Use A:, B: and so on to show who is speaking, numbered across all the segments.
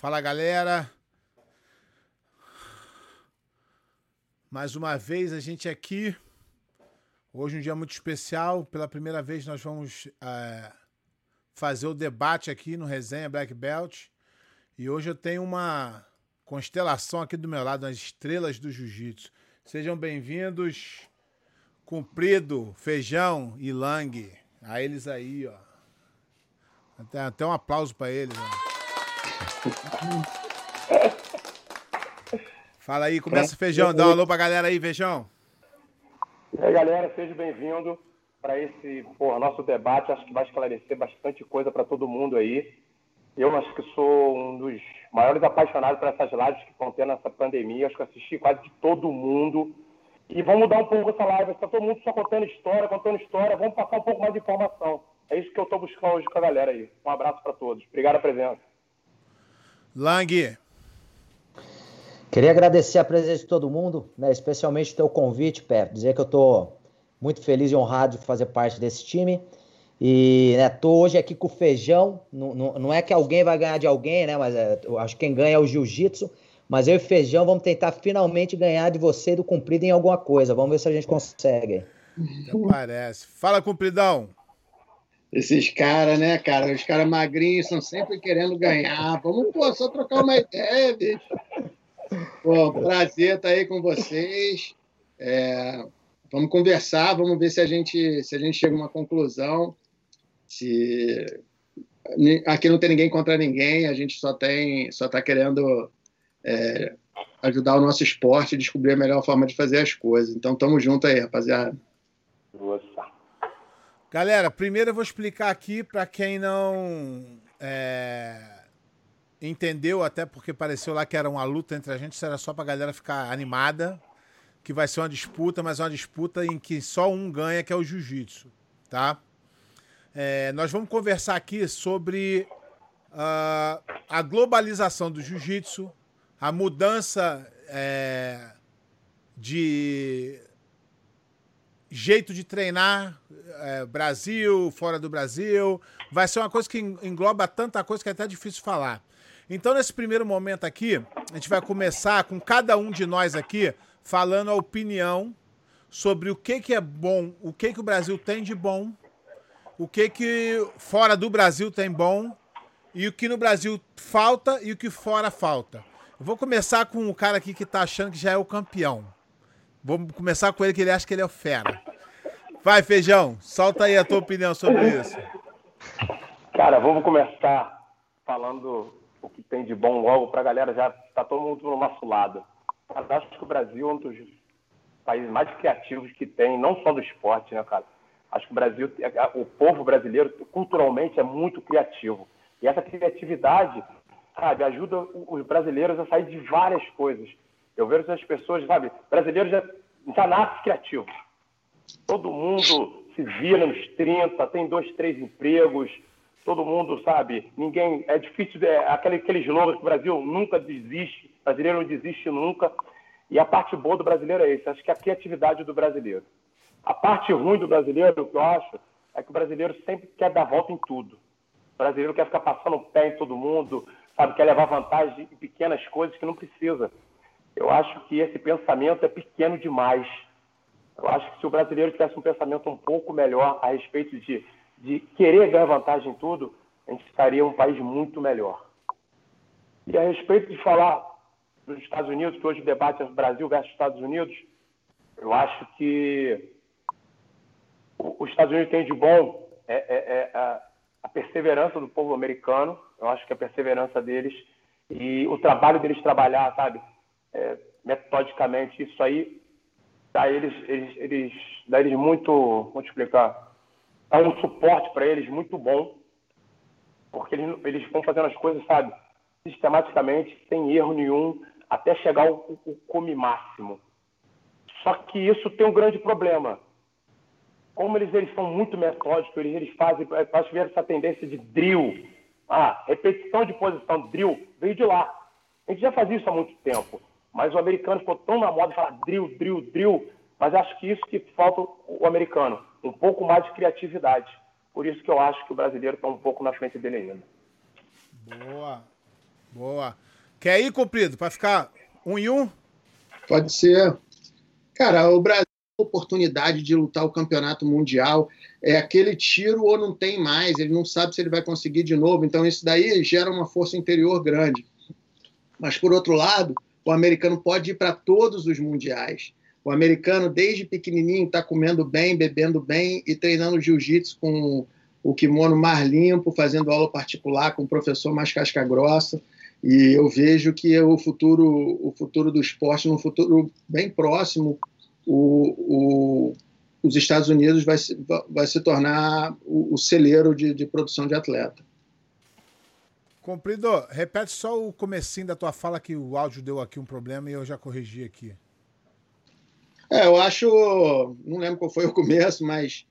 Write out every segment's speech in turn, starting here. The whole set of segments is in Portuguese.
A: Fala galera. Mais uma vez a gente aqui. Hoje um dia muito especial. Pela primeira vez nós vamos é, fazer o debate aqui no Resenha Black Belt. E hoje eu tenho uma constelação aqui do meu lado, as estrelas do jiu-jitsu. Sejam bem-vindos, Cumprido, Feijão e Lang. A eles aí, ó. Até, até um aplauso para eles. Ó. Fala aí, começa o feijão, dá um alô pra galera aí, feijão.
B: E aí, galera, seja bem-vindo para esse porra, nosso debate. Acho que vai esclarecer bastante coisa para todo mundo aí. Eu acho que sou um dos maiores apaixonados por essas lives que estão tendo nessa pandemia. Acho que assisti quase de todo mundo. E vamos mudar um pouco essa live. Está todo mundo só contando história, contando história. Vamos passar um pouco mais de informação. É isso que eu estou buscando hoje com a galera aí. Um abraço para todos. Obrigado a presença.
A: Lang.
C: Queria agradecer a presença de todo mundo, né, especialmente o teu convite, Pé. Dizer que eu estou muito feliz e honrado de fazer parte desse time. E né, tô hoje aqui com o feijão. Não, não, não é que alguém vai ganhar de alguém, né? Mas é, eu acho que quem ganha é o jiu-jitsu. Mas eu e o feijão vamos tentar finalmente ganhar de você do cumprido em alguma coisa. Vamos ver se a gente consegue.
A: parece. Fala, cumpridão.
D: Esses caras, né, cara? Os caras magrinhos estão sempre querendo ganhar. Vamos, pô, só trocar uma ideia, bicho. Pô, prazer estar aí com vocês. É, vamos conversar, vamos ver se a gente se a gente chega a uma conclusão. Se aqui não tem ninguém contra ninguém, a gente só tem só está querendo é, ajudar o nosso esporte, descobrir a melhor forma de fazer as coisas. Então, tamo junto aí, rapaziada.
B: Nossa.
A: Galera, primeiro eu vou explicar aqui para quem não é, entendeu, até porque pareceu lá que era uma luta entre a gente, isso era só pra galera ficar animada, que vai ser uma disputa, mas uma disputa em que só um ganha, que é o jiu-jitsu, tá? É, nós vamos conversar aqui sobre uh, a globalização do jiu-jitsu, a mudança é, de jeito de treinar, é, Brasil, fora do Brasil. Vai ser uma coisa que engloba tanta coisa que é até difícil falar. Então, nesse primeiro momento aqui, a gente vai começar com cada um de nós aqui falando a opinião sobre o que, que é bom, o que, que o Brasil tem de bom, o que, que fora do Brasil tem bom, e o que no Brasil falta e o que fora falta. Eu vou começar com o cara aqui que tá achando que já é o campeão. Vamos começar com ele, que ele acha que ele é o fera. Vai, Feijão, solta aí a tua opinião sobre isso.
B: Cara, vamos começar falando o que tem de bom logo para a galera já tá todo mundo no nosso lado. Acho que o Brasil é um dos países mais criativos que tem, não só do esporte, né, cara? Acho que o Brasil, o povo brasileiro, culturalmente, é muito criativo. E essa criatividade, sabe, ajuda os brasileiros a sair de várias coisas. Eu vejo as pessoas, sabe, brasileiros já, já nascem criativos. Todo mundo se vira nos 30, tem dois, três empregos, todo mundo sabe, ninguém. É difícil, é, aquele, aquele slogan que o Brasil nunca desiste, brasileiro não desiste nunca. E a parte boa do brasileiro é isso, acho que é a criatividade do brasileiro. A parte ruim do brasileiro, que eu acho, é que o brasileiro sempre quer dar volta em tudo. O brasileiro quer ficar passando o pé em todo mundo, sabe, quer levar vantagem em pequenas coisas que não precisa. Eu acho que esse pensamento é pequeno demais. Eu acho que se o brasileiro tivesse um pensamento um pouco melhor a respeito de, de querer ganhar vantagem em tudo, a gente estaria um país muito melhor. E a respeito de falar dos Estados Unidos, que hoje o debate é Brasil versus Estados Unidos, eu acho que os Estados Unidos tem de bom é, é, é a perseverança do povo americano, eu acho que a perseverança deles e o trabalho deles trabalhar, sabe, é, metodicamente, isso aí dá eles, eles, eles, dá eles muito, vou explicar, dá um suporte para eles muito bom, porque eles, eles vão fazendo as coisas, sabe, sistematicamente, sem erro nenhum, até chegar ao, ao cume máximo. Só que isso tem um grande problema. Como eles, eles são muito metódicos, eles, eles fazem, acho que essa tendência de drill, ah, repetição de posição, drill, veio de lá. A gente já fazia isso há muito tempo. Mas o americano ficou tão na moda de falar drill, drill, drill, mas acho que isso que falta o americano, um pouco mais de criatividade. Por isso que eu acho que o brasileiro está um pouco na frente dele ainda.
A: Boa. Boa. Quer ir, cumprido, para ficar um em um?
D: Pode ser. Cara, o Brasil tem oportunidade de lutar o campeonato mundial. É aquele tiro ou não tem mais, ele não sabe se ele vai conseguir de novo. Então, isso daí gera uma força interior grande. Mas, por outro lado, o americano pode ir para todos os mundiais. O americano, desde pequenininho, está comendo bem, bebendo bem e treinando jiu-jitsu com o kimono mais limpo, fazendo aula particular com o professor mais casca grossa. E eu vejo que o futuro, o futuro do esporte, num futuro bem próximo, o, o, os Estados Unidos vai se, vai se tornar o, o celeiro de, de, produção de atleta.
A: Comprido, repete só o comecinho da tua fala que o áudio deu aqui um problema e eu já corrigi aqui.
D: É, eu acho, não lembro qual foi o começo, mas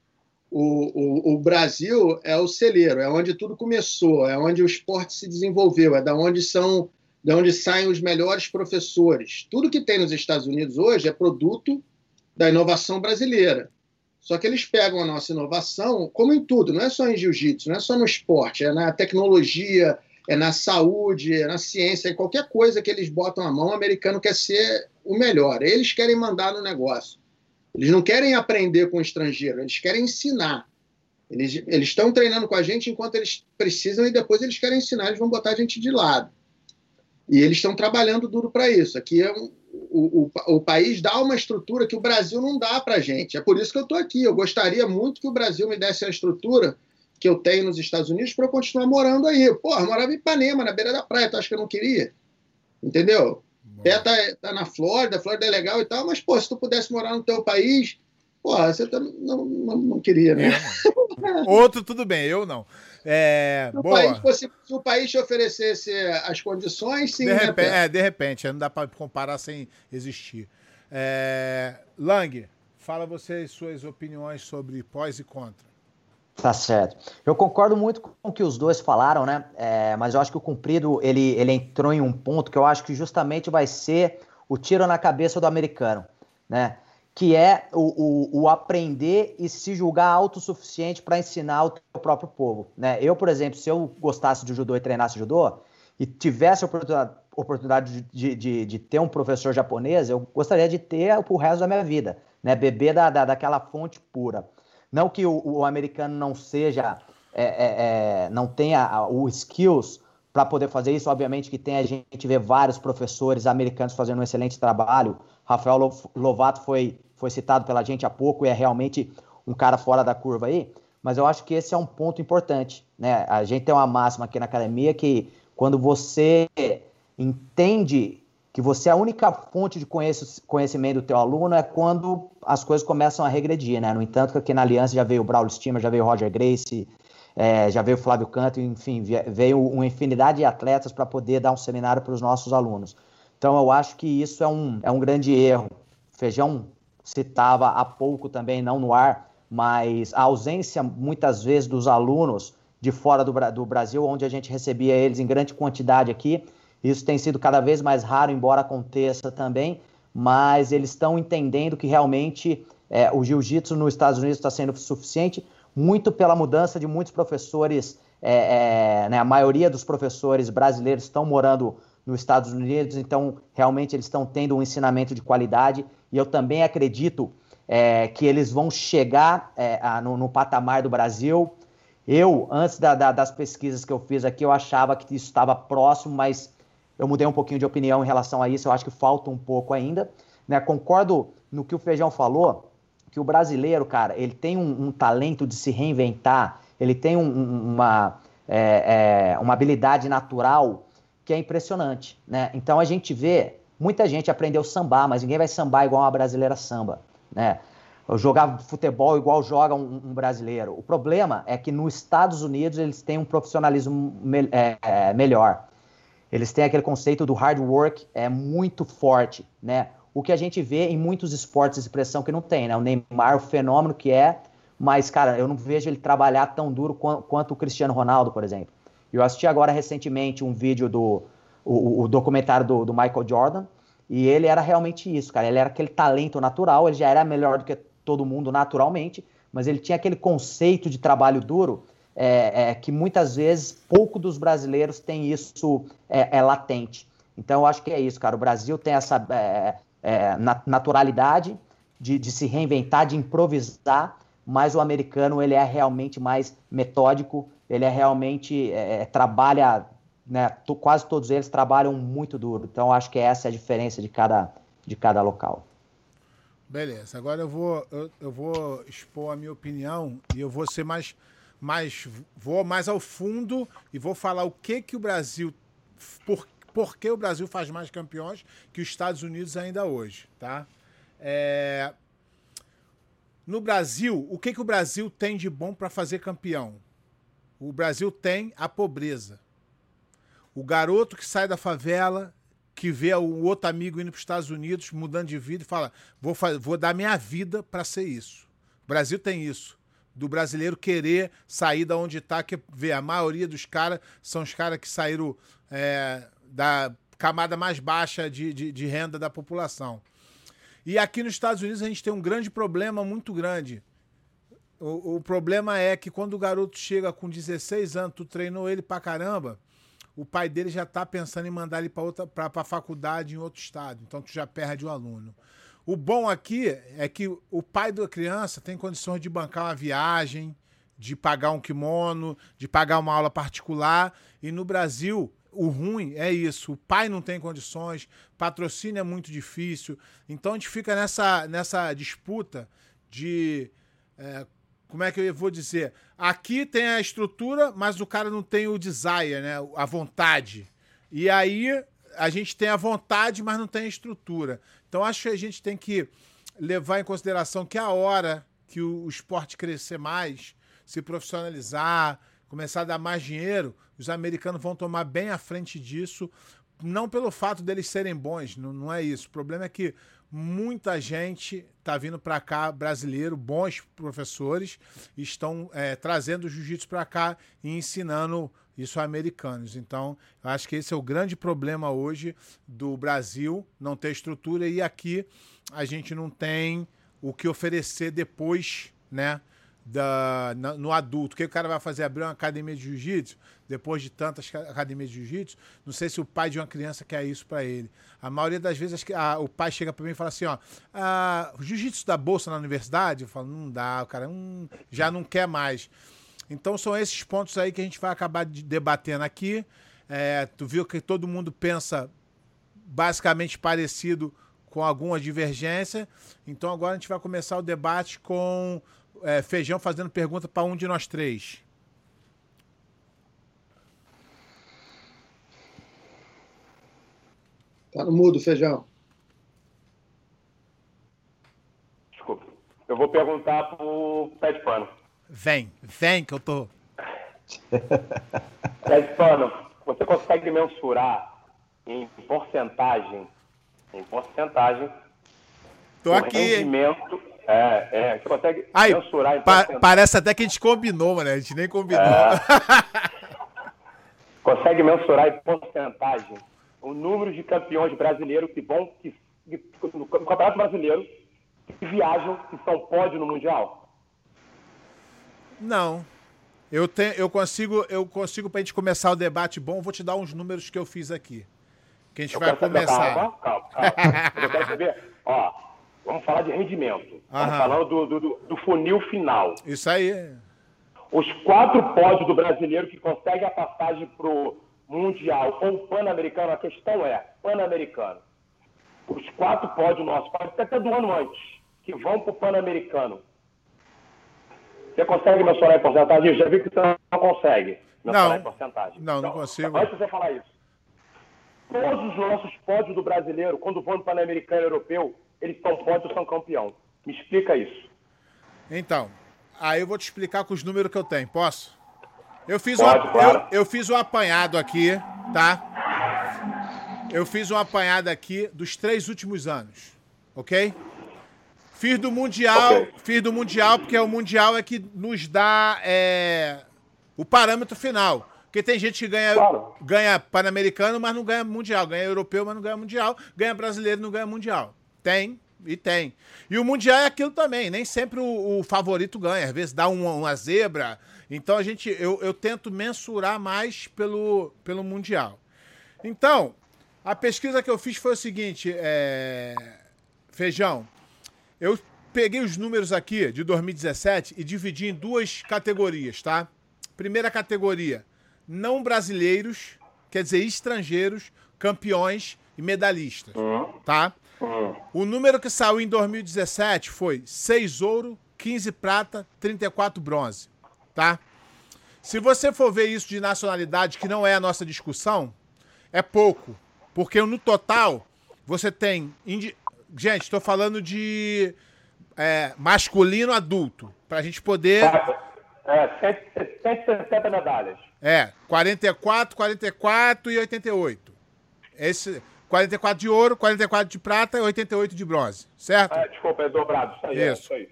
D: o, o, o, Brasil é o celeiro, é onde tudo começou, é onde o esporte se desenvolveu, é da onde são, da onde saem os melhores professores. Tudo que tem nos Estados Unidos hoje é produto da inovação brasileira. Só que eles pegam a nossa inovação, como em tudo, não é só em jiu-jitsu, não é só no esporte, é na tecnologia, é na saúde, é na ciência, é qualquer coisa que eles botam a mão, o americano quer ser o melhor. Eles querem mandar no negócio. Eles não querem aprender com o estrangeiro, eles querem ensinar. Eles, eles estão treinando com a gente enquanto eles precisam e depois eles querem ensinar, eles vão botar a gente de lado. E eles estão trabalhando duro para isso. Aqui é um, o, o, o, país dá uma estrutura que o Brasil não dá para a gente. É por isso que eu estou aqui. Eu gostaria muito que o Brasil me desse a estrutura que eu tenho nos Estados Unidos para eu continuar morando aí. Porra, morava em Ipanema, na beira da praia. Tu acha que eu não queria? Entendeu? Pé tá, tá na Flórida, a Flórida é legal e tal, mas, pô, se tu pudesse morar no teu país, pô, você tá, não, não, não, queria, né?
A: É. Outro, tudo bem, eu não. É,
D: se, o país, fosse, se o país te oferecesse as condições, sim.
A: De né, repente, é, de repente, não dá para comparar sem existir. É, Lang, fala você suas opiniões sobre pós e contra.
C: Tá certo. Eu concordo muito com o que os dois falaram, né? É, mas eu acho que o cumprido ele, ele entrou em um ponto que eu acho que justamente vai ser o tiro na cabeça do americano, né? Que é o, o, o aprender e se julgar autossuficiente para ensinar o teu próprio povo, né? Eu, por exemplo, se eu gostasse de judô e treinasse judô e tivesse a oportunidade, de, de, de ter um professor japonês, eu gostaria de ter o resto da minha vida, né? Beber da, da, daquela fonte pura. Não que o, o americano não seja, é, é, é não tenha o skills para poder fazer isso. Obviamente que tem a gente vê vários professores americanos fazendo um excelente trabalho. Rafael Lovato foi, foi citado pela gente há pouco e é realmente um cara fora da curva aí. Mas eu acho que esse é um ponto importante. Né? A gente tem uma máxima aqui na academia que quando você entende que você é a única fonte de conhecimento do teu aluno é quando as coisas começam a regredir, né? No entanto, aqui na Aliança já veio o Braulio Stima, já veio o Roger Grace, é, já veio o Flávio Canto, enfim, veio uma infinidade de atletas para poder dar um seminário para os nossos alunos. Então, eu acho que isso é um, é um grande erro. Feijão citava há pouco também, não no ar, mas a ausência, muitas vezes, dos alunos de fora do, do Brasil, onde a gente recebia eles em grande quantidade aqui, isso tem sido cada vez mais raro, embora aconteça também, mas eles estão entendendo que realmente é, o jiu-jitsu nos Estados Unidos está sendo suficiente, muito pela mudança de muitos professores, é, é, né, a maioria dos professores brasileiros estão morando nos Estados Unidos, então realmente eles estão tendo um ensinamento de qualidade, e eu também acredito é, que eles vão chegar é, a, no, no, patamar do Brasil. Eu, antes da, da, das pesquisas que eu fiz aqui, eu achava que isso estava próximo, mas eu mudei um pouquinho de opinião em relação a isso, eu acho que falta um pouco ainda. Né? Concordo no que o Feijão falou, que o brasileiro, cara, ele tem um, um talento de se reinventar, ele tem um, uma, é, é, uma habilidade natural que é impressionante, né? Então a gente vê, muita gente aprendeu sambar, mas ninguém vai sambar igual uma brasileira samba, né? Jogar futebol igual joga um, um, brasileiro. O problema é que nos Estados Unidos eles têm um profissionalismo me é, é melhor eles têm aquele conceito do hard work é muito forte, né? O que a gente vê em muitos esportes de expressão que não tem, né? O Neymar, o fenômeno que é, mas, cara, eu não vejo ele trabalhar tão duro quanto, quanto o Cristiano Ronaldo, por exemplo. Eu assisti agora recentemente um vídeo do o, o documentário do, do, Michael Jordan, e ele era realmente isso, cara. Ele era aquele talento natural, ele já era melhor do que todo mundo naturalmente, mas ele tinha aquele conceito de trabalho duro é, é, que muitas vezes pouco dos brasileiros tem isso é, é, latente. Então, eu acho que é isso, cara. O Brasil tem essa é, é, naturalidade de, de, se reinventar, de improvisar, mas o americano ele é realmente mais metódico, ele é realmente trabalha, né, quase todos eles trabalham muito duro. Então, acho que essa é a diferença de cada, de cada local.
A: Beleza, agora eu vou, eu, eu vou expor a minha opinião e eu vou ser mais mas vou mais ao fundo e vou falar o que que o Brasil por, por que o Brasil faz mais campeões que os Estados Unidos ainda hoje, tá? É... No Brasil, o que que o Brasil tem de bom para fazer campeão? O Brasil tem a pobreza. O garoto que sai da favela, que vê o outro amigo indo para os Estados Unidos, mudando de vida e fala: vou, vou dar minha vida para ser isso. O Brasil tem isso do brasileiro querer sair da onde está, que vê, a maioria dos caras são os caras que saíram é, da camada mais baixa de, de, de, renda da população. E aqui nos Estados Unidos a gente tem um grande problema, muito grande. O, o problema é que quando o garoto chega com 16 anos, tu treinou ele pra caramba, o pai dele já tá pensando em mandar ele para outra pra, pra faculdade em outro estado. Então tu já perde o aluno. O bom aqui é que o pai da criança tem condições de bancar uma viagem, de pagar um kimono, de pagar uma aula particular. E no Brasil, o ruim é isso. O pai não tem condições, patrocínio é muito difícil. Então a gente fica nessa, nessa disputa de. É, como é que eu vou dizer? Aqui tem a estrutura, mas o cara não tem o desire, né? A vontade. E aí a gente tem a vontade, mas não tem a estrutura. Então acho que a gente tem que levar em consideração que a hora que o, o esporte crescer mais, se profissionalizar, começar a dar mais dinheiro, os americanos vão tomar bem à frente disso, não pelo fato deles serem bons, não, não é isso. O problema é que muita gente está vindo para cá, brasileiro, bons professores, estão é, trazendo o jiu-jitsu para cá e ensinando isso a americanos. Então, acho que esse é o grande problema hoje do Brasil, não ter estrutura e aqui a gente não tem o que oferecer depois, né? Da, no adulto. O que o cara vai fazer? Abrir uma academia de jiu-jitsu? Depois de tantas academias de jiu-jitsu? Não sei se o pai de uma criança quer isso para ele. A maioria das vezes a, o pai chega para mim e fala assim: ó, ah, jiu-jitsu da bolsa na universidade? Eu falo, não dá, o cara hum, já não quer mais. Então são esses pontos aí que a gente vai acabar de debatendo aqui. É, tu viu que todo mundo pensa basicamente parecido com alguma divergência. Então agora a gente vai começar o debate com é, Feijão fazendo pergunta para um de nós três.
D: Tá no mudo, Feijão.
B: Desculpa. Eu vou perguntar pro Pé de Pano.
A: Vem, vem que eu tô.
B: Pano, você consegue mensurar em porcentagem, em porcentagem,
A: tô aqui,
B: rendimento, é, é, você consegue
A: Aí, mensurar em pa Parece até que a gente combinou, mano, a gente nem combinou. É.
B: consegue mensurar em porcentagem o número de campeões brasileiros que vão, que, que, no Campeonato Brasileiro, que viajam, que são pódio no Mundial?
A: Não. Eu, tenho, eu consigo, eu consigo para a gente começar o debate bom, vou te dar uns números que eu fiz aqui. Que a gente eu vai começar.
B: Calma, calma, calma. eu quero saber, ó, vamos falar de rendimento. Vamos falar do, do, do, funil final.
A: Isso aí.
B: Os quatro pódios do brasileiro que conseguem a passagem pro Mundial ou Pan-Americano, a questão é, Pan-Americano. Os quatro pódios nossos, pode até do ano antes, que vão pro Pan-Americano você consegue mensurar em porcentagem? Eu já vi que você não consegue
A: mensurar não, em porcentagem. Não, então, não consigo.
B: Antes de você falar isso, todos os nossos pódios do brasileiro, quando vão no Pan-Americano Europeu, eles são pódios são campeão. Me explica isso.
A: Então, aí eu vou te explicar com os números que eu tenho. Posso? Eu fiz, Pode, um, claro. eu, eu fiz um apanhado aqui, tá? Eu fiz um apanhado aqui dos três últimos anos, ok? Fiz do Mundial, okay. fiz do Mundial, porque o Mundial é que nos dá é, o parâmetro final. Porque tem gente que ganha, claro. ganha Pan-Americano, mas não ganha Mundial. Ganha Europeu, mas não ganha Mundial. Ganha Brasileiro, não ganha Mundial. Tem, e tem. E o Mundial é aquilo também. Nem sempre o, o favorito ganha. Às vezes dá uma, uma zebra Então a gente, eu, eu tento mensurar mais pelo, pelo Mundial. Então, a pesquisa que eu fiz foi o seguinte, é... Feijão, eu peguei os números aqui de 2017 e dividi em duas categorias, tá? Primeira categoria, não brasileiros, quer dizer, estrangeiros, campeões e medalhistas, uhum. tá? Uhum. O número que saiu em 2017 foi 6 ouro, 15 prata, 34 bronze, tá? Se você for ver isso de nacionalidade, que não é a nossa discussão, é pouco. Porque no total, você tem. Gente, estou falando de é, masculino adulto. Pra gente poder.
B: É, 160 medalhas.
A: É, 44, 44 e 88. Esse, 44 de ouro, 44 de prata e 88 de bronze, certo?
B: É, desculpa, é dobrado. Isso aí. É
A: isso. É, isso aí.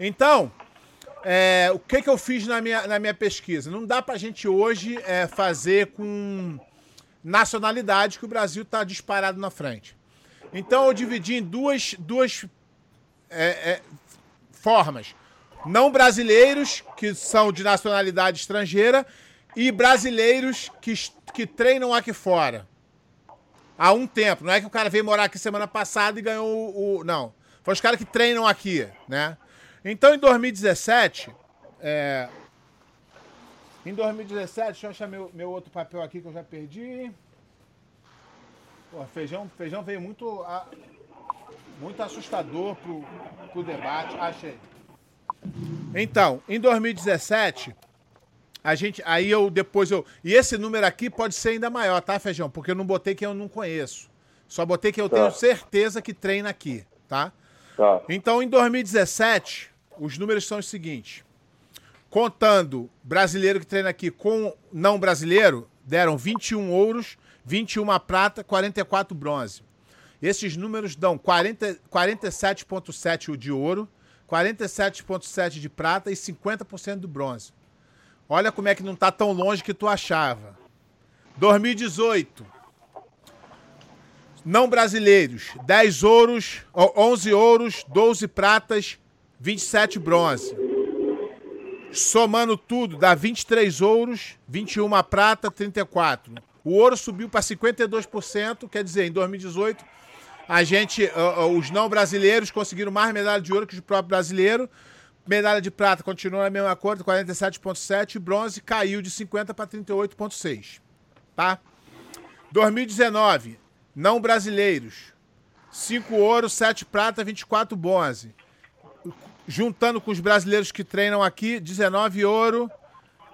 A: Então, é, o que, que eu fiz na minha, na minha pesquisa? Não dá pra gente hoje é, fazer com nacionalidade que o Brasil está disparado na frente. Então eu dividi em duas, duas é, é, formas. Não brasileiros, que são de nacionalidade estrangeira, e brasileiros que, que treinam aqui fora. Há um tempo. Não é que o cara veio morar aqui semana passada e ganhou o. o não. Foi os caras que treinam aqui, né? Então, em 2017, é... em 2017, deixa eu achar meu, meu outro papel aqui que eu já perdi. Pô, feijão, feijão veio muito, a, muito assustador pro, pro debate. Achei. Então, em 2017, a gente. Aí eu depois eu. E esse número aqui pode ser ainda maior, tá, Feijão? Porque eu não botei quem eu não conheço. Só botei que eu tá. tenho certeza que treina aqui, tá? tá? Então, em 2017, os números são os seguintes. Contando brasileiro que treina aqui com não brasileiro, deram 21 ouros, 21 prata, 44 bronze. Esses números dão 47,7 de ouro, 47,7 de prata e 50% do bronze. Olha como é que não está tão longe que tu achava. 2018. Não brasileiros, 10 ouros, 11 ouros, 12 pratas, 27 bronze. Somando tudo, dá 23 ouros, 21 prata, 34. O ouro subiu para 52%, quer dizer, em 2018 a gente, os não brasileiros conseguiram mais medalha de ouro que o próprio brasileiro. Medalha de prata continua na mesma cor, 47,7. Bronze caiu de 50 para 38,6. Tá? 2019, não brasileiros. 5 ouro, 7 prata, 24 bronze. Juntando com os brasileiros que treinam aqui, 19 ouro,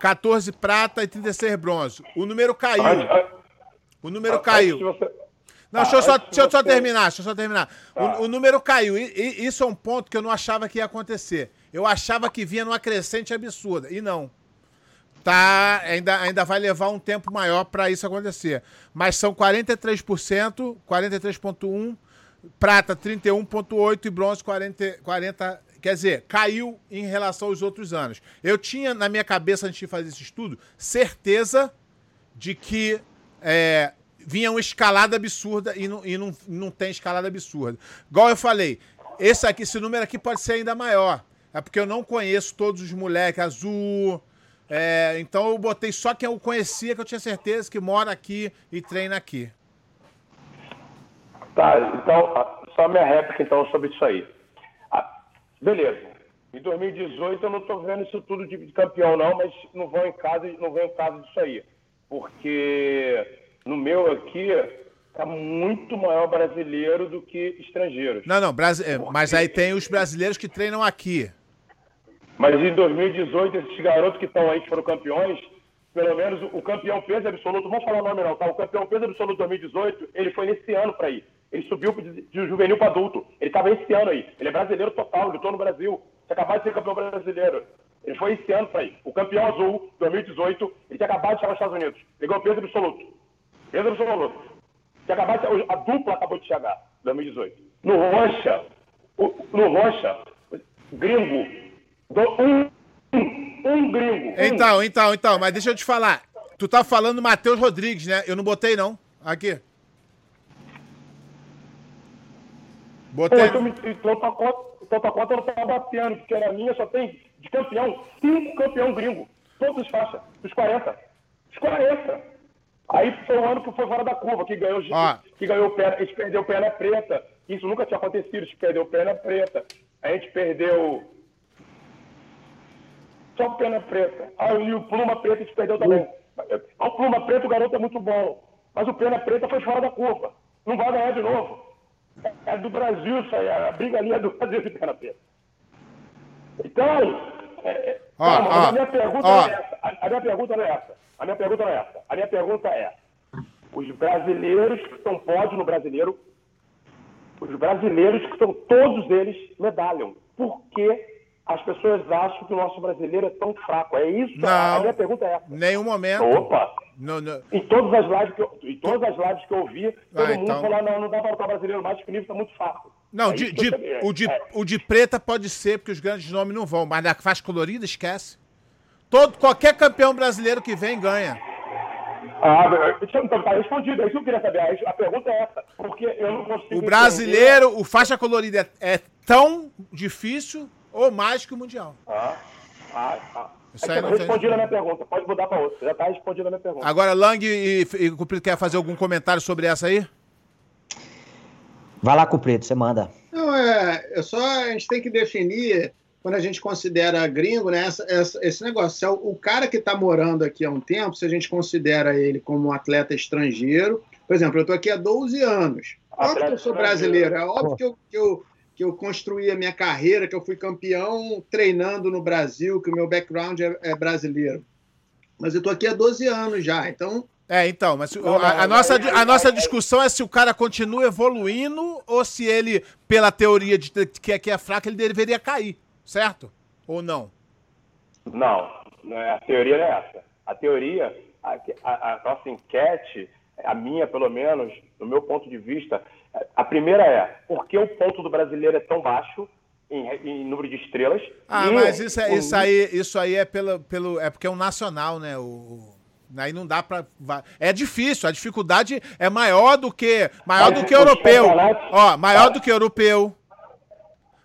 A: 14 prata e 36 bronze. O número caiu. O número caiu. Não, deixa eu só, deixa eu só terminar, deixa eu só terminar. O, o número caiu. E, e, isso é um ponto que eu não achava que ia acontecer. Eu achava que vinha numa crescente absurda. E não. Tá, ainda, ainda vai levar um tempo maior para isso acontecer. Mas são 43%, 43,1%, prata 31,8% e bronze 40, 40 Quer dizer, caiu em relação aos outros anos. Eu tinha na minha cabeça, antes de fazer esse estudo, certeza de que é, vinha uma escalada absurda e não, e não, não tem escalada absurda. Igual eu falei, esse aqui, esse número aqui pode ser ainda maior. É porque eu não conheço todos os moleques azul. É, então eu botei só quem eu conhecia, que eu tinha certeza que mora aqui e treina aqui.
B: Tá, então, só minha réplica então sobre isso aí. Beleza. Em 2018 eu não estou vendo isso tudo de campeão, não, mas não vou em casa, não vou em casa disso aí. Porque no meu aqui tá muito maior brasileiro do que estrangeiros.
A: Não, não, Brasi é, Porque... mas aí tem os brasileiros que treinam aqui.
B: Mas em 2018, esses garotos que estão aí, que foram campeões, pelo menos o campeão peso absoluto, vamos falar o nome não, tá? O campeão peso absoluto 2018, ele foi nesse ano para ir. Ele subiu de, juvenil para adulto. Ele estava esse ano aí. Ele é brasileiro total, lutou no Brasil. Você acabou de ser campeão brasileiro. Ele foi esse ano para ir. O campeão azul, 2018, ele tinha acabado de chegar nos Estados Unidos. Pegou o peso absoluto. Peso absoluto. Tinha acabado de, a dupla acabou de chegar, 2018. No Rocha, no Rocha, gringo, do, um, um gringo. Um.
A: Então, então, então, mas deixa eu te falar. Tu tá falando Matheus Rodrigues, né? Eu não botei, não. Aqui.
B: Botei. Pô, então, tua conta, então tua conta não tá batendo, porque era minha, só tem de campeão, cinco campeão gringo. Todos os faixas. Dos 40. Dos 40. Aí foi um ano que foi fora da curva, que ganhou,
A: Ó.
B: que ganhou perna, a gente perdeu perna preta. Isso nunca tinha acontecido, a gente perdeu perna preta. A gente perdeu. Só perna preta. Ah, e o pluma preta a gente perdeu também. O pluma preto, o garoto é muito bom. Mas o perna preta foi fora da curva. Não vai ganhar de novo. É do Brasil isso aí, a briga ali é do Brasil de preta. Então, é,
A: Ó,
B: calma,
A: ó,
B: a minha pergunta
A: ó.
B: é essa. A, a minha pergunta não é essa. A minha pergunta não é essa. A minha pergunta é: os brasileiros que estão pódio no brasileiro, os brasileiros que estão todos eles medalham. Por que as pessoas acham que o nosso brasileiro é tão fraco? É isso? A
A: Não.
B: minha pergunta é essa.
A: Nenhum momento.
B: Opa!
A: No- no-
B: Em todas as lives que eu, em todas as lives que eu vi, todo
A: Ah,
B: mundo
A: então.
B: falou, não, não dá para botar brasileiro mais, que o nível está muito fraco.
A: Não,
B: É
A: de-
B: eu
A: de- o, de,
B: É.
A: o de preta pode ser, porque os grandes nomes não vão, mas na faixa colorida, esquece. Todo, qualquer campeão brasileiro que vem ganha.
B: Ah, então tá respondido, é isso que eu queria saber. A- A pergunta é essa, porque eu não consigo.
A: O brasileiro, o faixa colorida é, é tão difícil ou mais que o mundial.
B: Ah, ah, ah.
A: Isso
B: É
A: aí
B: que
A: não
B: eu
A: tem-
B: respondi na minha pergunta, pode mudar para outra. Já está respondida a minha pergunta.
A: Agora, Lang e, e Cupido quer fazer algum comentário sobre essa aí?
C: Vai lá, Cuprido, você manda.
D: Não, é, é só a gente tem que definir, quando a gente considera gringo, né, essa- essa- esse negócio. Se é o, o cara que está morando aqui há um tempo, se a gente considera ele como um atleta estrangeiro, por exemplo, eu estou aqui há 12 anos. Óbvio que eu sou brasileiro, é óbvio que eu, que, eu, que eu construí a minha carreira, que eu fui campeão treinando no Brasil, que o meu background é, é brasileiro. Mas eu estou aqui há 12 anos já, então
A: É, então, mas a, a
B: não,
A: nossa,
B: aí-
A: a nossa
B: aí-
A: discussão é se o cara continua evoluindo ou se ele, pela teoria de que, que é fraco, ele deveria cair, certo? Ou não?
B: Não, não é- a teoria não é essa. A teoria, a, a- a nossa enquete, a minha pelo menos, do meu ponto de vista, a primeira é por que o ponto do brasileiro é tão baixo em, em número de estrelas?
A: Ah,
B: E
A: mas isso, é,
B: o-
A: isso, aí, isso aí é pelo, pelo. É porque é um nacional, né? O, aí não dá pra. va- É difícil, a dificuldade é maior do que. Maior
B: Mas
A: do que europeu. Ó, maior do que europeu.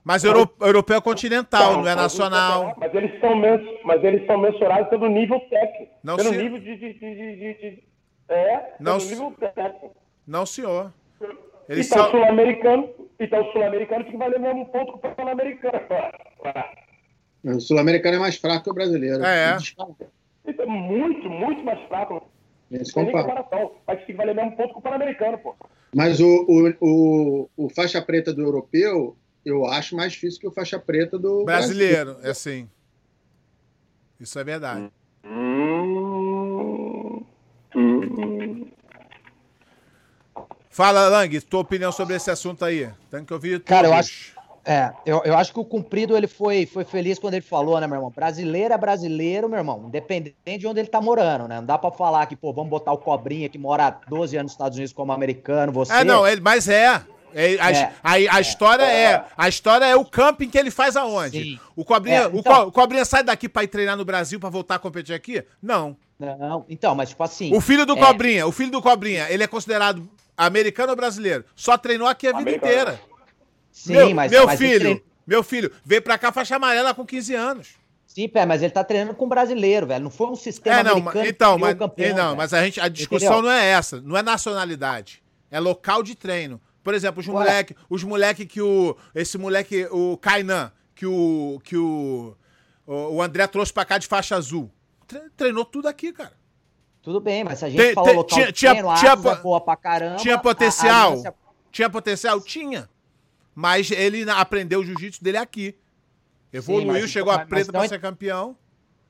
A: Mas euro- europeu é continental, não é
B: mas os
A: nacional.
B: Mas eles são, mas eles são mensurados pelo nível técnico.
A: Não
B: pelo
A: se-
B: nível de, de, de, de- de- É,
A: Não
B: nível técnico.
A: Não, senhor. Eles
B: então, o
A: são.
B: sul-americano, então o sul-americano tem que valer mesmo ponto que o pan-americano.
D: O sul-americano é mais fraco que o brasileiro.
A: É.
B: Então, muito, muito mais fraco.
D: Esse
B: Não tem nem
D: compara.
B: comparação. Mas tem que valer mesmo ponto que o pan-americano, pô.
D: Mas o, o, o, o faixa preta do europeu, eu acho mais difícil que o faixa preta do
A: Brasileiro, é assim. Isso é verdade.
B: Hum, hum.
A: Fala, Lang, tua opinião sobre esse assunto aí. Tem que ouvir
C: Cara, eu acho- É, eu, eu acho que o cumprido ele foi, foi feliz quando ele falou, né, meu irmão? Brasileiro é brasileiro, meu irmão, independente de onde ele tá morando, né? Não dá pra falar que, pô, vamos botar o Cobrinha que mora há 12 anos nos Estados Unidos como americano, você.
A: É, não, ele, mas é. É, a,
C: É.
A: a- a história é. A história é o camping que ele faz aonde?
C: Sim.
A: O Cobrinha,
C: É,
A: o,
C: então-
A: Co- o Cobrinha sai daqui pra ir treinar no Brasil pra voltar a competir aqui? Não.
C: Não, então, mas tipo assim.
A: O filho do
C: é,
A: Cobrinha, o filho do Cobrinha, ele é considerado americano ou brasileiro? Só treinou aqui a vida
B: Americano.
A: inteira.
C: Sim,
A: meu
C: mas,
A: meu
C: mas
A: filho,
C: treina-
A: meu filho, veio pra cá faixa amarela com 15 anos.
C: Sim, pé, mas ele tá treinando com brasileiro, velho. Não foi um sistema
A: É, não,
C: americano
A: então, mas,
C: o campeão,
A: é, não,
C: velho.
A: mas a, gente, a discussão
C: Entendeu?
A: não é essa, não é nacionalidade, é local de treino. Por exemplo, os
C: Ué.
A: moleque, os moleque que o esse moleque, o Kainan, que o que o o André trouxe pra cá de faixa azul, tre- treinou tudo aqui, cara.
C: Tudo bem, mas se a gente
A: Tem-
C: falou
A: tem-
C: local
A: tinha- tinha-
C: treino, a
A: tinha
C: Atos é boa pra caramba.
A: Tinha
C: a- a
A: potencial?
C: Aliança-
A: Tinha potencial? Tinha. Mas ele aprendeu o jiu-jitsu dele aqui. Evoluiu,
C: mas-
A: chegou a
C: mas-
A: preta
C: mas
A: pra
C: então-
A: ser campeão.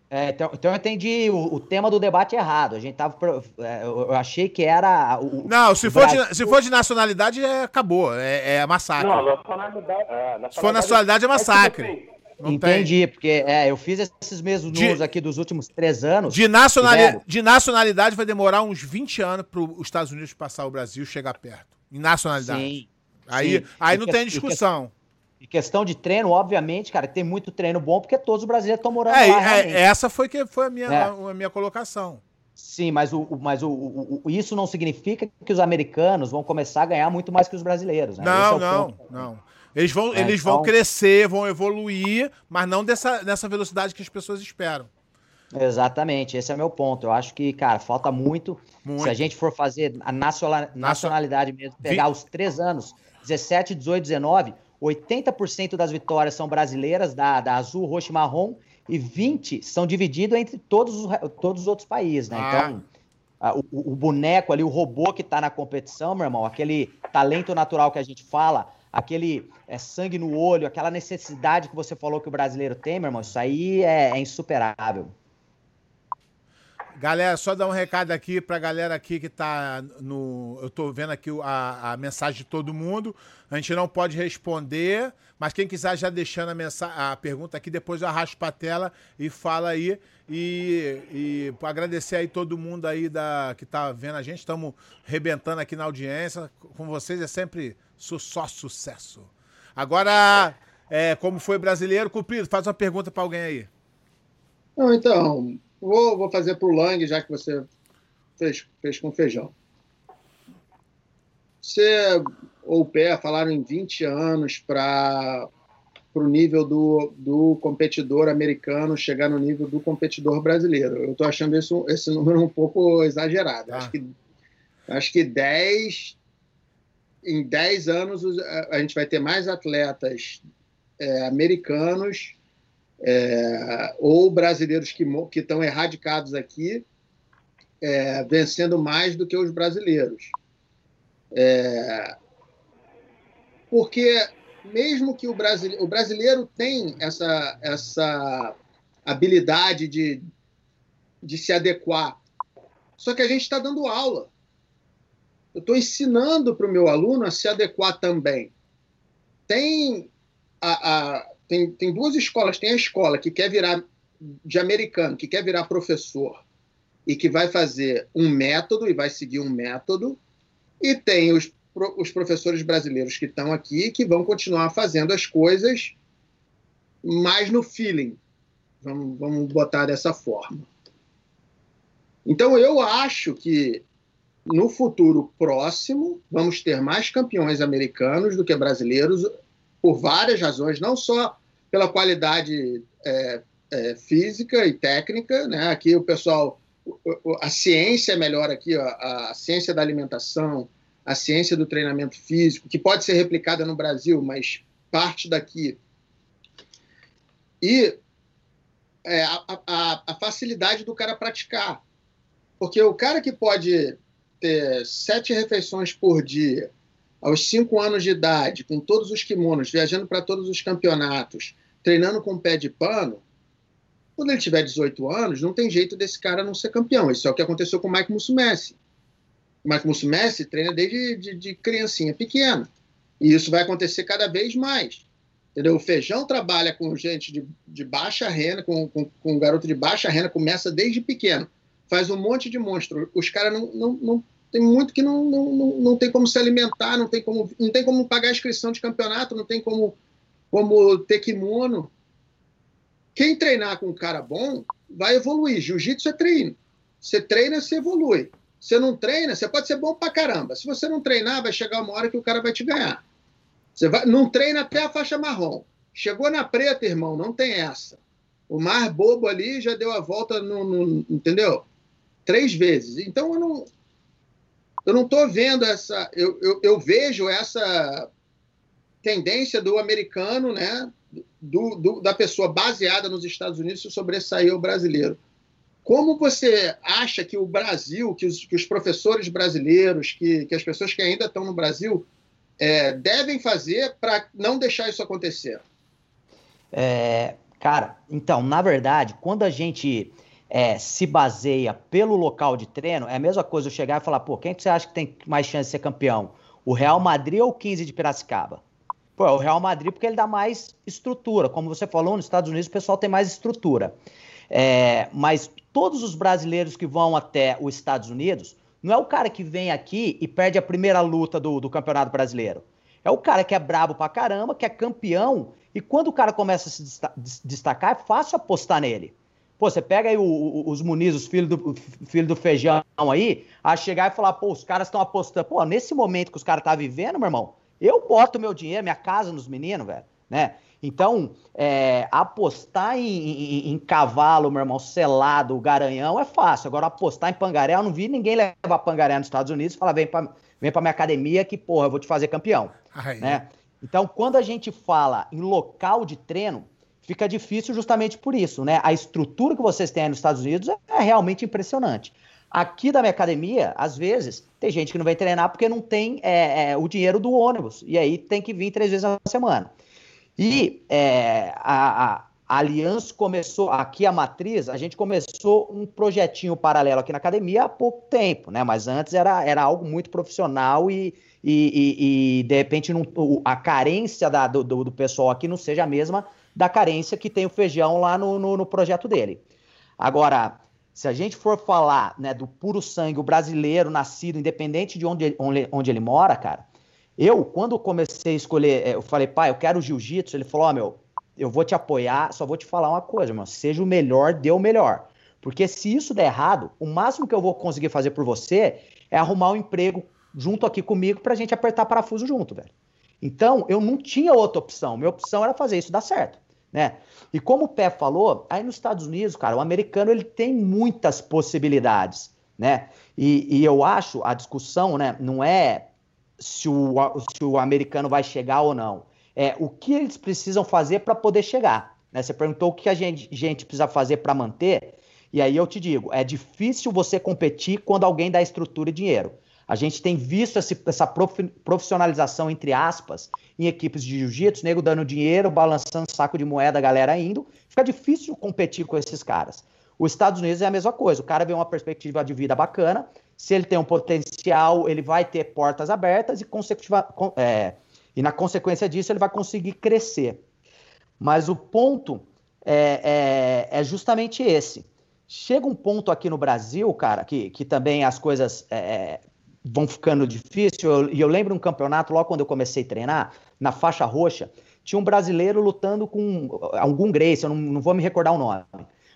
C: É, então, então eu entendi o, o tema do debate errado. A gente tava. é, eu achei que era. O,
A: Não, se
C: o
A: for,
C: Brasil-
A: de, se for de nacionalidade, é, acabou. É, é massacre.
B: Não, nacionalidade. É,
A: Se for nacionalidade, é
B: mas, tipo
A: massacre. Não tem.
C: Entendi, porque é, eu fiz esses mesmos
A: De-
C: números aqui dos últimos três anos.
A: De, nacionali de nacionalidade vai demorar uns 20 anos para os Estados Unidos passar o Brasil e chegar perto. Em nacionalidade.
C: Sim.
A: aí
C: sim.
A: aí
C: E
A: não
C: que-
A: tem
C: e que-
A: discussão.
C: E questão de treino, obviamente, cara, tem muito treino bom, porque todos os brasileiros estão morando
A: É,
C: lá.
A: é, essa foi, que, foi a, minha,
C: É.
A: a, a minha colocação.
C: Sim, mas, o, mas o, o- o- isso não significa que os americanos vão começar a ganhar muito mais que os brasileiros. Né? É
A: Não,
C: o
A: não,
C: ponto.
A: não. Eles vão,
C: É,
A: eles vão
C: então-
A: crescer, vão evoluir, mas não dessa, nessa velocidade que as pessoas esperam.
C: Exatamente, esse é meu ponto. Eu acho que, cara, falta muito. muito. Se a gente for fazer a nacionalidade mesmo, pegar Vi... os três anos, 17, 18, 19, 80% das vitórias são brasileiras, da, da azul, roxo e marrom, e 20 são divididos entre todos os, todos os outros países, né? Ah. Então, a, o, o, boneco ali, o robô que tá na competição, meu irmão, aquele talento natural que a gente fala, aquele é, sangue no olho, aquela necessidade que você falou que o brasileiro tem, meu irmão, isso aí é, é insuperável.
A: Galera, só dar um recado aqui pra galera aqui que tá no. Eu tô vendo aqui a, a mensagem de todo mundo. A gente não pode responder, mas quem quiser já deixando a, mensagem, a pergunta aqui, depois eu arrasto pra tela e fala aí. E, e agradecer aí todo mundo aí da, que tá vendo a gente. Estamos rebentando aqui na audiência. Com vocês é sempre só sucesso. Agora, é, como foi brasileiro, cumprido, faz uma pergunta para alguém aí.
D: Não, então, Vou, vou fazer para o Lang, já que você fez, fez com feijão. Você ou o Pé falaram em 20 anos para o nível do, do competidor americano chegar no nível do competidor brasileiro. Eu estou achando isso, esse número um pouco exagerado. Ah. Acho, que, acho que 10, em 10 anos a gente vai ter mais atletas é, americanos é, ou brasileiros que estão erradicados aqui é, vencendo mais do que os brasileiros. É, porque mesmo que o brasileiro, o brasileiro tem essa, essa habilidade de, de se adequar, só que a gente está dando aula. Eu estou ensinando para o meu aluno a se adequar também. Tem a, a tem, tem duas escolas. Tem a escola que quer virar de americano, que quer virar professor e que vai fazer um método e vai seguir um método, e tem os, os professores brasileiros que estão aqui que vão continuar fazendo as coisas mais no feeling. Vamos, vamos botar dessa forma. Então, eu acho que no futuro próximo vamos ter mais campeões americanos do que brasileiros por várias razões, não só pela qualidade é, é, física e técnica, né? Aqui o pessoal, a ciência é melhor aqui, a, a ciência da alimentação, a ciência do treinamento físico, que pode ser replicada no Brasil, mas parte daqui. E é, a, a, a, facilidade do cara praticar. Porque o cara que pode ter sete refeições por dia, aos cinco anos de idade, com todos os kimonos, viajando para todos os campeonatos, treinando com pé de pano, quando ele tiver 18 anos, não tem jeito desse cara não ser campeão. Isso é o que aconteceu com o Mike Musumeci. O Mike Musumeci treina desde de, de criancinha pequena. E isso vai acontecer cada vez mais. Entendeu? O Feijão trabalha com gente de, de baixa renda, com, com, com um garoto de baixa renda, começa desde pequeno. Faz um monte de monstro. Os caras não, não, não tem muito que não, não, não, não tem como se alimentar, não tem como, não tem como pagar a inscrição de campeonato, não tem como, como ter kimono. Quem treinar com um cara bom vai evoluir. Jiu-jitsu é treino. Você treina, você evolui. Você não treina, você pode ser bom pra caramba. Se você não treinar, vai chegar uma hora que o cara vai te ganhar. Você vai, não treina até a faixa marrom. Chegou na preta, irmão, não tem essa. O mais bobo ali já deu a volta no, no entendeu? Três vezes. Então eu não, eu não estou vendo essa. Eu, eu, eu, vejo essa tendência do americano, né, do, do, da pessoa baseada nos Estados Unidos se sobressair o brasileiro. Como você acha que o Brasil, que os, que os professores brasileiros, que, que, as pessoas que ainda estão no Brasil, é, devem fazer para não deixar isso acontecer?
C: É, cara, então, na verdade, quando a gente é, se baseia pelo local de treino, é a mesma coisa eu chegar e falar, pô, quem que você acha que tem mais chance de ser campeão? O Real Madrid ou o 15 de Piracicaba? Pô, é o Real Madrid porque ele dá mais estrutura. Como você falou, nos Estados Unidos o pessoal tem mais estrutura. É, mas todos os brasileiros que vão até os Estados Unidos, não é o cara que vem aqui e perde a primeira luta do, do Campeonato Brasileiro. É o cara que é brabo pra caramba, que é campeão, e quando o cara começa a se destacar, é fácil apostar nele. Pô, você pega aí o, o, os Muniz, os filhos do, filho do feijão aí, a chegar e falar, pô, os caras estão apostando. Pô, nesse momento que os caras estão tá vivendo, meu irmão, eu boto meu dinheiro, minha casa nos meninos, velho, né? Então, é, apostar em, em, em, cavalo, meu irmão, selado, garanhão, é fácil. Agora, apostar em pangaré, eu não vi ninguém levar pangaré nos Estados Unidos e falar, vem pra, vem pra minha academia que, porra, eu vou te fazer campeão. Ai, né? Então, quando a gente fala em local de treino, fica difícil justamente por isso, né? A estrutura que vocês têm nos Estados Unidos é realmente impressionante. Aqui da minha academia, às vezes, tem gente que não vai treinar porque não tem é, é, o dinheiro do ônibus. E aí tem que vir três vezes na semana. E é, a, a, Aliança começou, aqui a matriz, a gente começou um projetinho paralelo aqui na academia há pouco tempo, né? Mas antes era, era algo muito profissional e, e, e, e de repente não, a carência da, do, do pessoal aqui não seja a mesma da carência que tem o feijão lá no, no, no projeto dele. Agora, se a gente for falar né, do puro sangue, o brasileiro nascido, independente de onde, onde, onde ele mora, cara, eu, quando comecei a escolher, é, eu falei, pai, eu quero jiu-jitsu. Ele falou: Ó, oh, meu, eu vou te apoiar, só vou te falar uma coisa, irmão. Seja o melhor, dê o melhor. Porque se isso der errado, o máximo que eu vou conseguir fazer por você é arrumar um emprego junto aqui comigo pra gente apertar parafuso junto, velho. Então, eu não tinha outra opção. Minha opção era fazer isso dar certo, né? E como o Pé falou, aí nos Estados Unidos, cara, o americano ele tem muitas possibilidades, né? E, e eu acho a discussão, né, não é se o, se o americano vai chegar ou não. É o que eles precisam fazer para poder chegar. Né? Você perguntou o que a gente, gente precisa fazer para manter, e aí eu te digo: é difícil você competir quando alguém dá estrutura e dinheiro. A gente tem visto esse, essa profissionalização, entre aspas, em equipes de jiu-jitsu, nego dando dinheiro, balançando saco de moeda, a galera indo. Fica difícil competir com esses caras. Os Estados Unidos é a mesma coisa. O cara vê uma perspectiva de vida bacana, se ele tem um potencial, ele vai ter portas abertas e, é, e na consequência disso ele vai conseguir crescer. Mas o ponto é, é, é, justamente esse. Chega um ponto aqui no Brasil, cara, que, que também as coisas é, vão ficando difíceis. E eu, eu, lembro um campeonato, logo quando eu comecei a treinar, na faixa roxa, tinha um brasileiro lutando com algum Grace, eu não, não vou me recordar o nome.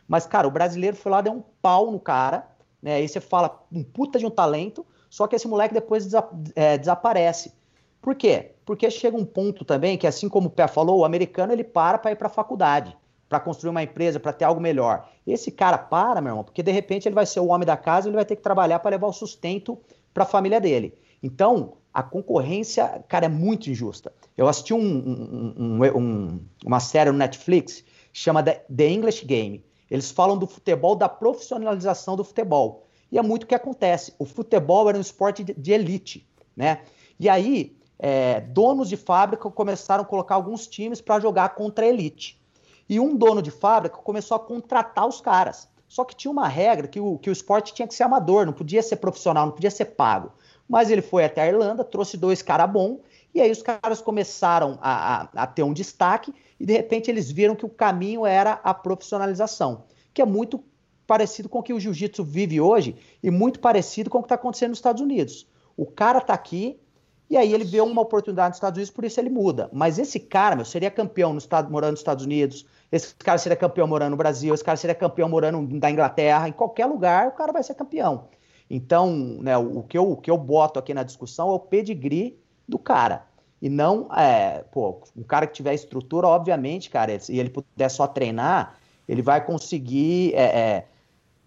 C: Mas, cara, o brasileiro foi lá, deu um pau no cara, né? Aí você fala, um puta de um talento, só que esse moleque depois desa é, desaparece. Por quê? Porque chega um ponto também que, assim como o Pé falou, o americano ele para para ir para a faculdade, para construir uma empresa, para ter algo melhor. Esse cara para, meu irmão, porque de repente ele vai ser o homem da casa, ele vai ter que trabalhar para levar o sustento para a família dele. Então, a concorrência, cara, é muito injusta. Eu assisti um, um, um, uma série no Netflix, chama The English Game. Eles falam do futebol, da profissionalização do futebol. E é muito o que acontece. O futebol era um esporte de, elite, né? E aí, é, donos de fábrica começaram a colocar alguns times para jogar contra a elite. E um dono de fábrica começou a contratar os caras. Só que tinha uma regra que o, que o esporte tinha que ser amador, não podia ser profissional, não podia ser pago. Mas ele foi até a Irlanda, trouxe dois caras bons, e aí os caras começaram a, a, a ter um destaque e de repente eles viram que o caminho era a profissionalização, que é muito parecido com o que o jiu-jitsu vive hoje e muito parecido com o que está acontecendo nos Estados Unidos. O cara está aqui e aí ele vê uma oportunidade nos Estados Unidos, por isso ele muda. Mas esse cara, meu, seria campeão no estado, morando nos Estados Unidos, esse cara seria campeão morando no Brasil, esse cara seria campeão morando na Inglaterra, em qualquer lugar o cara vai ser campeão. Então, né, o, que eu, o que eu boto aqui na discussão é o pedigree do cara. E não, é, pô, um cara que tiver estrutura, obviamente, cara, e ele puder só treinar, ele vai conseguir é, é,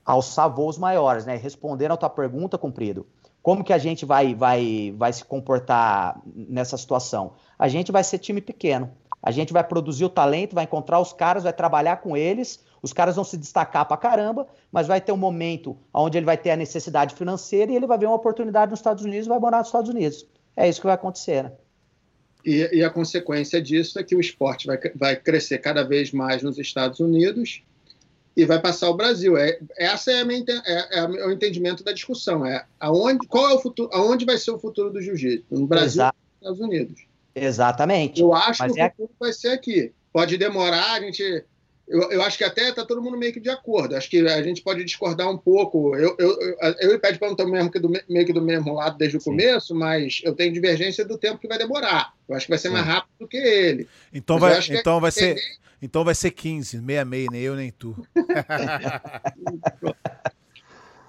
C: alçar voos maiores, né? Respondendo a tua pergunta, cumprido, como que a gente vai, vai, vai se comportar nessa situação? A gente vai ser time pequeno. A gente vai produzir o talento, vai encontrar os caras, vai trabalhar com eles, os caras vão se destacar pra caramba, mas vai ter um momento onde ele vai ter a necessidade financeira e ele vai ver uma oportunidade nos Estados Unidos e vai morar nos Estados Unidos. É isso que vai acontecer, né?
D: E, e, a consequência disso é que o esporte vai, vai crescer cada vez mais nos Estados Unidos e vai passar o Brasil. É, essa é, minha, é, é, o entendimento da discussão. É aonde, qual é o futuro, aonde vai ser o futuro do jiu-jitsu? No Brasil
C: Exato.
D: nos Estados Unidos.
C: Exatamente.
D: Eu acho Mas que o é futuro vai ser aqui. Pode demorar, a gente eu, eu acho que até está todo mundo meio que de acordo. Acho que a gente pode discordar um pouco. Eu, eu, eu, eu e Pé de Pano estamos mesmo que do, meio que do mesmo lado desde o Sim. começo, mas eu tenho divergência do tempo que vai demorar. Eu acho que vai ser Sim. mais rápido do que ele.
A: Então vai, então vai ser. Então vai ser 15, meia meia, nem eu nem tu.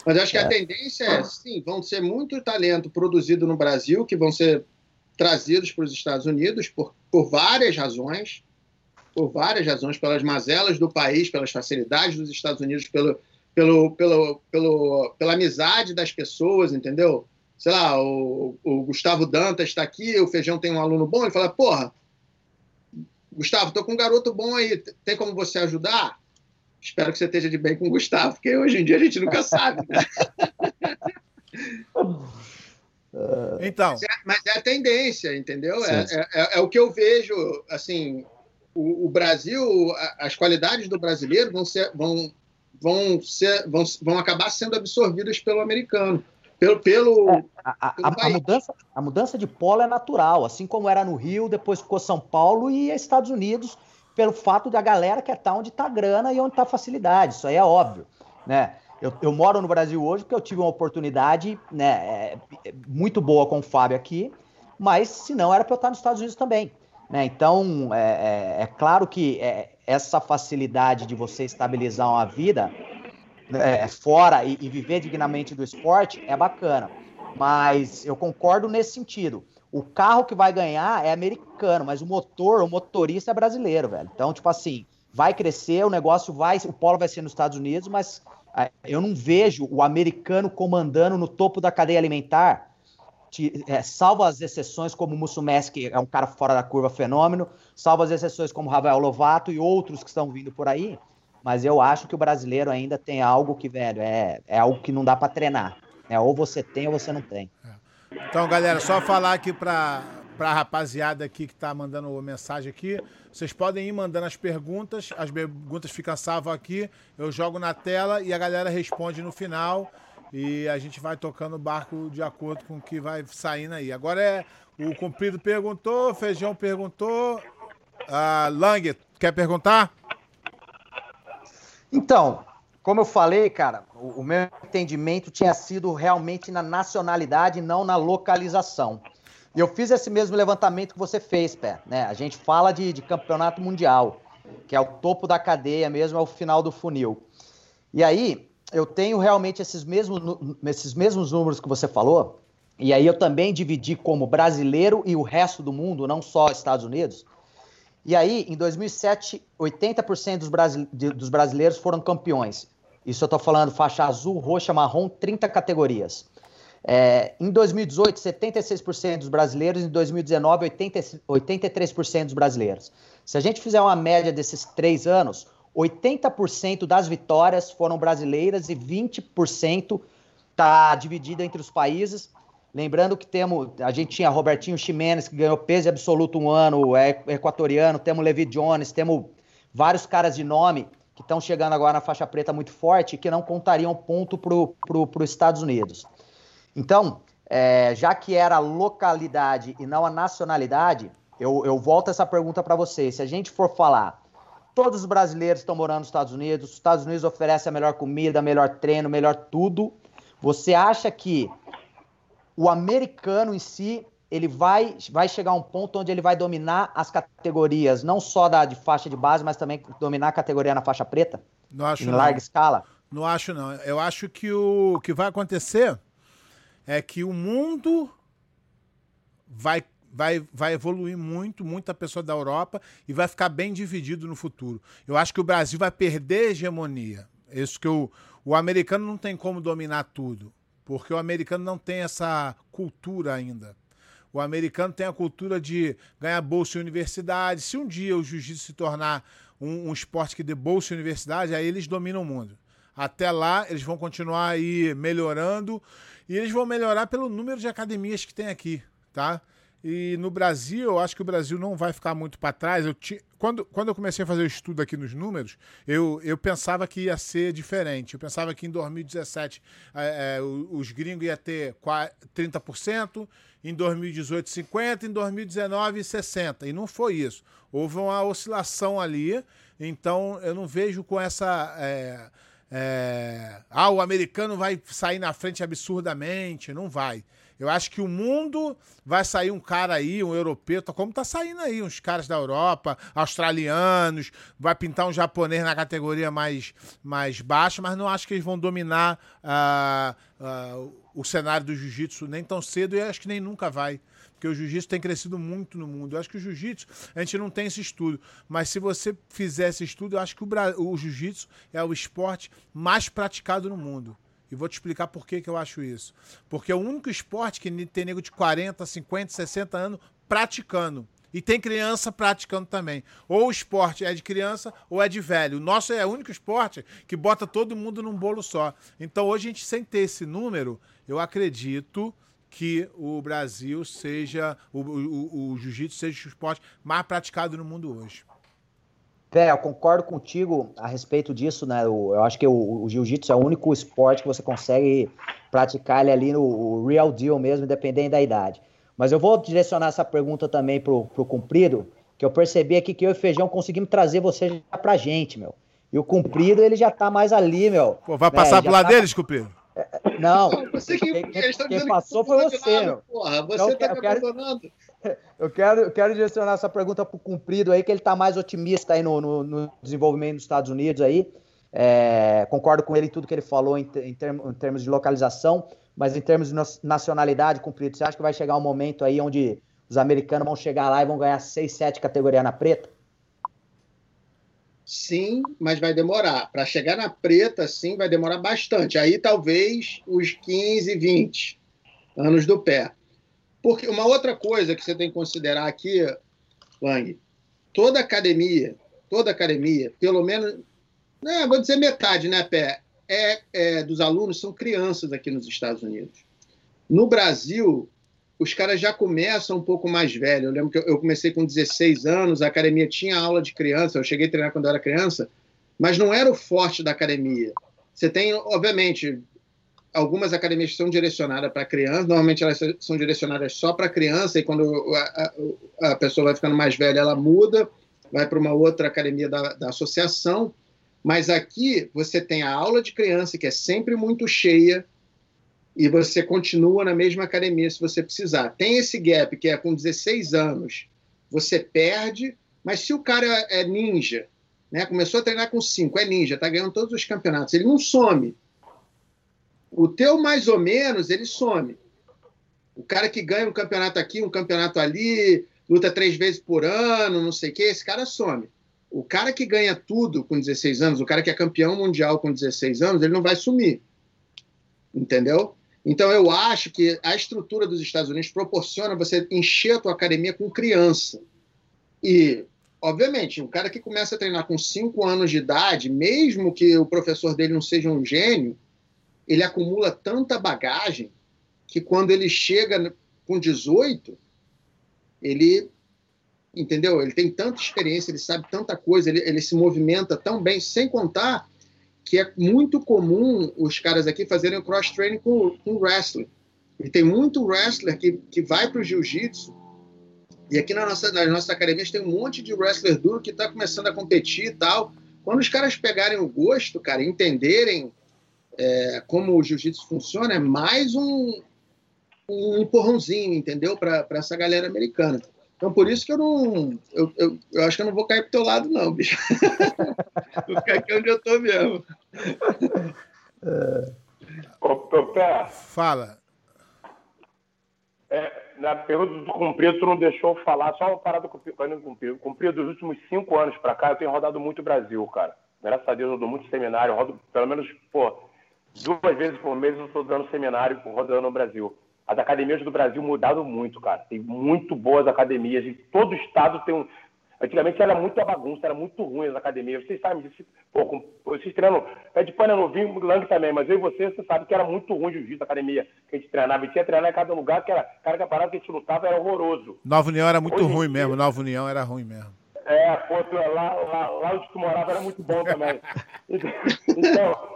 D: Mas acho que a é. tendência é, sim, vão ser muito talento produzido no Brasil, que vão ser trazidos para os Estados Unidos por, por várias razões por várias razões, pelas mazelas do país, pelas facilidades dos Estados Unidos, pelo, pelo, pelo, pelo, pela amizade das pessoas, entendeu? Sei lá, o, o Gustavo Dantas está aqui, o Feijão tem um aluno bom, ele fala, porra, Gustavo, tô com um garoto bom aí, tem como você ajudar? Espero que você esteja de bem com o Gustavo, porque hoje em dia a gente nunca sabe. Né?
A: Então.
D: Mas é, mas é, a tendência, entendeu? É, é, é, é, o que eu vejo, assim, o, o, Brasil, as qualidades do brasileiro vão ser, vão, vão ser, vão, vão acabar sendo absorvidas pelo americano. Pelo, pelo,
C: é, a, pelo a, a, mudança, a mudança de polo é natural, assim como era no Rio, depois ficou São Paulo e Estados Unidos, pelo fato da galera que estar tá onde está a grana e onde está a facilidade. Isso aí é óbvio, né? Eu, eu, moro no Brasil hoje porque eu tive uma oportunidade né, é, é muito boa com o Fábio aqui, mas se não era para eu estar nos Estados Unidos também. Né? Então, é, é, é claro que é, essa facilidade de você estabilizar uma vida é, fora e, e, viver dignamente do esporte é bacana. Mas eu concordo nesse sentido. O carro que vai ganhar é americano, mas o motor, o motorista é brasileiro, velho. Então, tipo assim, vai crescer, o negócio vai, o polo vai ser nos Estados Unidos, mas eu não vejo o americano comandando no topo da cadeia alimentar, é, salvo as exceções como o Mussumes, que é um cara fora da curva fenômeno, salvo as exceções como Rafael Lovato e outros que estão vindo por aí, mas eu acho que o brasileiro ainda tem algo que, velho, é, é algo que não dá para treinar. É, ou você tem ou você não tem.
A: Então, galera, só falar aqui para para a rapaziada aqui que está mandando mensagem aqui. Vocês podem ir mandando as perguntas, as perguntas ficam salvas aqui, eu jogo na tela e a galera responde no final e a gente vai tocando o barco de acordo com o que vai saindo aí. Agora é o Cumprido perguntou, Feijão perguntou, a Lang, quer perguntar?
C: Então, como eu falei, cara, o, o meu entendimento tinha sido realmente na nacionalidade, não na localização. E eu fiz esse mesmo levantamento que você fez, Pé. Né? A gente fala de, de campeonato mundial, que é o topo da cadeia mesmo, é o final do funil. E aí, eu tenho realmente esses mesmos, esses mesmos números que você falou, e aí eu também dividi como brasileiro e o resto do mundo, não só Estados Unidos. E aí, em 2007, 80% dos, brasile dos brasileiros foram campeões. Isso eu estou falando faixa azul, roxa, marrom, 30 categorias. É, em 2018, 76% dos brasileiros, em 2019, 80, 83% dos brasileiros. Se a gente fizer uma média desses três anos, 80% das vitórias foram brasileiras e 20% está dividido entre os países. Lembrando que temos, a gente tinha Robertinho Ximenes, que ganhou peso absoluto um ano, é equatoriano, temos Levi Jones, temos vários caras de nome que estão chegando agora na faixa preta muito forte que não contariam ponto para os Estados Unidos. Então, é, já que era a localidade e não a nacionalidade, eu, eu volto essa pergunta para você. Se a gente for falar, todos os brasileiros estão morando nos Estados Unidos, os Estados Unidos oferecem a melhor comida, melhor treino, melhor tudo. Você acha que o americano em si ele vai, vai chegar a um ponto onde ele vai dominar as categorias, não só da de faixa de base, mas também dominar a categoria na faixa preta?
A: Não acho
C: em
A: não.
C: larga escala?
A: Não acho não. Eu acho que o que vai acontecer é que o mundo vai, vai, vai evoluir muito, muita pessoa da Europa e vai ficar bem dividido no futuro. Eu acho que o Brasil vai perder hegemonia. Isso que o, o americano não tem como dominar tudo, porque o americano não tem essa cultura ainda. O americano tem a cultura de ganhar bolsa em universidade. Se um dia o jiu-jitsu se tornar um, um esporte que dê bolsa em universidade, aí eles dominam o mundo. Até lá, eles vão continuar aí melhorando e eles vão melhorar pelo número de academias que tem aqui, tá? E no Brasil, eu acho que o Brasil não vai ficar muito para trás. Eu ti... quando, quando eu comecei a fazer o estudo aqui nos números, eu, eu pensava que ia ser diferente. Eu pensava que em 2017 é, é, os gringos iam ter 30%, em 2018 50%, em 2019 60%. E não foi isso. Houve uma oscilação ali, então eu não vejo com essa. É, é... Ah, o americano vai sair na frente absurdamente. Não vai. Eu acho que o mundo vai sair um cara aí, um europeu, tá como tá saindo aí, uns caras da Europa, australianos, vai pintar um japonês na categoria mais, mais baixa, mas não acho que eles vão dominar uh, uh, o cenário do jiu-jitsu nem tão cedo e acho que nem nunca vai. Porque o jiu-jitsu tem crescido muito no mundo. Eu acho que o jiu-jitsu, a gente não tem esse estudo. Mas se você fizer esse estudo, eu acho que o, o jiu-jitsu é o esporte mais praticado no mundo. E vou te explicar por que, que eu acho isso. Porque é o único esporte que tem nego de 40, 50, 60 anos praticando. E tem criança praticando também. Ou o esporte é de criança ou é de velho. O nosso é o único esporte que bota todo mundo num bolo só. Então hoje a gente, sem ter esse número, eu acredito que o Brasil seja, o, o, o jiu-jitsu seja o esporte mais praticado no mundo hoje.
C: Pé, eu concordo contigo a respeito disso, né? Eu, acho que o, o jiu-jitsu é o único esporte que você consegue praticar ele ali no real deal mesmo, independente da idade. Mas eu vou direcionar essa pergunta também pro, pro Cumprido, que eu percebi aqui que eu e o Feijão conseguimos trazer você já pra gente, meu. E o Cumprido, ele já tá mais ali, meu.
A: Pô, vai passar né? pro lado tá... deles, Cumprido?
C: Não, você que, quem, quem passou foi você. Porra, você então, tá me abandonando. Eu quero, eu quero direcionar essa pergunta pro Cumprido aí, que ele tá mais otimista aí no, no, no desenvolvimento dos Estados Unidos aí. É, concordo com ele em tudo que ele falou em, em, termos, em termos de localização. Mas em termos de nacionalidade cumprido, você acha que vai chegar um momento aí onde os americanos vão chegar lá e vão ganhar 6, 7 categorias na preta?
D: Sim, mas vai demorar. Para chegar na preta, sim, vai demorar bastante. Aí talvez os 15, 20 anos do pé. Porque uma outra coisa que você tem que considerar aqui, Lang, toda academia, toda academia, pelo menos, não, vou dizer metade, né, Pé? é, é, dos alunos são crianças aqui nos Estados Unidos. No Brasil, os caras já começam um pouco mais velhos. Eu lembro que eu comecei com 16 anos, a academia tinha aula de criança, eu cheguei a treinar quando eu era criança, mas não era o forte da academia. Você tem, obviamente, algumas academias que são direcionadas para criança, normalmente elas são direcionadas só para criança, e quando a, a, a, pessoa vai ficando mais velha, ela muda, vai para uma outra academia da, da associação. Mas aqui você tem a aula de criança, que é sempre muito cheia, e você continua na mesma academia se você precisar. Tem esse gap, que é com 16 anos, você perde, mas se o cara é ninja, né, começou a treinar com 5, é ninja, está ganhando todos os campeonatos, ele não some. O teu, mais ou menos, ele some. O cara que ganha um campeonato aqui, um campeonato ali, luta três vezes por ano, não sei o quê, esse cara some o cara que ganha tudo com 16 anos, o cara que é campeão mundial com 16 anos, ele não vai sumir. Entendeu? Então eu acho que a estrutura dos Estados Unidos proporciona você encher a tua academia com criança. E, obviamente, um cara que começa a treinar com 5 anos de idade, mesmo que o professor dele não seja um gênio, ele acumula tanta bagagem que quando ele chega com 18, ele entendeu? Ele tem tanta experiência, ele sabe tanta coisa, ele, ele se movimenta tão bem, sem contar que é muito comum os caras aqui fazerem cross-training com, com wrestling. E tem muito wrestler que, que vai para o jiu-jitsu. E aqui na nossa, nas nossas academias tem um monte de wrestler duro que está começando a competir e tal. Quando os caras pegarem o gosto, cara, entenderem é, como o jiu-jitsu funciona, é mais um, um empurrãozinho, entendeu? Para essa galera americana. Então, por isso que eu não. Eu, eu, eu, acho que eu não vou cair pro teu lado, não, bicho. vou ficar aqui onde eu tô mesmo.
B: Ô, Pé.
A: Fala.
B: É, na pergunta do Cumprido, tu não deixou falar, só uma parada com o Cumprido. Cumprido, dos últimos cinco anos pra cá, eu tenho rodado muito o Brasil, cara. Graças a Deus, eu dou muito seminário, rodo pelo menos, pô, duas vezes por mês eu estou dando seminário rodando no Brasil as academias do Brasil mudaram muito, cara. Tem muito boas academias. E todo estado tem um. Antigamente era muita bagunça, era muito ruim as academias. Vocês sabem disso. Pô, com, vocês treinam. Pé de pano novinho, Lang também, mas eu e você, você sabe que era muito ruim o jiu-jitsu, academia que a gente treinava. A gente ia treinar em cada lugar, que era. Cara, que a parada que a gente lutava era horroroso.
A: Nova União era muito Hoje ruim dia, mesmo. Nova União era ruim mesmo.
B: É, pô, lá, lá, lá onde tu morava era muito bom também. então,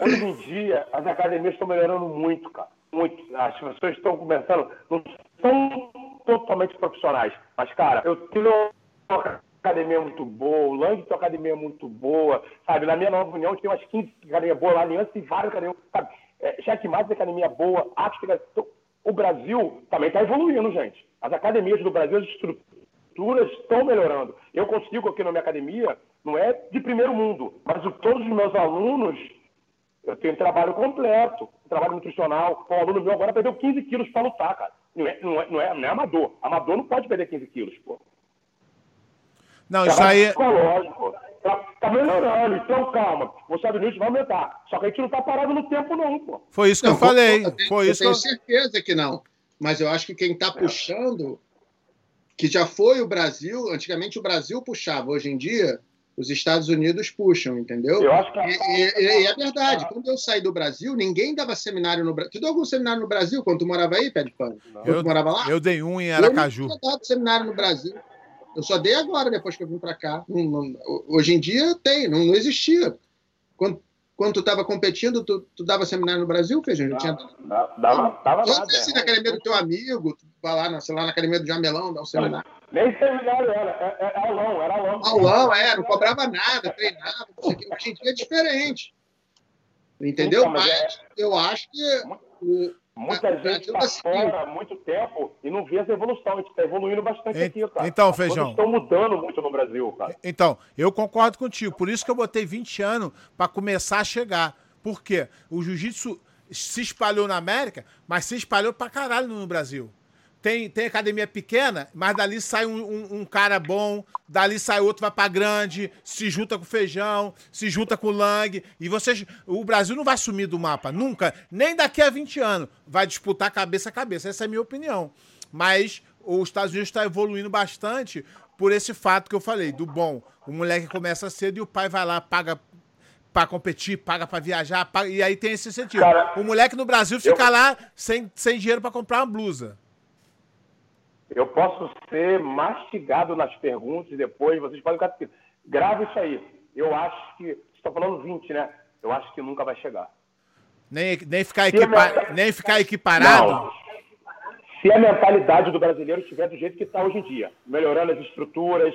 B: hoje em dia, as academias estão melhorando muito, cara muito. As pessoas estão começando, não são totalmente profissionais. Mas, cara, eu tenho uma academia muito boa, o Lang tem uma academia muito boa, sabe? Na minha nova união tem umas 15 academias boas, lá Aliança tem várias academias, sabe? É, Checkmate tem academia boa, África. Então, o Brasil também está evoluindo, gente. As academias do Brasil, as estruturas estão melhorando. Eu consigo aqui na minha academia, não é de primeiro mundo, mas todos os meus alunos Eu tenho trabalho completo, trabalho nutricional. O aluno meu agora perdeu 15 quilos para lutar, cara. Não é, não, é, não, é, não é amador. Amador não pode perder 15 quilos, pô.
A: Não, isso aí.
B: é Psicológico. Tá, tá melhorando, então calma. O Estados Unidos vai aumentar. Só que a gente não tá parado no tempo, não, pô.
A: Foi isso que
D: Não,
A: eu falei.
D: eu tenho,
A: Foi
D: eu
A: isso que
D: tenho
A: eu...
D: certeza que não. Mas eu acho que quem está puxando, que já foi o Brasil, antigamente o Brasil puxava, hoje em dia os Estados Unidos puxam, entendeu?
B: Eu acho que.
D: E, e- e é verdade, quando eu saí do Brasil, ninguém dava seminário no Brasil. Tu deu algum seminário no Brasil quando tu morava aí, Pé de Pano? Quando
A: Eu,
D: tu morava lá?
A: eu dei um em
D: Eu
A: Aracaju.
D: não tinha dado seminário no Brasil. Eu só dei agora, depois que eu vim para cá. Não- não- hoje em dia tem, não, não existia. Quando, quando tu estava competindo, tu, tu dava seminário no Brasil, Feijão? Já tinha
B: Dava, dava, dava
D: Só
B: nada.
D: assim, na academia do teu amigo, tu vai lá, na, sei lá, na academia do Jamelão, dá um seminário.
B: Nem seminário era, era, era aulão, era aulão.
D: Aulão, é, não cobrava nada, treinava, hoje em dia é diferente. Entendeu?
B: Então, mas
D: Mas eu acho que o,
B: Muita
D: Ah,
B: gente está
D: tá seguindo.
B: fora há muito tempo e não vê essa evolução. A gente está evoluindo bastante
A: En-
B: aqui, cara.
A: então,
B: As coisas
A: Feijão.
B: estão mudando muito no Brasil, cara.
A: Então, eu concordo contigo. Por isso que eu botei 20 anos para começar a chegar. Por quê? O jiu-jitsu se espalhou na América, mas se espalhou pra caralho no Brasil. Tem, tem academia pequena, mas dali sai um, um- um cara bom, dali sai outro, vai pra grande, se junta com feijão, se junta com lang. E vocês. O Brasil não vai sumir do mapa, nunca. Nem daqui a 20 anos. Vai disputar cabeça a cabeça. Essa é a minha opinião. Mas os Estados Unidos está evoluindo bastante por esse fato que eu falei, do bom. O moleque começa cedo e o pai vai lá, paga pra competir, paga pra viajar, paga- e aí tem esse incentivo.
B: Cara,
A: o moleque no Brasil fica lá sem, sem dinheiro pra comprar uma blusa.
B: Eu posso ser mastigado nas perguntas e depois vocês podem ficar. Grave isso aí. Eu acho que. Você está falando 20, né? Eu acho que nunca vai chegar.
A: Nem, nem, ficar, equipa-
B: minha-
A: nem ficar equiparado.
B: Não. Se a mentalidade do brasileiro estiver do jeito que está hoje em dia, melhorando as estruturas,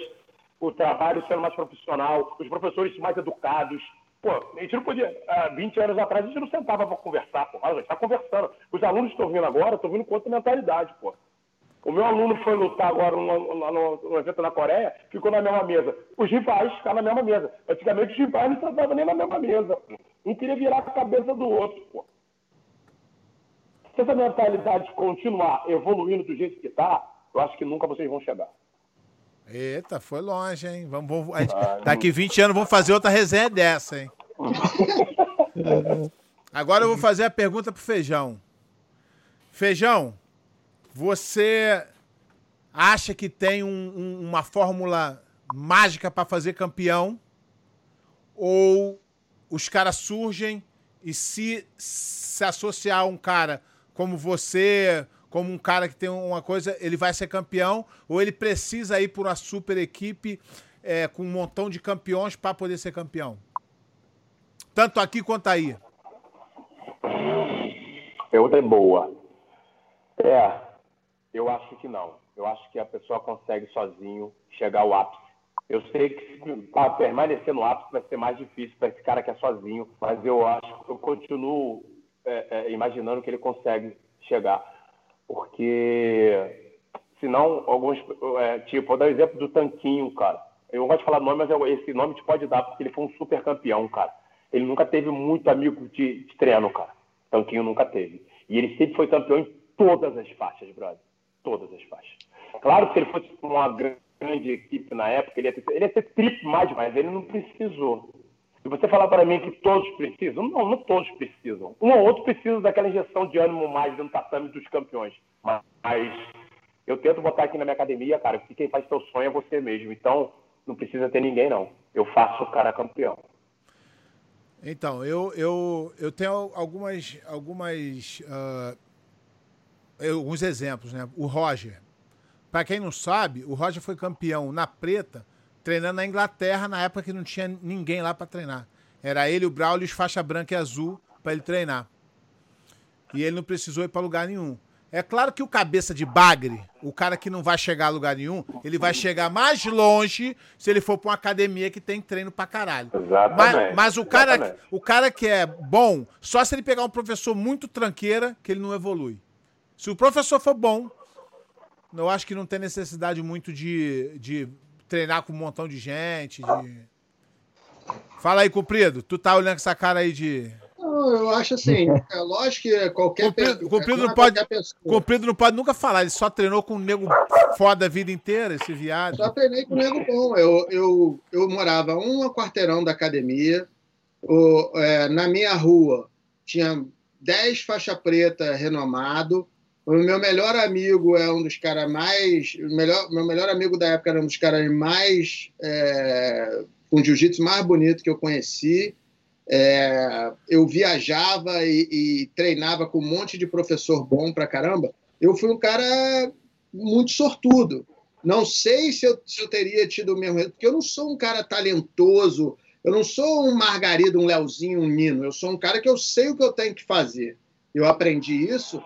B: o trabalho sendo mais profissional, os professores mais educados. Pô, a gente não podia. Há 20 anos atrás a gente não sentava para conversar, pô. A gente está conversando. Os alunos que estão vindo agora estão vindo com outra mentalidade, pô. O meu aluno foi lutar agora no, evento na Coreia, ficou na mesma mesa. Os rivais ficaram na mesma mesa. Antigamente os rivais não estavam nem na mesma mesa. pô. Um queria virar a cabeça do outro, pô. Se essa mentalidade continuar evoluindo do jeito que está, eu acho que nunca vocês vão chegar.
A: Eita, foi longe, hein? Vamos, vamos- gente- daqui 20 anos vamos fazer outra resenha dessa, hein? Agora eu vou fazer a pergunta pro Feijão. Feijão, você acha que tem um- um- uma fórmula mágica para fazer campeão? Ou os caras surgem e se se associar a um cara como você, como um cara que tem uma coisa, ele vai ser campeão? Ou ele precisa ir por uma super equipe é, com um montão de campeões para poder ser campeão? Tanto aqui quanto aí.
B: Pergunta é boa. É, eu acho que não. Eu acho que a pessoa consegue sozinho chegar ao ápice. Eu sei que para permanecer no ápice vai ser mais difícil para esse cara que é sozinho, mas eu acho, eu continuo é, é, imaginando que ele consegue chegar, porque senão alguns, é, tipo, vou dar o exemplo do Tanquinho, cara. Eu não gosto de falar nome, mas esse nome te pode dar porque ele foi um super campeão, cara. Ele nunca teve muito amigo de, de treino, cara. Tanquinho nunca teve. E ele sempre foi campeão em todas as faixas, brother. Todas as faixas. Claro que se ele fosse uma grande equipe na época, ele ia, ter, ele ia ser triplo mais, mas ele não precisou. E você falar para mim que todos precisam? Não, não todos precisam. Um ou outro precisa daquela injeção de ânimo mais no tatame dos campeões. Mas, eu tento botar aqui na minha academia, cara, que quem faz seu sonho é você mesmo. Então, não precisa ter ninguém, não. Eu faço o cara campeão.
A: Então, eu, eu, eu tenho algumas, algumas eu- alguns exemplos, né? O Roger. Para quem não sabe, o Roger foi campeão na preta, treinando na Inglaterra na época que não tinha ninguém lá para treinar. Era ele, o Braulio os faixa branca e azul para ele treinar. E ele não precisou ir para lugar nenhum. É claro que o cabeça de bagre, o cara que não vai chegar a lugar nenhum, ele vai chegar mais longe se ele for para uma academia que tem treino pra caralho.
B: Exatamente,
A: Mas, mas o, cara,
B: exatamente.
A: o cara que é bom, só se ele pegar um professor muito tranqueira, que ele não evolui. Se o professor for bom, eu acho que não tem necessidade muito de, de treinar com um montão de gente. de- Fala aí, comprido. Tu tá olhando com essa cara aí de.
D: Eu acho assim, é lógico que qualquer
A: Cumprido, cumprido não pode, cumprido não pode nunca falar, ele só treinou com um nego foda a vida inteira, esse viado.
D: Só treinei com um nego bom. Eu, eu, eu morava um quarteirão da academia, o, é, na minha rua tinha 10 faixa preta renomado. O meu melhor amigo é um dos caras mais. Melhor, meu melhor amigo da época era um dos caras mais. É, com jiu-jitsu mais bonito que eu conheci. É, eu viajava e, e, treinava com um monte de professor bom pra caramba. Eu fui um cara muito sortudo. Não sei se eu, se eu teria tido o mesmo porque eu não sou um cara talentoso, eu não sou um Margarido, um Leozinho, um Nino. Eu sou um cara que eu sei o que eu tenho que fazer. Eu aprendi isso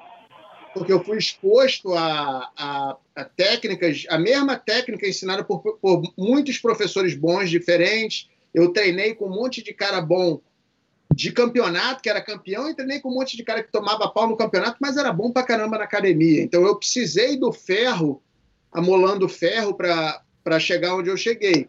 D: porque eu fui exposto a, a, a técnicas, a mesma técnica ensinada por, por muitos professores bons, diferentes. Eu treinei com um monte de cara bom de campeonato, que era campeão, e treinei com um monte de cara que tomava pau no campeonato, mas era bom pra caramba na academia. Então eu precisei do ferro, amolando ferro, para chegar onde eu cheguei.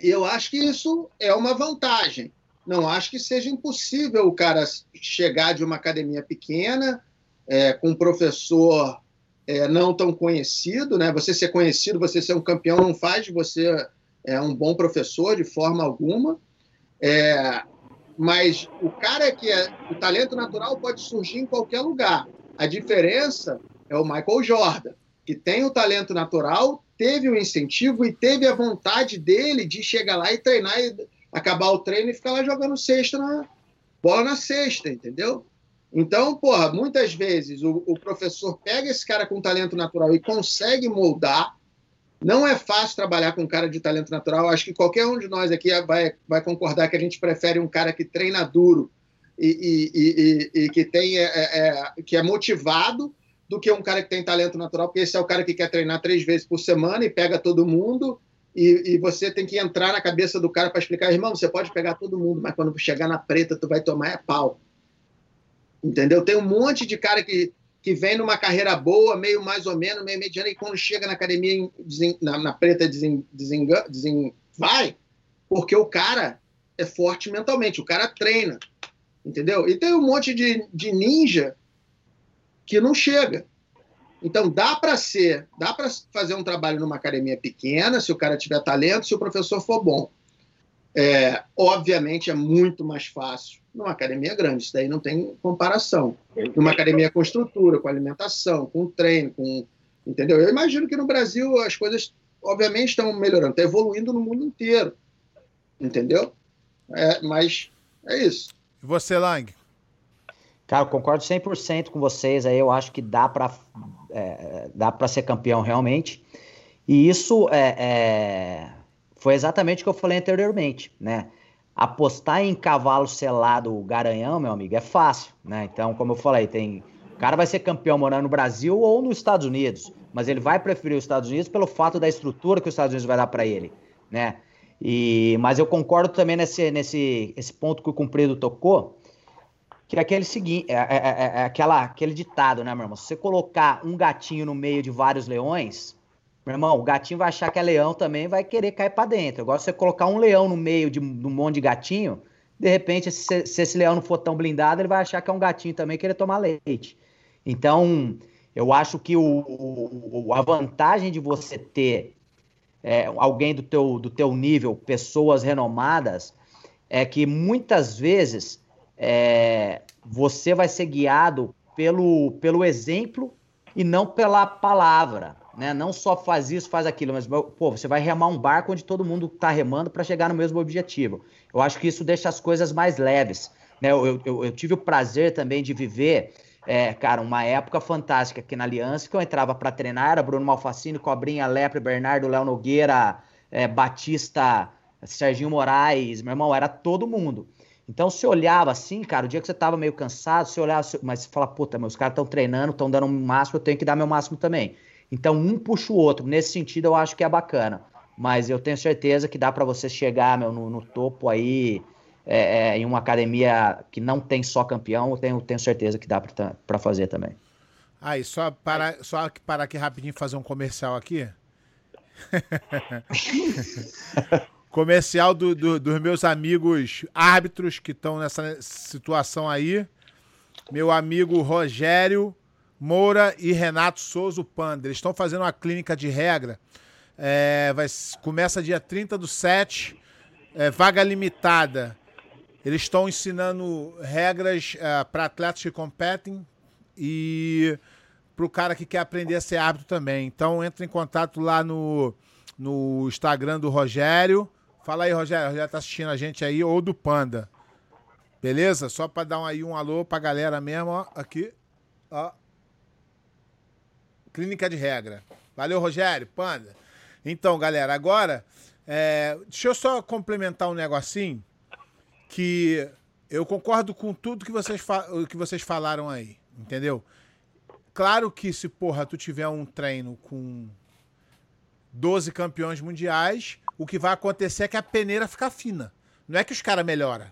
D: E eu acho que isso é uma vantagem. Não acho que seja impossível o cara chegar de uma academia pequena, é, com um professor é, não tão conhecido, né? Você ser conhecido, você ser um campeão, não faz de você é, um bom professor de forma alguma. É, mas o cara que é o talento natural pode surgir em qualquer lugar. A diferença é o Michael Jordan, que tem o talento natural, teve o incentivo e teve a vontade dele de chegar lá e treinar e acabar o treino e ficar lá jogando cesta na bola na cesta, entendeu? Então, porra, muitas vezes o, o, professor pega esse cara com talento natural e consegue moldar. Não é fácil trabalhar com um cara de talento natural. Acho que qualquer um de nós aqui vai, vai concordar que a gente prefere um cara que treina duro e, e, e, e que, tem, é, é, é, que é motivado do que um cara que tem talento natural, porque esse é o cara que quer treinar três vezes por semana e pega todo mundo. E, e você tem que entrar na cabeça do cara para explicar, irmão, você pode pegar todo mundo, mas quando chegar na preta, tu vai tomar é pau. Entendeu? Tem um monte de cara que, que vem numa carreira boa, meio mais ou menos, meio mediana, e quando chega na academia, na, na preta, desen, desen, vai, porque o cara é forte mentalmente, o cara treina. Entendeu? E tem um monte de, de ninja que não chega. Então dá para ser, dá para fazer um trabalho numa academia pequena, se o cara tiver talento, se o professor for bom. É, obviamente é muito mais fácil numa academia grande, isso daí não tem comparação. Numa academia com estrutura, com alimentação, com treino, com. Entendeu? Eu imagino que no Brasil as coisas, obviamente, estão melhorando, está evoluindo no mundo inteiro. Entendeu? É, mas é isso.
A: E você, Lang?
C: Cara, eu concordo 100% com vocês. Aí eu acho que dá para é, dá para ser campeão realmente. E isso é, é, foi exatamente o que eu falei anteriormente, né? Apostar em cavalo selado garanhão, meu amigo, é fácil, né? Então, como eu falei, tem o cara vai ser campeão morando no Brasil ou nos Estados Unidos, mas ele vai preferir os Estados Unidos pelo fato da estrutura que os Estados Unidos vai dar para ele, né? E, mas eu concordo também nesse, nesse esse ponto que o Cumprido tocou, que é aquele seguinte, é, é, é, é, aquela, aquele ditado, né, meu irmão? Se você colocar um gatinho no meio de vários leões, meu irmão, o gatinho vai achar que é leão também vai querer cair para dentro. Agora, você colocar um leão no meio de, de um monte de gatinho, de repente, se, se, esse leão não for tão blindado, ele vai achar que é um gatinho também querer tomar leite. Então, eu acho que o, o a vantagem de você ter é, alguém do teu, do teu nível, pessoas renomadas, é que muitas vezes é, você vai ser guiado pelo, pelo exemplo e não pela palavra né? Não só faz isso, faz aquilo, mas pô, você vai remar um barco onde todo mundo está remando para chegar no mesmo objetivo. Eu acho que isso deixa as coisas mais leves. Né? Eu, eu, eu tive o prazer também de viver, é, cara, uma época fantástica aqui na Aliança, que eu entrava para treinar, era Bruno Malfacini, Cobrinha, Lepre, Bernardo, Léo Nogueira, é, Batista, Serginho Moraes, meu irmão, era todo mundo. Então, você olhava assim, cara, o dia que você tava meio cansado, você olhava, mas você fala, puta, meus caras estão treinando, estão dando o um máximo, eu tenho que dar meu máximo também. Então, um puxa o outro. Nesse sentido, eu acho que é bacana. Mas eu tenho certeza que dá para você chegar meu, no, no topo aí é, é, em uma academia que não tem só campeão. Eu tenho, tenho certeza que dá para fazer também.
A: Aí, só para só parar aqui rapidinho fazer um comercial aqui. Comercial do, do, dos meus amigos árbitros que estão nessa situação aí. Meu amigo Rogério Moura e Renato Souza Panda. Eles estão fazendo uma clínica de regra. É, vai, começa dia 30 do 7, é, vaga limitada. Eles estão ensinando regras é, para atletas que competem e para o cara que quer aprender a ser árbitro também. Então entra em contato lá no, no Instagram do Rogério. Fala aí, Rogério. O Rogério tá assistindo a gente aí, ou do Panda. Beleza? Só para dar um, aí um alô pra galera mesmo, ó. Aqui. Ó. Clínica de regra. Valeu, Rogério. Panda. Então, galera, agora. É, deixa eu só complementar um negocinho. Que eu concordo com tudo que vocês, que vocês falaram aí. Entendeu? Claro que se, porra, tu tiver um treino com 12 campeões mundiais, o que vai acontecer é que a peneira fica fina. Não é que os caras melhoram.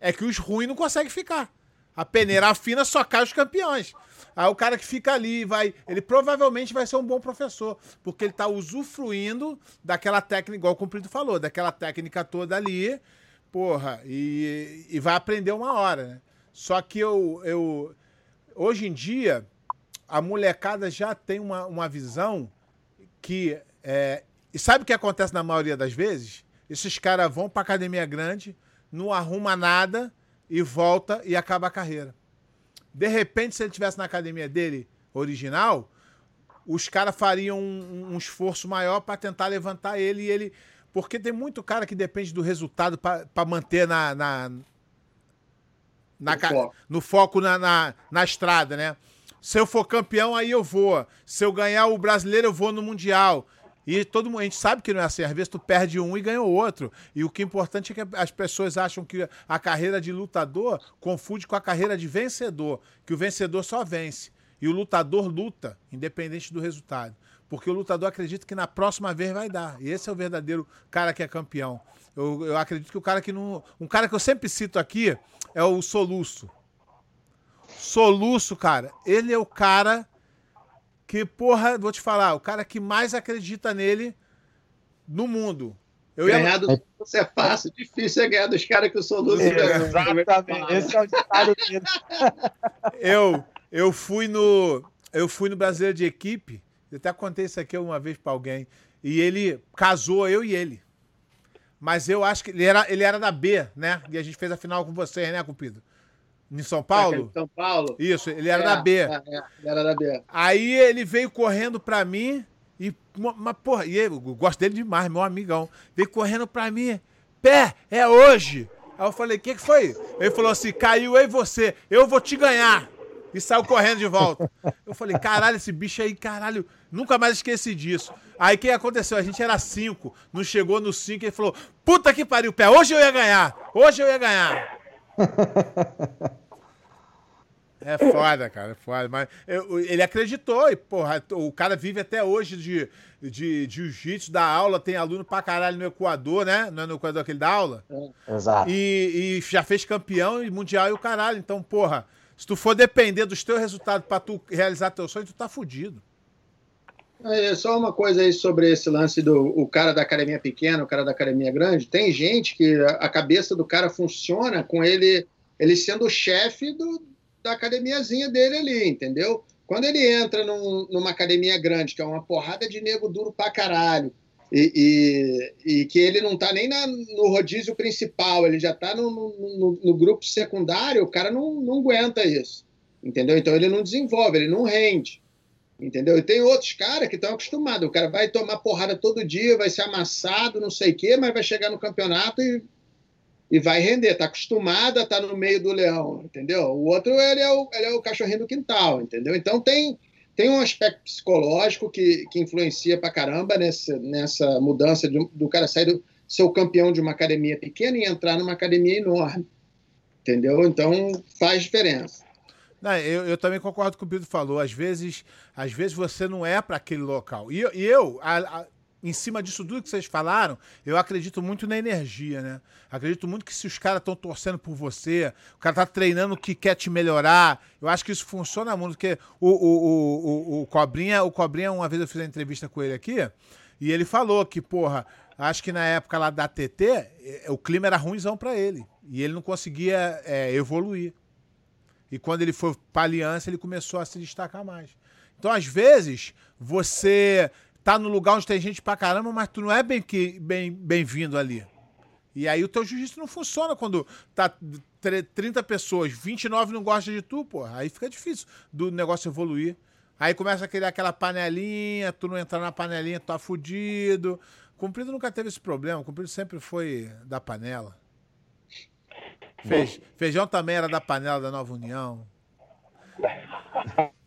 A: É que os ruins não conseguem ficar. A peneira fina só cai os campeões. Aí o cara que fica ali vai. Ele provavelmente vai ser um bom professor, porque ele está usufruindo daquela técnica, igual o Cumprido falou, daquela técnica toda ali, porra, e, e vai aprender uma hora, né? Só que eu, eu. Hoje em dia, a molecada já tem uma, uma visão que. É, e sabe o que acontece na maioria das vezes? Esses caras vão pra academia grande, não arruma nada e volta e acaba a carreira. De repente, se ele tivesse na academia dele original, os caras fariam um, um, esforço maior para tentar levantar ele e ele. Porque tem muito cara que depende do resultado para manter na. na, na no, foco. no foco na, na, na estrada, né? Se eu for campeão, aí eu vou. Se eu ganhar o brasileiro, eu vou no Mundial. E todo mundo, a gente sabe que não é assim. Às vezes tu perde um e ganha o outro. E o que é importante é que as pessoas acham que a carreira de lutador confunde com a carreira de vencedor. Que o vencedor só vence. E o lutador luta, independente do resultado. Porque o lutador acredita que na próxima vez vai dar. E esse é o verdadeiro cara que é campeão. Eu, eu acredito que o cara que não. Um cara que eu sempre cito aqui é o Soluço. Soluço, cara, ele é o cara que, porra, vou te falar, o cara que mais acredita nele no mundo.
D: Eu ganhar ia... do Soluço é fácil, difícil é ganhar dos caras que o Soluço
A: é, Exatamente, esse é o ditado dele. eu, eu fui no. Eu fui no Brasileiro de Equipe, eu até contei isso aqui uma vez para alguém, e ele casou, eu e ele. Mas eu acho que ele era, ele era da B, né? E a gente fez a final com vocês, né, Cupido? Em São Paulo?
D: São Paulo.
A: Isso, ele era é, da B. É, é,
D: ele era da B.
A: Aí ele veio correndo pra mim e. Mas, porra, e eu gosto dele demais, meu amigão. Veio correndo pra mim. Pé, é hoje. Aí eu falei, o que, que foi? Ele falou assim: caiu aí você, eu vou te ganhar. E saiu correndo de volta. Eu falei, caralho, esse bicho aí, caralho, nunca mais esqueci disso. Aí o que aconteceu? A gente era cinco, não chegou no cinco, ele falou, puta que pariu, pé, hoje eu ia ganhar, hoje eu ia ganhar. É foda, cara, é foda. Mas eu, ele acreditou e, porra, o cara vive até hoje de, de, de jiu-jitsu, dá aula, tem aluno pra caralho no Equador, né? Não é no Equador que ele dá aula?
C: É. Exato.
A: E, e já fez campeão e mundial e o caralho. Então, porra, se tu for depender dos teus resultados pra tu realizar teu sonho, tu tá fudido.
D: É, só uma coisa aí sobre esse lance do o cara da academia pequena, o cara da academia grande. Tem gente que a cabeça do cara funciona com ele ele sendo o chefe do, da academiazinha dele ali, entendeu? Quando ele entra num, numa academia grande, que é uma porrada de nego duro pra caralho, e, e, e que ele não tá nem na, no rodízio principal, ele já tá no, no, no, grupo secundário, o cara não, não aguenta isso, entendeu? Então ele não desenvolve, ele não rende, entendeu? E tem outros caras que estão acostumados, o cara vai tomar porrada todo dia, vai ser amassado, não sei o quê, mas vai chegar no campeonato e e vai render. Está acostumado a estar tá no meio do leão, entendeu? O outro ele é o, ele é o cachorrinho do quintal, entendeu? Então tem, tem um aspecto psicológico que, que influencia pra caramba nessa, nessa mudança de, do cara sair do ser o campeão de uma academia pequena e entrar numa academia enorme. Entendeu? Então faz diferença.
A: Não, eu, eu também concordo com o que o Pedro falou. Às vezes, às vezes você não é para aquele local. E, e eu, a, a, em cima disso tudo que vocês falaram, eu acredito muito na energia, né? Acredito muito que se os caras estão torcendo por você, o cara tá treinando que quer te melhorar, eu acho que isso funciona muito, porque o, o, o, o, Cobrinha, o Cobrinha, uma vez eu fiz uma entrevista com ele aqui, E ele falou que, porra, acho que na época lá da TT, eh, o clima era ruimzão para ele. E ele não conseguia é, evoluir. E quando ele foi pra aliança, ele começou a se destacar mais. Então, às vezes, você tá no lugar onde tem gente pra caramba, mas tu não é bem-vindo bem, bem ali. E aí o teu jiu-jitsu não funciona quando tá 30 pessoas, 29 não gostam de tu, pô. Aí fica difícil do negócio evoluir. Aí começa a criar aquela panelinha, tu não entrar na panelinha, tu tá fudido. Cumprido nunca teve esse problema, Cumprido sempre foi da panela. feijão também era da panela da Nova União.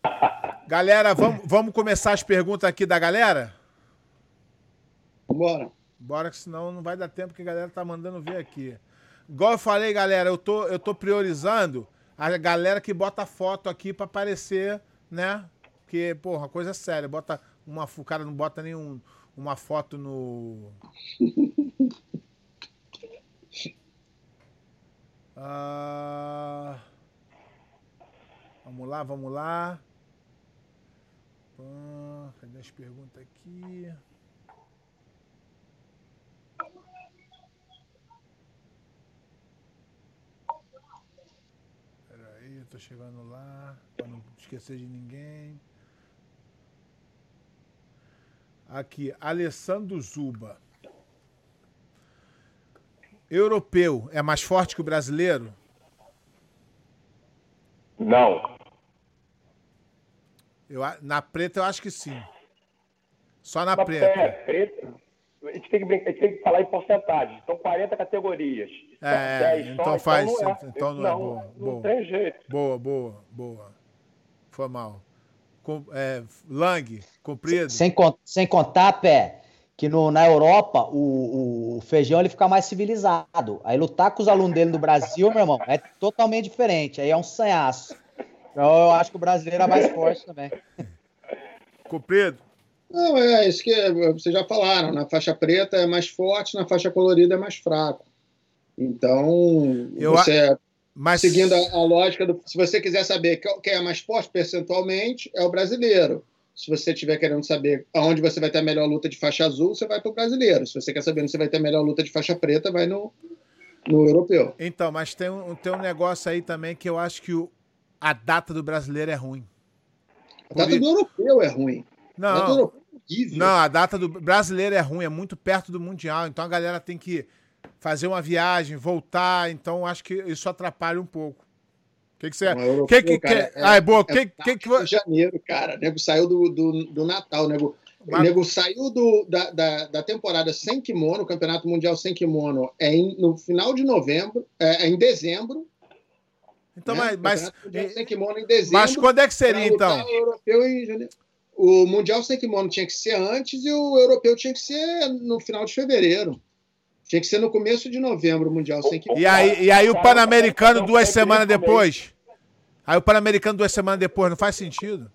A: Galera, vamos, vamos começar as perguntas aqui da galera?
D: Bora.
A: Bora, que senão não vai dar tempo que a galera tá mandando ver aqui. Igual eu falei, galera, eu tô, eu tô priorizando a galera que bota foto aqui para aparecer, né? Porque, porra, coisa séria. Bota uma, o cara não bota nenhum uma foto no. Ah, vamos lá, vamos lá. Ah, cadê as perguntas aqui? Peraí, tô chegando lá, para não esquecer de ninguém. Aqui, Alessandro Zuba. Europeu é mais forte que o brasileiro?
B: Não.
A: Eu, na preta eu acho que sim. Só na, na preta. É, preta.
B: A gente, tem que, a gente tem que falar em porcentagem. Então, 40 categorias.
A: É, 10 então só, faz. Então não é, então não, é não é boa. Não boa.
B: tem jeito.
A: Boa, boa, boa. Foi mal com, é, Lang, comprido.
C: Sem, sem contar, Pé, que no, na Europa o, o, feijão ele fica mais civilizado. Aí lutar com os alunos dele no Brasil, meu irmão, é totalmente diferente. Aí é um sanhaço. Então eu acho que o brasileiro é mais forte também.
A: Comprido.
D: Não, é isso que vocês já falaram. Na faixa preta é mais forte, na faixa colorida é mais fraco. Então, eu, você mas... Seguindo a, a, lógica do. Se você quiser saber quem é mais forte percentualmente, é o brasileiro. Se você estiver querendo saber aonde você vai ter a melhor luta de faixa azul, você vai para o brasileiro. Se você quer saber onde você vai ter a melhor luta de faixa preta, vai no, no europeu.
A: Então, mas tem um, tem um negócio aí também que eu acho que o, a data do brasileiro é ruim.
D: A data do europeu é ruim.
A: Não, a data do europeu é não, a data do brasileiro é ruim, é muito perto do Mundial. Então a galera tem que fazer uma viagem, voltar. Então, acho que isso atrapalha um pouco. O que, que você.
D: Não,
A: que, que,
D: cara,
A: que... É, ah, é boa. É, que, que, que...
D: janeiro, cara. O nego saiu do, do, do Natal. O nego, Mas... nego saiu do, da, da, da, temporada sem kimono, o Campeonato Mundial sem kimono, é em, no final de novembro, é, é em dezembro.
A: Então, né? mas.
D: mas sem kimono em dezembro.
A: Mas quando é que seria, então?
D: O europeu em janeiro. O Mundial sem kimono tinha que ser antes e o europeu tinha que ser no final de fevereiro. Tinha que ser no começo de novembro o Mundial sem que.
A: E aí, e aí o Pan-Americano duas semanas depois? Aí o Pan-Americano duas semanas depois, não faz sentido?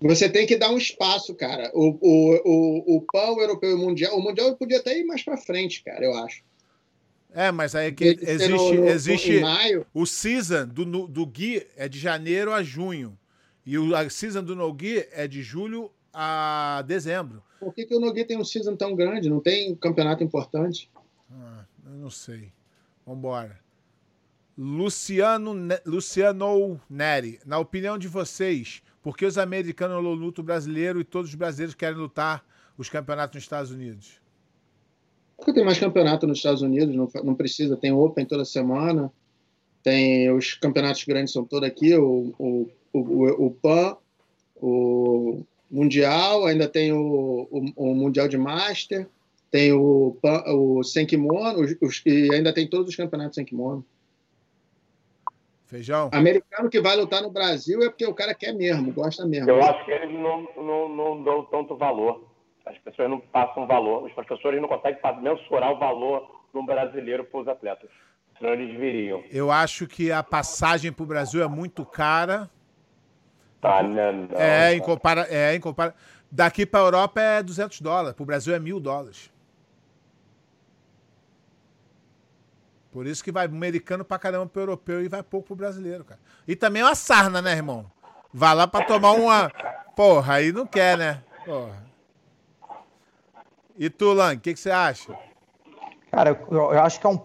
D: Você tem que dar um espaço, cara. O, o, o, o PAN, o europeu e o mundial. O mundial podia até ir mais para frente, cara, eu acho.
A: É, mas aí é que existe, no, existe maio. o season do, do Gui é de janeiro a junho. E o a season do No Gui é de julho a dezembro.
D: Por que, que o No Gui tem um season tão grande? Não tem campeonato importante?
A: Ah, eu não sei. Vambora. Luciano, Luciano Neri, na opinião de vocês, por que os americanos lutam o brasileiro e todos os brasileiros querem lutar os campeonatos nos Estados Unidos?
D: Porque tem mais campeonato nos Estados Unidos, não, não precisa, tem Open toda semana, tem os campeonatos grandes são todos aqui, o, o, o, o PAN, o Mundial, ainda tem o, o, o Mundial de Master, tem o, o sem kimono, os, os, e ainda tem todos os campeonatos sem kimono.
A: Feijão?
D: Americano que vai lutar no Brasil é porque o cara quer mesmo, gosta mesmo.
B: Eu acho que eles não, não, não dão tanto valor. As pessoas não passam valor. Os professores não conseguem mensurar o valor de um brasileiro para os atletas. Senão eles viriam.
A: Eu acho que a passagem para o Brasil é muito cara.
B: Tá, né? Não,
A: é, em compara... é, em compara... Daqui para a Europa é 200 dólares, para o Brasil é mil dólares. Por isso que vai americano pra caramba pro europeu e vai pouco pro brasileiro, cara. E também é uma sarna, né, irmão? Vai lá pra tomar uma. Porra, aí não quer, né? Porra. E tu, Lang, o que, que você acha?
C: Cara, eu, eu acho que é um.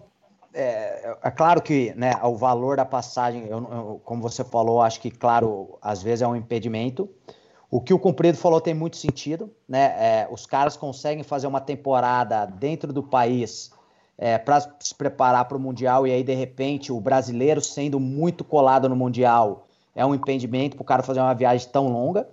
C: É, é, claro que né, o valor da passagem, eu, eu, como você falou, acho que, claro, às vezes é um impedimento. O que o Cumprido falou tem muito sentido. Né? É, os caras conseguem fazer uma temporada dentro do país é, para se preparar para o Mundial e aí, de repente, o brasileiro sendo muito colado no Mundial é um impedimento para o cara fazer uma viagem tão longa.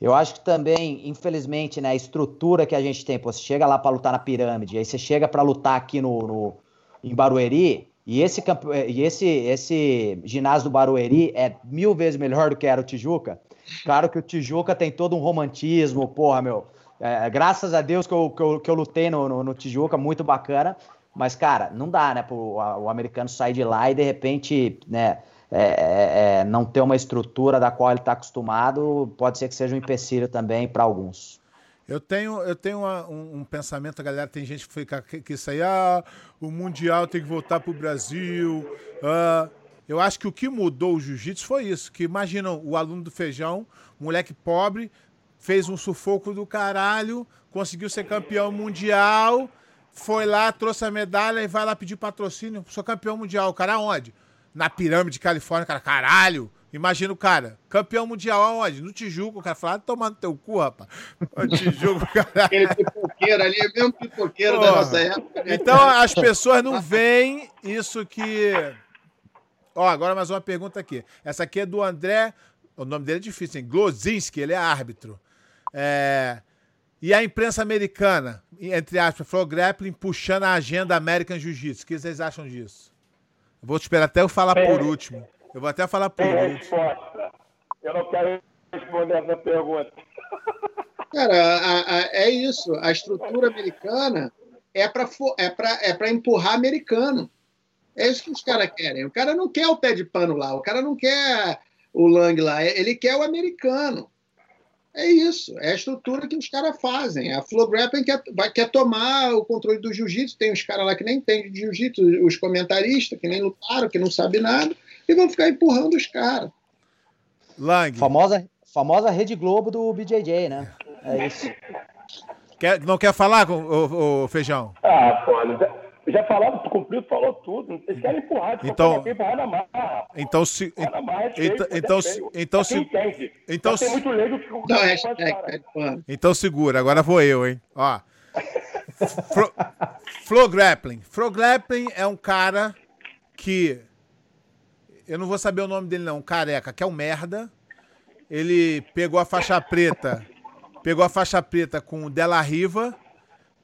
C: Eu acho que também, infelizmente, né, a estrutura que a gente tem, pô, você chega lá para lutar na pirâmide, aí você chega para lutar aqui no, no, em Barueri, e esse, e esse, esse ginásio do Barueri é mil vezes melhor do que era o Tijuca. Claro que o Tijuca tem todo um romantismo, porra, meu. É, graças a Deus que eu, que eu, que eu lutei no, no, no, Tijuca, muito bacana. Mas, cara, não dá, né, pro o, o americano sair de lá e de repente, né, é, é, é, não ter uma estrutura da qual ele está acostumado, pode ser que seja um empecilho também para alguns.
A: Eu tenho, eu tenho uma, um, um, pensamento, galera tem gente que fica que, que isso aí, ah, o Mundial tem que voltar para o Brasil. Ah. Eu acho que o que mudou o jiu-jitsu foi isso. Que imaginam o aluno do feijão, moleque pobre, fez um sufoco do caralho, conseguiu ser campeão mundial, foi lá, trouxe a medalha e vai lá pedir patrocínio. Sou campeão mundial. O cara onde? Na pirâmide de Califórnia, cara, caralho. Imagina o cara, campeão mundial aonde? No Tijuco, o cara fala, ah, tomando teu cu, rapaz. O
D: Tijuco, caralho. Aquele pipoqueiro ali, é mesmo pipoqueiro Porra. da nossa época.
A: Né? Então as pessoas não veem isso que. Ó, agora mais uma pergunta aqui. Essa aqui é do André, o nome dele é difícil, hein? Glozinski, ele é árbitro. É... E a imprensa americana, entre aspas, Flow Grappling, puxando a agenda American Jiu-Jitsu. O que vocês acham disso? Vou esperar até eu falar é, por último. Eu vou até falar por último. Resposta.
B: Eu não quero responder essa pergunta.
D: Cara, a, a, é isso. A estrutura americana é para é é empurrar americano. É isso que os caras querem. O cara não quer o pé de pano lá, o cara não quer o Lang lá, ele quer o americano. É isso, é a estrutura que os caras fazem. A Flow Grappling quer, vai, quer tomar o controle do jiu-jitsu. Tem uns caras lá que nem entendem de jiu-jitsu, os comentaristas que nem lutaram, que não sabem nada, e vão ficar empurrando os caras.
C: Lang. Famosa, famosa Rede Globo do BJJ, né? É isso.
A: Quer, não quer falar, com o, o Feijão?
B: Ah, pô, já falaram, cumpriu, falou tudo. Eles querem empurrar,
A: então, empurrar na marra. Então se. Na marra, é feio, então, se, então se. Então se. muito leigo que não, hashtag, Então segura, agora vou eu, hein? Ó. Flo, Flo Grappling. Flo Grappling é um cara que. Eu não vou saber o nome dele, não. Careca, que é um merda. Ele pegou a faixa preta. Pegou a faixa preta com o Della Riva,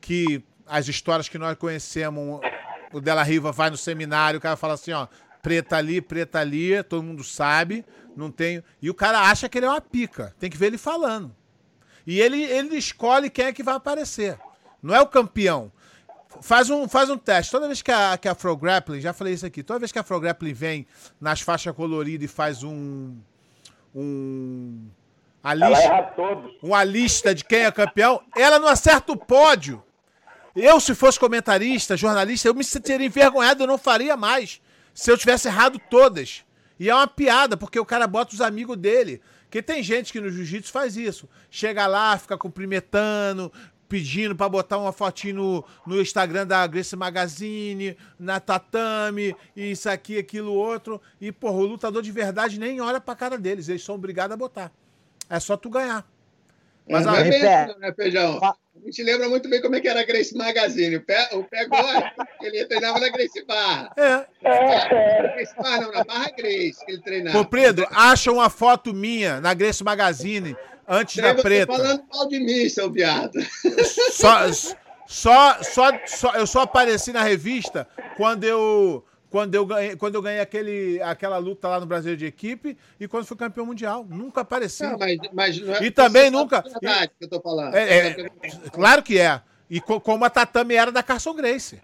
A: que as histórias que nós conhecemos, o Della Riva vai no seminário, o cara fala assim, ó, preta ali, preta ali, todo mundo sabe, não tem. E o cara acha que ele é uma pica. Tem que ver ele falando. E ele, ele escolhe quem é que vai aparecer. Não é o campeão. Faz um, faz um teste. Toda vez que a, que a Fro Grappling, já falei isso aqui, toda vez que a Fro Grappling vem nas faixas coloridas e faz um. Um. A lista, uma lista de quem é campeão, ela não acerta o pódio. Eu, se fosse comentarista, jornalista, eu me sentiria envergonhado, eu não faria mais. Se eu tivesse errado todas. E é uma piada, porque o cara bota os amigos dele. Porque tem gente que no jiu-jitsu faz isso. Chega lá, fica cumprimentando, pedindo para botar uma fotinho no, no Instagram da Grace Magazine, na Tatame, isso aqui, aquilo, outro. E, porra, o lutador de verdade nem olha pra cara deles. Eles são obrigados a botar. É só tu ganhar.
D: Mas é, a... é né, Feijão? A gente lembra muito bem como é que era a Grace Magazine. O pé, o pé gosta, ele treinava na Grace Barra. É. é. Grace Barra, não, na Barra Grace que ele treinava.
A: Pedro, acha uma foto minha na Grace Magazine antes da preta.
D: falando mal de mim, seu viado.
A: Só, só, só, só, eu só apareci na revista quando eu quando eu ganhei, quando eu ganhei aquele, aquela luta lá no Brasil de equipe e quando fui campeão mundial. Nunca apareci. Não, mas, mas não é e também nunca. Verdade que eu tô falando. É, é, claro que é. E co, como a Tatame era da Carson Grace.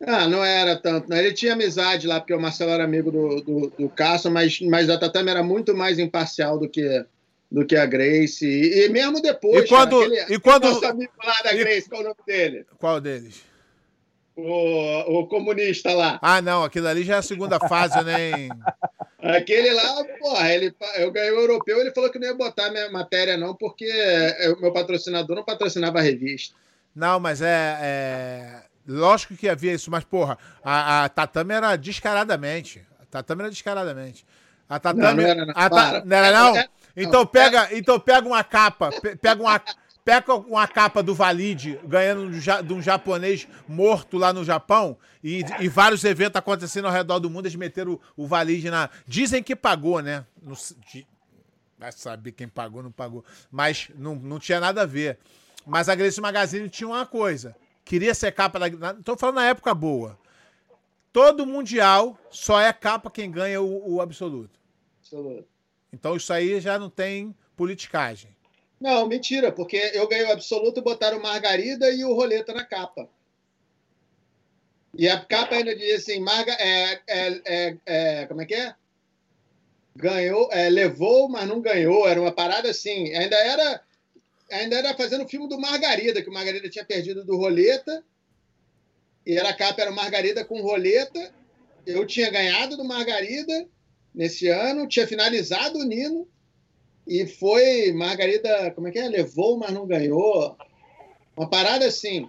D: Ah, não era tanto. Não. Ele tinha amizade lá, porque o Marcelo era amigo do, do, do Carson, mas, mas a Tatame era muito mais imparcial do que, do que a Grace. E, e mesmo depois.
A: E quando. Cara, aquele, e quando... Nosso
D: amigo lá da Grace, qual é o nome dele?
A: Qual deles?
D: O, o comunista lá.
A: Ah, não, aquilo ali já é a segunda fase, né?
D: Aquele lá, porra, ele, eu ganhei o europeu, ele falou que não ia botar minha matéria, não, porque o meu patrocinador não patrocinava a revista.
A: Não, mas é, é, Lógico que havia isso, mas, porra, a, a tatame era descaradamente. A tatame era descaradamente. A tatame. Não, não era, não. A ta... não, era, não? Então pega, então pega uma capa, pega uma, pega uma capa do Valide ganhando de um japonês morto lá no Japão e, e vários eventos acontecendo ao redor do mundo, eles meteram o, o Valide na. Dizem que pagou, né? Não, vai saber quem pagou, não pagou. Mas não, não tinha nada a ver. Mas a Grace Magazine tinha uma coisa. Queria ser capa da. Estou falando na época boa. Todo Mundial só é capa quem ganha o, o absoluto. absoluto. Então isso aí já não tem politicagem.
D: Não, mentira, porque eu ganhei o absoluto, botaram Margarida e o Roleta na capa. E a capa ainda dizia assim, Marga, é, é, é, é, como é que é? Ganhou, é, levou, mas não ganhou. Era uma parada assim. Ainda era ainda era fazendo o filme do Margarida, que o Margarida tinha perdido do Roleta. E era a capa era Margarida com Roleta. Eu tinha ganhado do Margarida nesse ano, tinha finalizado o Nino. E foi Margarida, como é que é? Levou, mas não ganhou. Uma parada assim.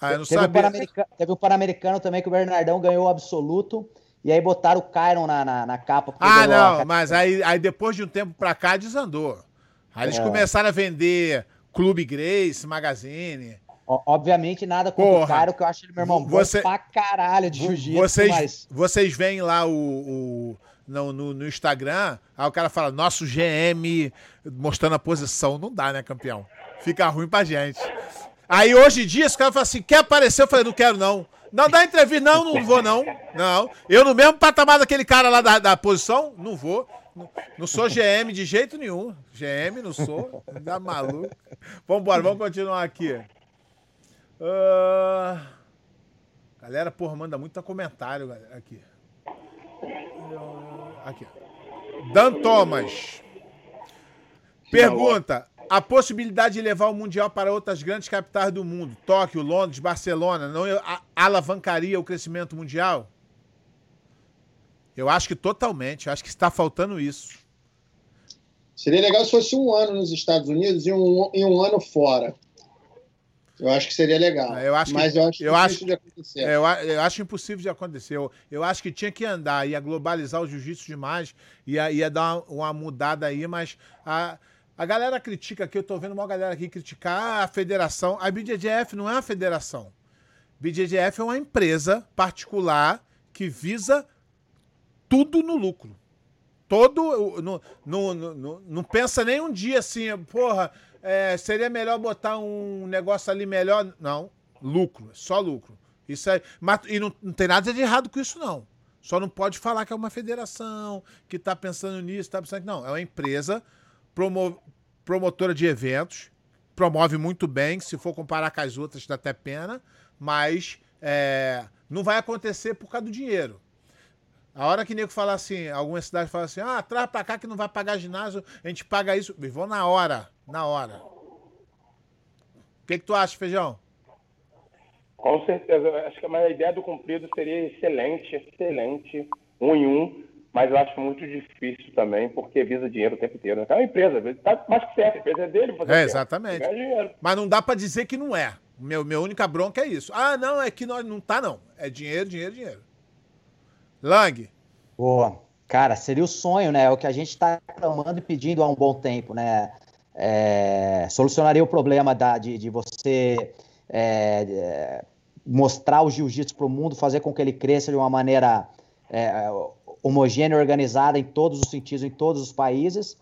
C: Ah, eu não teve, sabia. O teve o Pan-Americano também que o Bernardão ganhou o absoluto. E aí botaram o Kyron na, na, na capa.
A: Ah, não, mas aí, aí depois de um tempo pra cá desandou. Aí eles é. começaram a vender Clube Grace, Magazine.
C: Obviamente nada contra Porra, o cara, que eu acho ele, meu irmão, você, pra caralho de jiu-jitsu.
A: Vocês, mas... vocês veem lá o, o no, no, no, Instagram, aí o cara fala, nosso GM mostrando a posição. Não dá, né, campeão? Fica ruim pra gente. Aí hoje em dia, esse cara fala assim, quer aparecer? Eu falei, não quero não. Não dá entrevista, não, não vou não. Não. Eu no mesmo patamar daquele cara lá da, da posição, não vou. Não, sou GM de jeito nenhum. GM não sou. Dá maluco. Vambora, vamos continuar aqui. Uh... Galera, porra, manda muito comentário aqui. Aqui. Dan Thomas. Pergunta: a possibilidade de levar o Mundial para outras grandes capitais do mundo, Tóquio, Londres, Barcelona, não alavancaria o crescimento mundial? Eu acho que totalmente. Acho que está faltando isso.
D: Seria legal se fosse um ano nos Estados Unidos e um, e um ano fora. Eu acho que seria legal.
A: Eu acho mas que, eu acho eu acho, de acontecer. É, eu, eu, acho impossível de acontecer. Eu, eu, acho que tinha que andar, ia globalizar o jiu-jitsu demais, ia, ia dar uma, uma, mudada aí, mas a, a galera critica aqui, eu tô vendo uma galera aqui criticar a federação. A BJJF não é uma federação. BJJF é uma empresa particular que visa tudo no lucro. Todo. No, no, não pensa nem um dia assim, porra, é, seria melhor botar um negócio ali melhor. Não, lucro, só lucro. Isso é, mas, e não, não tem nada de errado com isso, não. Só não pode falar que é uma federação, que está pensando nisso, está pensando. Não, é uma empresa promo, promotora de eventos, promove muito bem, se for comparar com as outras, dá até pena, mas é, não vai acontecer por causa do dinheiro. A hora que nego fala assim, alguma cidade fala assim, ah, traz pra cá que não vai pagar ginásio, a gente paga isso. E vão na hora, na hora. O que, que tu acha, Feijão?
B: Com certeza. Acho que a ideia do cumprido seria excelente, excelente, um em um, mas eu acho muito difícil também, porque visa dinheiro o tempo inteiro. Né? É uma empresa, tá mais que certo, a empresa é dele.
A: Fazer é, exatamente. Mas não dá para dizer que não é. Meu, minha única bronca é isso. Ah, não, é que nós não tá, não. É dinheiro, dinheiro, dinheiro. Lang.
C: Boa. Cara, seria o sonho, né? É o que a gente está clamando e pedindo há um bom tempo, né? É, solucionaria o problema da, de, de você é, mostrar o jiu-jitsu para o mundo, fazer com que ele cresça de uma maneira é, homogênea, organizada em todos os sentidos, em todos os países,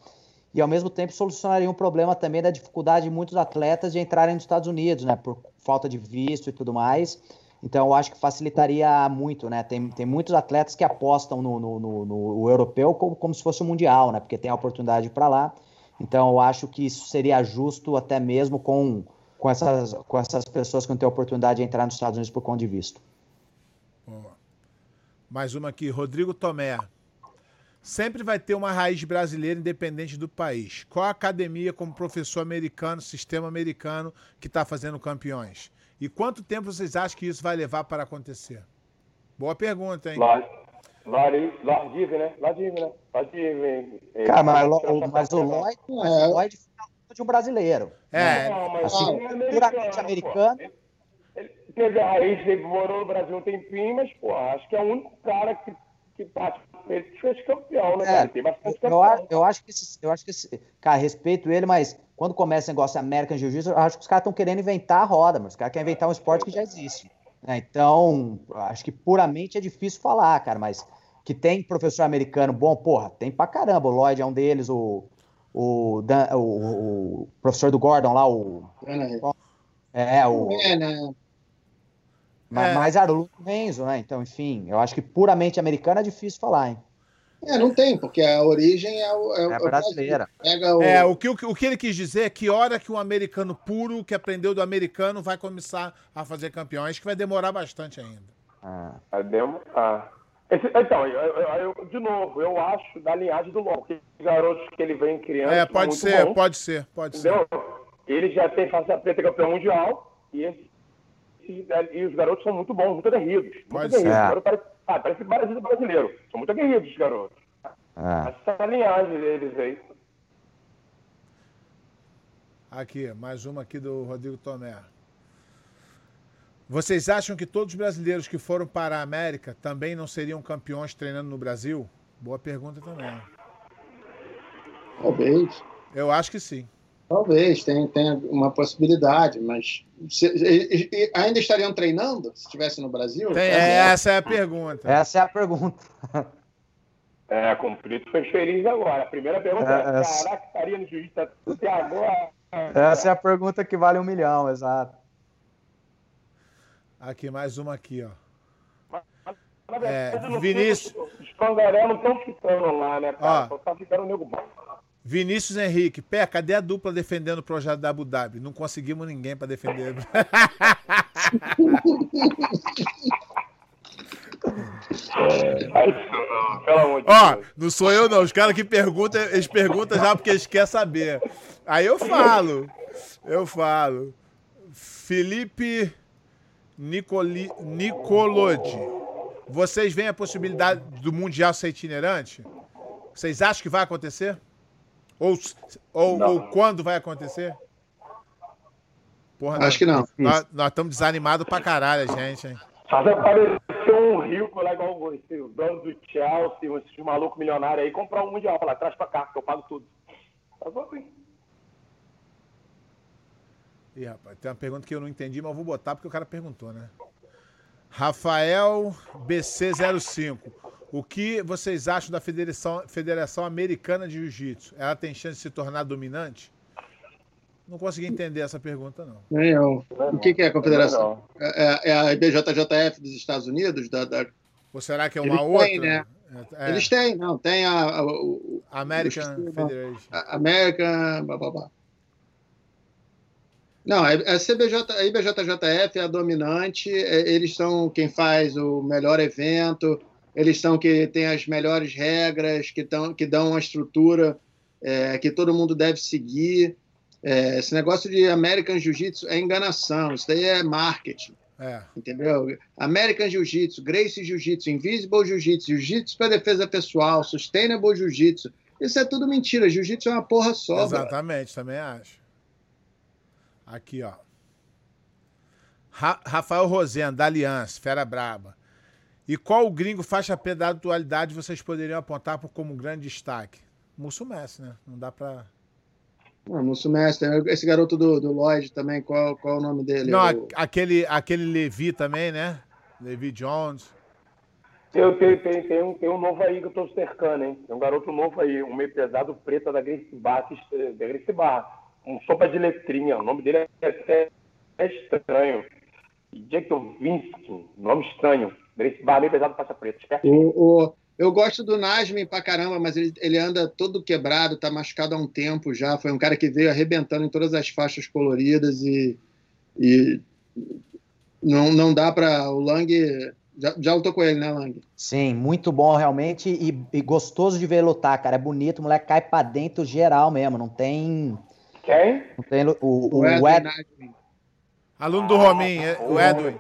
C: e ao mesmo tempo solucionaria um problema também da dificuldade de muitos atletas de entrarem nos Estados Unidos, né? Por falta de visto e tudo mais. Então, eu acho que facilitaria muito, né? Tem, tem muitos atletas que apostam no, no, no, no europeu como, como se fosse o mundial, né? Porque tem a oportunidade para lá. Então, eu acho que isso seria justo até mesmo com, com, essas, com essas pessoas que não têm a oportunidade de entrar nos Estados Unidos por conta de visto.
A: Mais uma aqui, Rodrigo Tomé. Sempre vai ter uma raiz brasileira independente do país. Qual academia como professor americano, sistema americano, que está fazendo campeões? E quanto tempo vocês acham que isso vai levar para acontecer? Boa pergunta, hein?
B: Lá né? Lá né? Lá
C: Cara, mas, mas o Lloyd, mas o Lloyd de um brasileiro.
A: É.
B: Não, mas
C: Assim,
B: ele é
C: puramente americano.
B: pô. Ele- Ele teve a raiz, ele morou no Brasil um tempinho, mas, pô, acho que é o único cara que, que bate ele que fez campeão, né, cara?
C: É,
B: Ele tem bastante
C: eu,
B: campeão.
C: a- eu acho que esse, eu acho que esse, cara, respeito ele, mas quando começa esse negócio de American Jiu-Jitsu, eu acho que os caras estão querendo inventar a roda, mas os caras querem inventar um esporte que já existe. né? Então, acho que puramente é difícil falar, cara, mas que tem professor americano bom, porra, tem pra caramba. O Lloyd é um deles, o, o, Dan- o, o professor do Gordon lá, o. É, o.
D: É, né?
C: Ma-
A: É.
C: Mais Arluno Renzo, né? Então, enfim, eu acho que puramente americano é difícil falar, hein?
D: É, não tem, porque a origem é o, é o-
C: É
D: é o
C: brasileira.
D: O,
A: É, o que, o, que- o que ele quis dizer é que hora que um americano puro, que aprendeu do americano, vai começar a fazer campeão. Acho que vai demorar bastante ainda.
C: Ah.
B: Vai demorar. Esse- então, eu, eu- eu- de novo, eu acho da linhagem do Longo, que os garotos que ele vem criando
A: É, pode
B: muito
A: ser,
B: bons,
A: pode ser, pode ser.
B: Entendeu? Ele já tem faixa preta campeão mundial e, esse- e os garotos são muito bons, muito aguerridos. Muito
A: Pode
B: aguerridos. garoto Parece, ah, parece brasileiro brasileiro. São muito aguerridos os garotos.
C: Ah.
B: Essa é linhagem deles aí.
A: Aqui, mais uma aqui do Rodrigo Tomé. Vocês acham que todos os brasileiros que foram para a América também não seriam campeões treinando no Brasil? Boa pergunta também.
D: Talvez.
A: Eu acho que sim.
D: Talvez, tem, tem uma possibilidade, mas se- e- e- ainda estariam treinando se estivesse no Brasil?
A: Tem-
D: É,
A: essa é a pergunta.
C: Essa é a pergunta.
B: É, com o Frito foi feliz agora. A primeira pergunta é,
C: É, é.
B: caraca, estaria no jiu-jitsu até agora.
C: Essa é a pergunta que vale um milhão, exato.
A: Aqui, mais uma aqui, ó.
B: Verdade,
A: É, Vinícius-
B: Os pangaré não estão ficando lá, né, cara?
A: Ó.
B: Só tá ficando o nego bom.
A: Vinícius Henrique, Pé, cadê a dupla defendendo o projeto da Abu Dhabi? Não conseguimos ninguém para defender. Ó, não sou eu não. Os caras que perguntam, eles perguntam já porque eles querem saber. Aí eu falo. Eu falo. Felipe Nicoli, Nicolodi. Vocês veem a possibilidade do Mundial ser itinerante? Vocês acham que vai acontecer? Ou, ou, ou quando vai acontecer? Porra,
D: Acho que não.
A: Nós, nós estamos desanimados pra caralho, gente, hein?
B: Fazer aparecer um rico lá igual o dono do Chelsea, esses maluco milionário aí, comprar um mundial. Falar, traz pra cá, que eu pago tudo. Tá bom, hein?
A: Ih, rapaz, tem uma pergunta que eu não entendi, mas eu vou botar porque o cara perguntou, né? Rafael BC05. O que vocês acham da Federação, Federação Americana de Jiu-Jitsu? Ela tem chance de se tornar dominante? Não consegui entender essa pergunta, não.
D: Nem eu. O que, que é a confederação?
B: Não.
D: É, é a IBJJF dos Estados Unidos? Da, da-
A: Ou será que é
D: Eles
A: uma
D: têm,
A: outra?
D: né?
A: É,
D: Eles têm, não, tem a, a, o-
A: American
D: o-
A: Federation.
D: a American. Blá, blá, blá. Não, a a CBJ, a IBJJF é a dominante, é, eles são quem faz o melhor evento, eles são que tem as melhores regras, que, tão, que dão uma estrutura é, que todo mundo deve seguir. É, esse negócio de American Jiu-Jitsu é enganação, isso daí é marketing.
A: É.
D: Entendeu? American Jiu-Jitsu, Gracie Jiu-Jitsu, Invisible Jiu-Jitsu, Jiu-Jitsu para defesa pessoal, Sustainable Jiu-Jitsu. Isso é tudo mentira. Jiu-Jitsu é uma porra só.
A: Exatamente, também acho. Aqui, ó. Ra- Rafael Rosendo, da Aliança, Fera Braba. E qual o gringo faixa preta da atualidade vocês poderiam apontar como um grande destaque? Musso Messi, né? Não dá pra.
D: Não, Musso Mestre, esse garoto do, do Lloyd também, qual, qual é o nome dele?
A: Não,
D: O-
A: aquele, aquele Levi também, né? Levi Jones.
B: Tem, tem, tem, tem, um, tem um novo aí que eu tô cercando, hein? Tem um garoto novo aí, um meio pesado preta da Barra, que est- da Gracie Barra. Um sopa de letrinha. O nome dele é até é estranho. Vinci, nome estranho. Pesado, faixa preta. Espertinho.
D: O, o- eu gosto do Nasmin pra caramba, mas ele, ele anda todo quebrado, tá machucado há um tempo já. Foi um cara que veio arrebentando em todas as faixas coloridas e, e não, não dá pra. O Lang. Já, já lutou com ele, né, Lang?
C: Sim, muito bom realmente e, e gostoso de ver ele lutar, cara. É bonito, o moleque cai pra dentro geral mesmo. Não tem.
B: Quem?
C: Não tem o, o,
D: O Edwin.
A: Aluno do Rominho, é- o Edwin.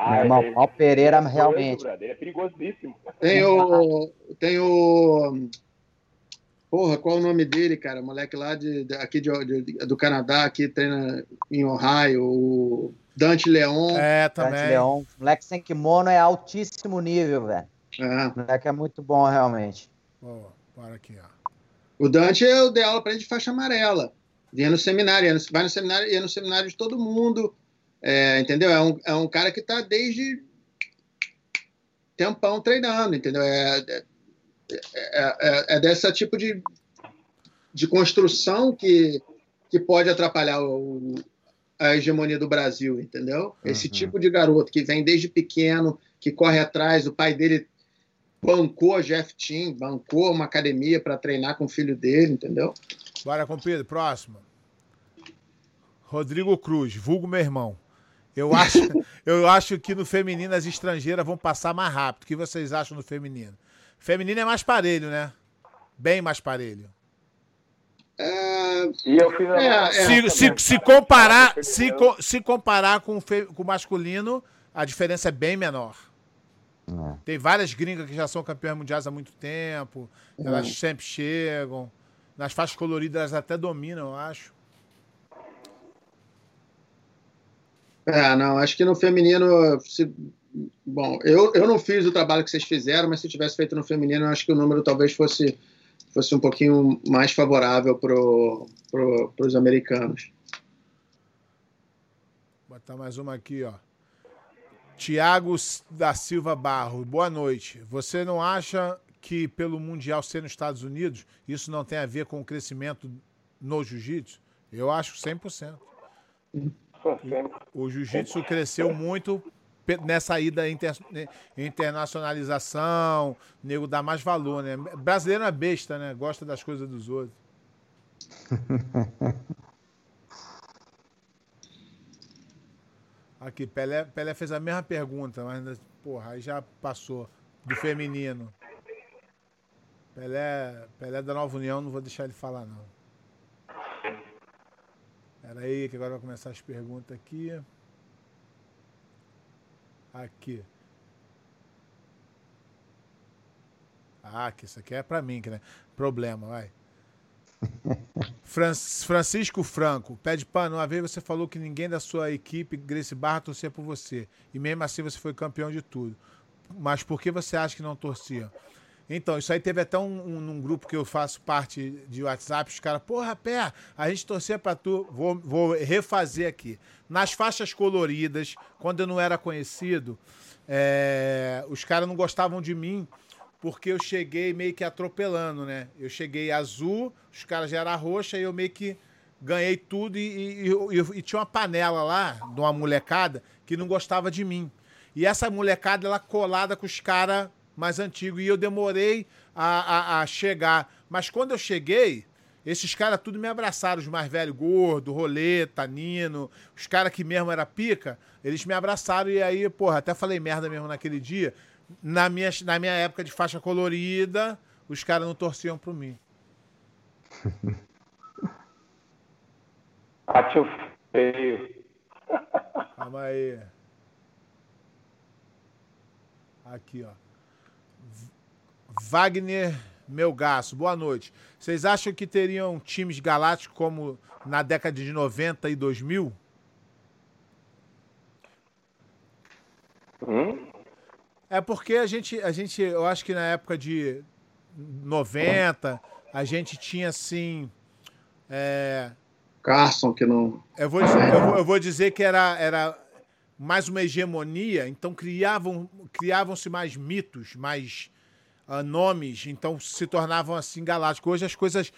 B: Ah,
C: meu irmão,
B: ele-
C: Paulo Pereira
B: é
C: realmente.
B: Ele é perigosíssimo.
D: Tem o. Tem o. Porra, qual o nome dele, cara? Moleque lá de, de aqui de, de, do Canadá, que treina em Ohio, o Dante Leon.
A: É, também. Dante Leon.
C: Moleque sem kimono é altíssimo nível, velho. É. Moleque é muito bom, realmente.
A: Oh, para aqui, ó.
D: O Dante eu dei aula pra ele de faixa amarela. Ia no seminário, ia no, vai no seminário, ia no seminário de todo mundo. É, entendeu? É um, é um cara que tá desde tempão treinando, entendeu? É, é, é, é desse tipo de, de construção que, que pode atrapalhar o, a hegemonia do Brasil, entendeu? Esse uhum. tipo de garoto que vem desde pequeno, que corre atrás, o pai dele bancou a Jeff Team, bancou uma academia para treinar com o filho dele, entendeu?
A: Bora, compadre, próximo. Rodrigo Cruz, vulgo meu irmão. Eu acho, eu acho que no feminino as estrangeiras vão passar mais rápido. O que vocês acham no feminino? Feminino é mais parelho, né? Bem mais parelho.
B: É... A... é,
A: se, se, se, comparar, se, se comparar com, com o masculino, a diferença é bem menor. É. Tem várias gringas que já são campeãs mundiais há muito tempo. Elas é. sempre chegam. Nas faixas coloridas elas até dominam, eu acho.
D: É, não, acho que no feminino, se, bom, eu, eu não fiz o trabalho que vocês fizeram, mas se tivesse feito no feminino, acho que o número talvez fosse, fosse um pouquinho mais favorável para pro, os americanos.
A: Vou botar mais uma aqui, ó. Tiago da Silva Barro, boa noite. Você não acha que pelo Mundial ser nos Estados Unidos, isso não tem a ver com o crescimento no jiu-jitsu? Eu acho 100%. O jiu-jitsu cresceu muito nessa ida inter, internacionalização, nego dá mais valor, né? Brasileiro é besta, né? Gosta das coisas dos outros. Aqui, Pelé, Pelé fez a mesma pergunta, mas, porra, aí já passou. Do feminino. Pelé, Pelé da Nova União, não vou deixar ele falar, não. Espera aí, que agora vai começar as perguntas aqui. Aqui. Ah, que isso aqui é para mim, que né? Problema, vai. Francisco Franco, pede pano. Uma vez você falou que ninguém da sua equipe, Grace Barra, torcia por você. E mesmo assim você foi campeão de tudo. Mas por que você acha que não torcia? Então, isso aí teve até um, um, um, grupo que eu faço parte de WhatsApp, os caras, porra, pé, a gente torcia pra tu. Vou, vou refazer aqui. Nas faixas coloridas, quando eu não era conhecido, é, os caras não gostavam de mim porque eu cheguei meio que atropelando, né? Eu cheguei azul, os caras já eram roxa e eu meio que ganhei tudo e, e, e, e, tinha uma panela lá de uma molecada que não gostava de mim. E essa molecada, ela colada com os caras mais antigos. E eu demorei a, a, a, chegar. Mas quando eu cheguei, esses caras tudo me abraçaram. Os mais velhos, Gordo, Roleta, Nino, os caras que mesmo era pica, eles me abraçaram. E aí, porra, até falei merda mesmo naquele dia na minha, na minha época de faixa colorida, os caras não torciam por mim.
B: Acho feio.
A: Calma aí. Aqui, ó. Wagner Melgaço, boa noite. Vocês acham que teriam times galácticos como na década de 90 e 2000? Hum? É porque a gente, a gente, eu acho que na época de 90, a gente tinha assim. É...
D: Carson, que não.
A: Eu vou, dizer, eu, eu vou dizer que era, era mais uma hegemonia, então criavam criavam-se mais mitos, mais uh, nomes, então se tornavam assim galácticos. Hoje as coisas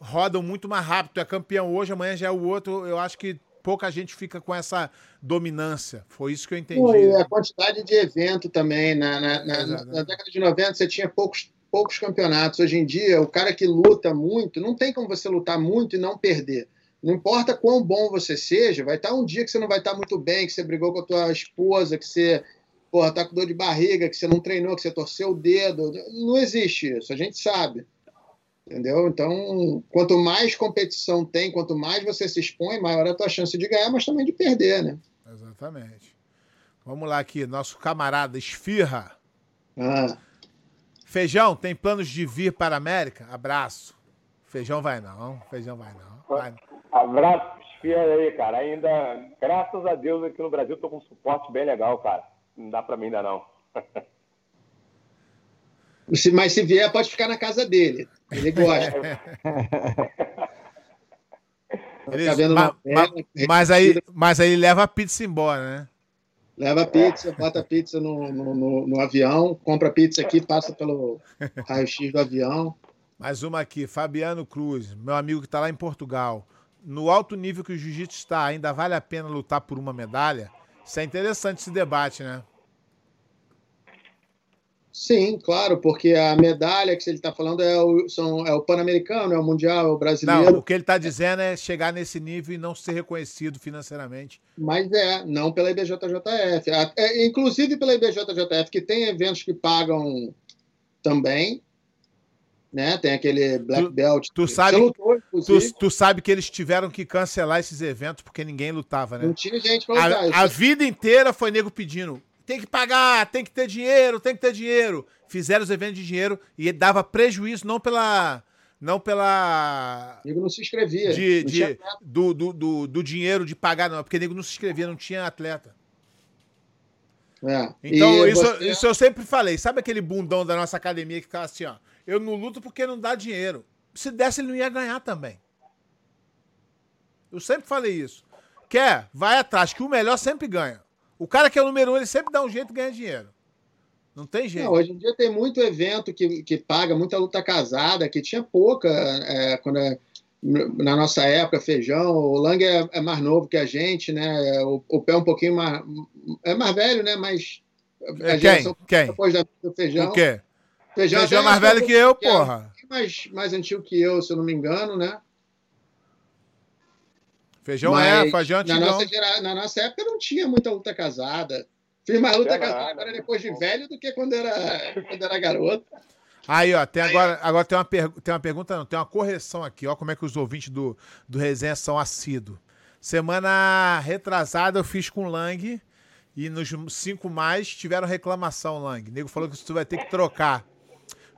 A: rodam muito mais rápido. É campeão hoje, amanhã já é o outro. Eu acho que pouca gente fica com essa dominância. Foi isso que eu entendi. Foi
D: a quantidade de evento também. Na, na, na, na, década de 90 você tinha poucos, poucos campeonatos. Hoje em dia, o cara que luta muito, não tem como você lutar muito e não perder. Não importa quão bom você seja, vai estar um dia que você não vai estar muito bem, que você brigou com a tua esposa, que você porra, tá com dor de barriga, que você não treinou, que você torceu o dedo. Não existe isso, a gente sabe. Entendeu? Então, quanto mais competição tem, quanto mais você se expõe, maior é a tua chance de ganhar, mas também de perder, né?
A: Exatamente. Vamos lá aqui, nosso camarada Esfirra.
D: Ah.
A: Feijão, tem planos de vir para a América? Abraço. Feijão vai não, feijão vai não. Vai.
B: Abraço Fia aí, cara. Ainda, graças a Deus, aqui no Brasil tô com um suporte bem legal, cara. Não dá pra mim ainda não.
D: Se, mas se vier, pode ficar na casa dele. Ele gosta.
A: Eles, tá ma, ma, mas, aí, mas aí leva a pizza embora, né?
D: Leva a pizza, bota a pizza no, no, no, no avião, compra a pizza aqui, passa pelo raio-x do avião.
A: Mais uma aqui, Fabiano Cruz, meu amigo que está lá em Portugal. No alto nível que o jiu-jitsu está, ainda vale a pena lutar por uma medalha? Isso é interessante esse debate, né?
D: Sim, claro, porque a medalha que ele está falando é o, são, é o Pan-Americano, é o Mundial, é o brasileiro.
A: Não, o que ele está dizendo é chegar nesse nível e não ser reconhecido financeiramente.
D: Mas é, não pela IBJJF. É, inclusive pela IBJJF, que tem eventos que pagam também. Né? Tem aquele Black
A: tu,
D: Belt.
A: Tu sabe, lutou, tu, tu, sabe que eles tiveram que cancelar esses eventos porque ninguém lutava, né?
D: Não tinha gente pra lutar.
A: A, a vida inteira foi nego pedindo tem que pagar, tem que ter dinheiro, tem que ter dinheiro. Fizeram os eventos de dinheiro e dava prejuízo, não pela. Não pela.
D: Nego não se inscrevia.
A: De, de do, do, do, do, dinheiro de pagar, não. Porque nego não se inscrevia, não tinha atleta.
D: É.
A: Então, isso, você... isso eu sempre falei. Sabe aquele bundão da nossa academia que ficava assim, ó? Eu não luto porque não dá dinheiro. Se desse, ele não ia ganhar também. Eu sempre falei isso. Quer? Vai atrás, que o melhor sempre ganha. O cara que é o número um, ele sempre dá um jeito e ganha dinheiro. Não tem jeito. Não,
D: hoje em dia tem muito evento que, que paga, muita luta casada, que tinha pouca é, quando é, na nossa época, feijão. O Lang é, é, mais novo que a gente, né? O, o pé é um pouquinho mais. É mais velho, né? Mas.
A: A é, Quem? Quem?
D: Depois da, do feijão.
A: O quê? Feijão, feijão é mais velho que eu,
D: que
A: é porra.
D: É mais, mais antigo que eu, se eu não me engano, né?
A: Feijão Mas é, feijão
D: na nossa, gera... na nossa época não tinha muita luta casada. Fiz mais luta é casada agora depois de velho do que quando era, quando era garoto.
A: Aí, ó, tem agora, agora tem, uma per... tem uma pergunta, não, tem uma correção aqui, ó, como é que os ouvintes do, do Resenha são assíduos. Semana retrasada eu fiz com o Lang e nos cinco mais tiveram reclamação, Lang. O nego falou que tu vai ter que trocar.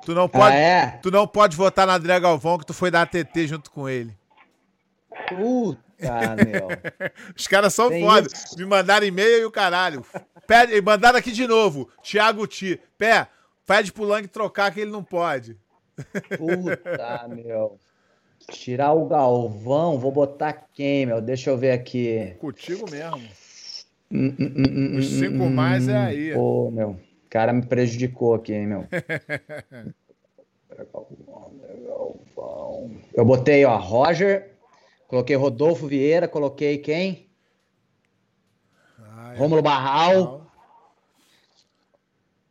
A: Tu não pode, ah, é? tu não pode votar na André Galvão que tu foi da ATT junto com ele.
C: Puta. Meu.
A: Os caras são foda. Me mandaram e-mail e o caralho. Pede, mandaram aqui de novo. Thiago Ti. Pé, pede pro Lang trocar que ele não pode.
C: Puta, meu. Tirar o Galvão, vou botar quem, meu? Deixa eu ver aqui.
A: Contigo mesmo. Hum, hum, hum, Os cinco mais é aí.
C: Pô, meu. O cara me prejudicou aqui, hein, meu. Eu botei, ó, Roger, Coloquei Rodolfo Vieira, coloquei quem? Ah, é. Rômulo Barral.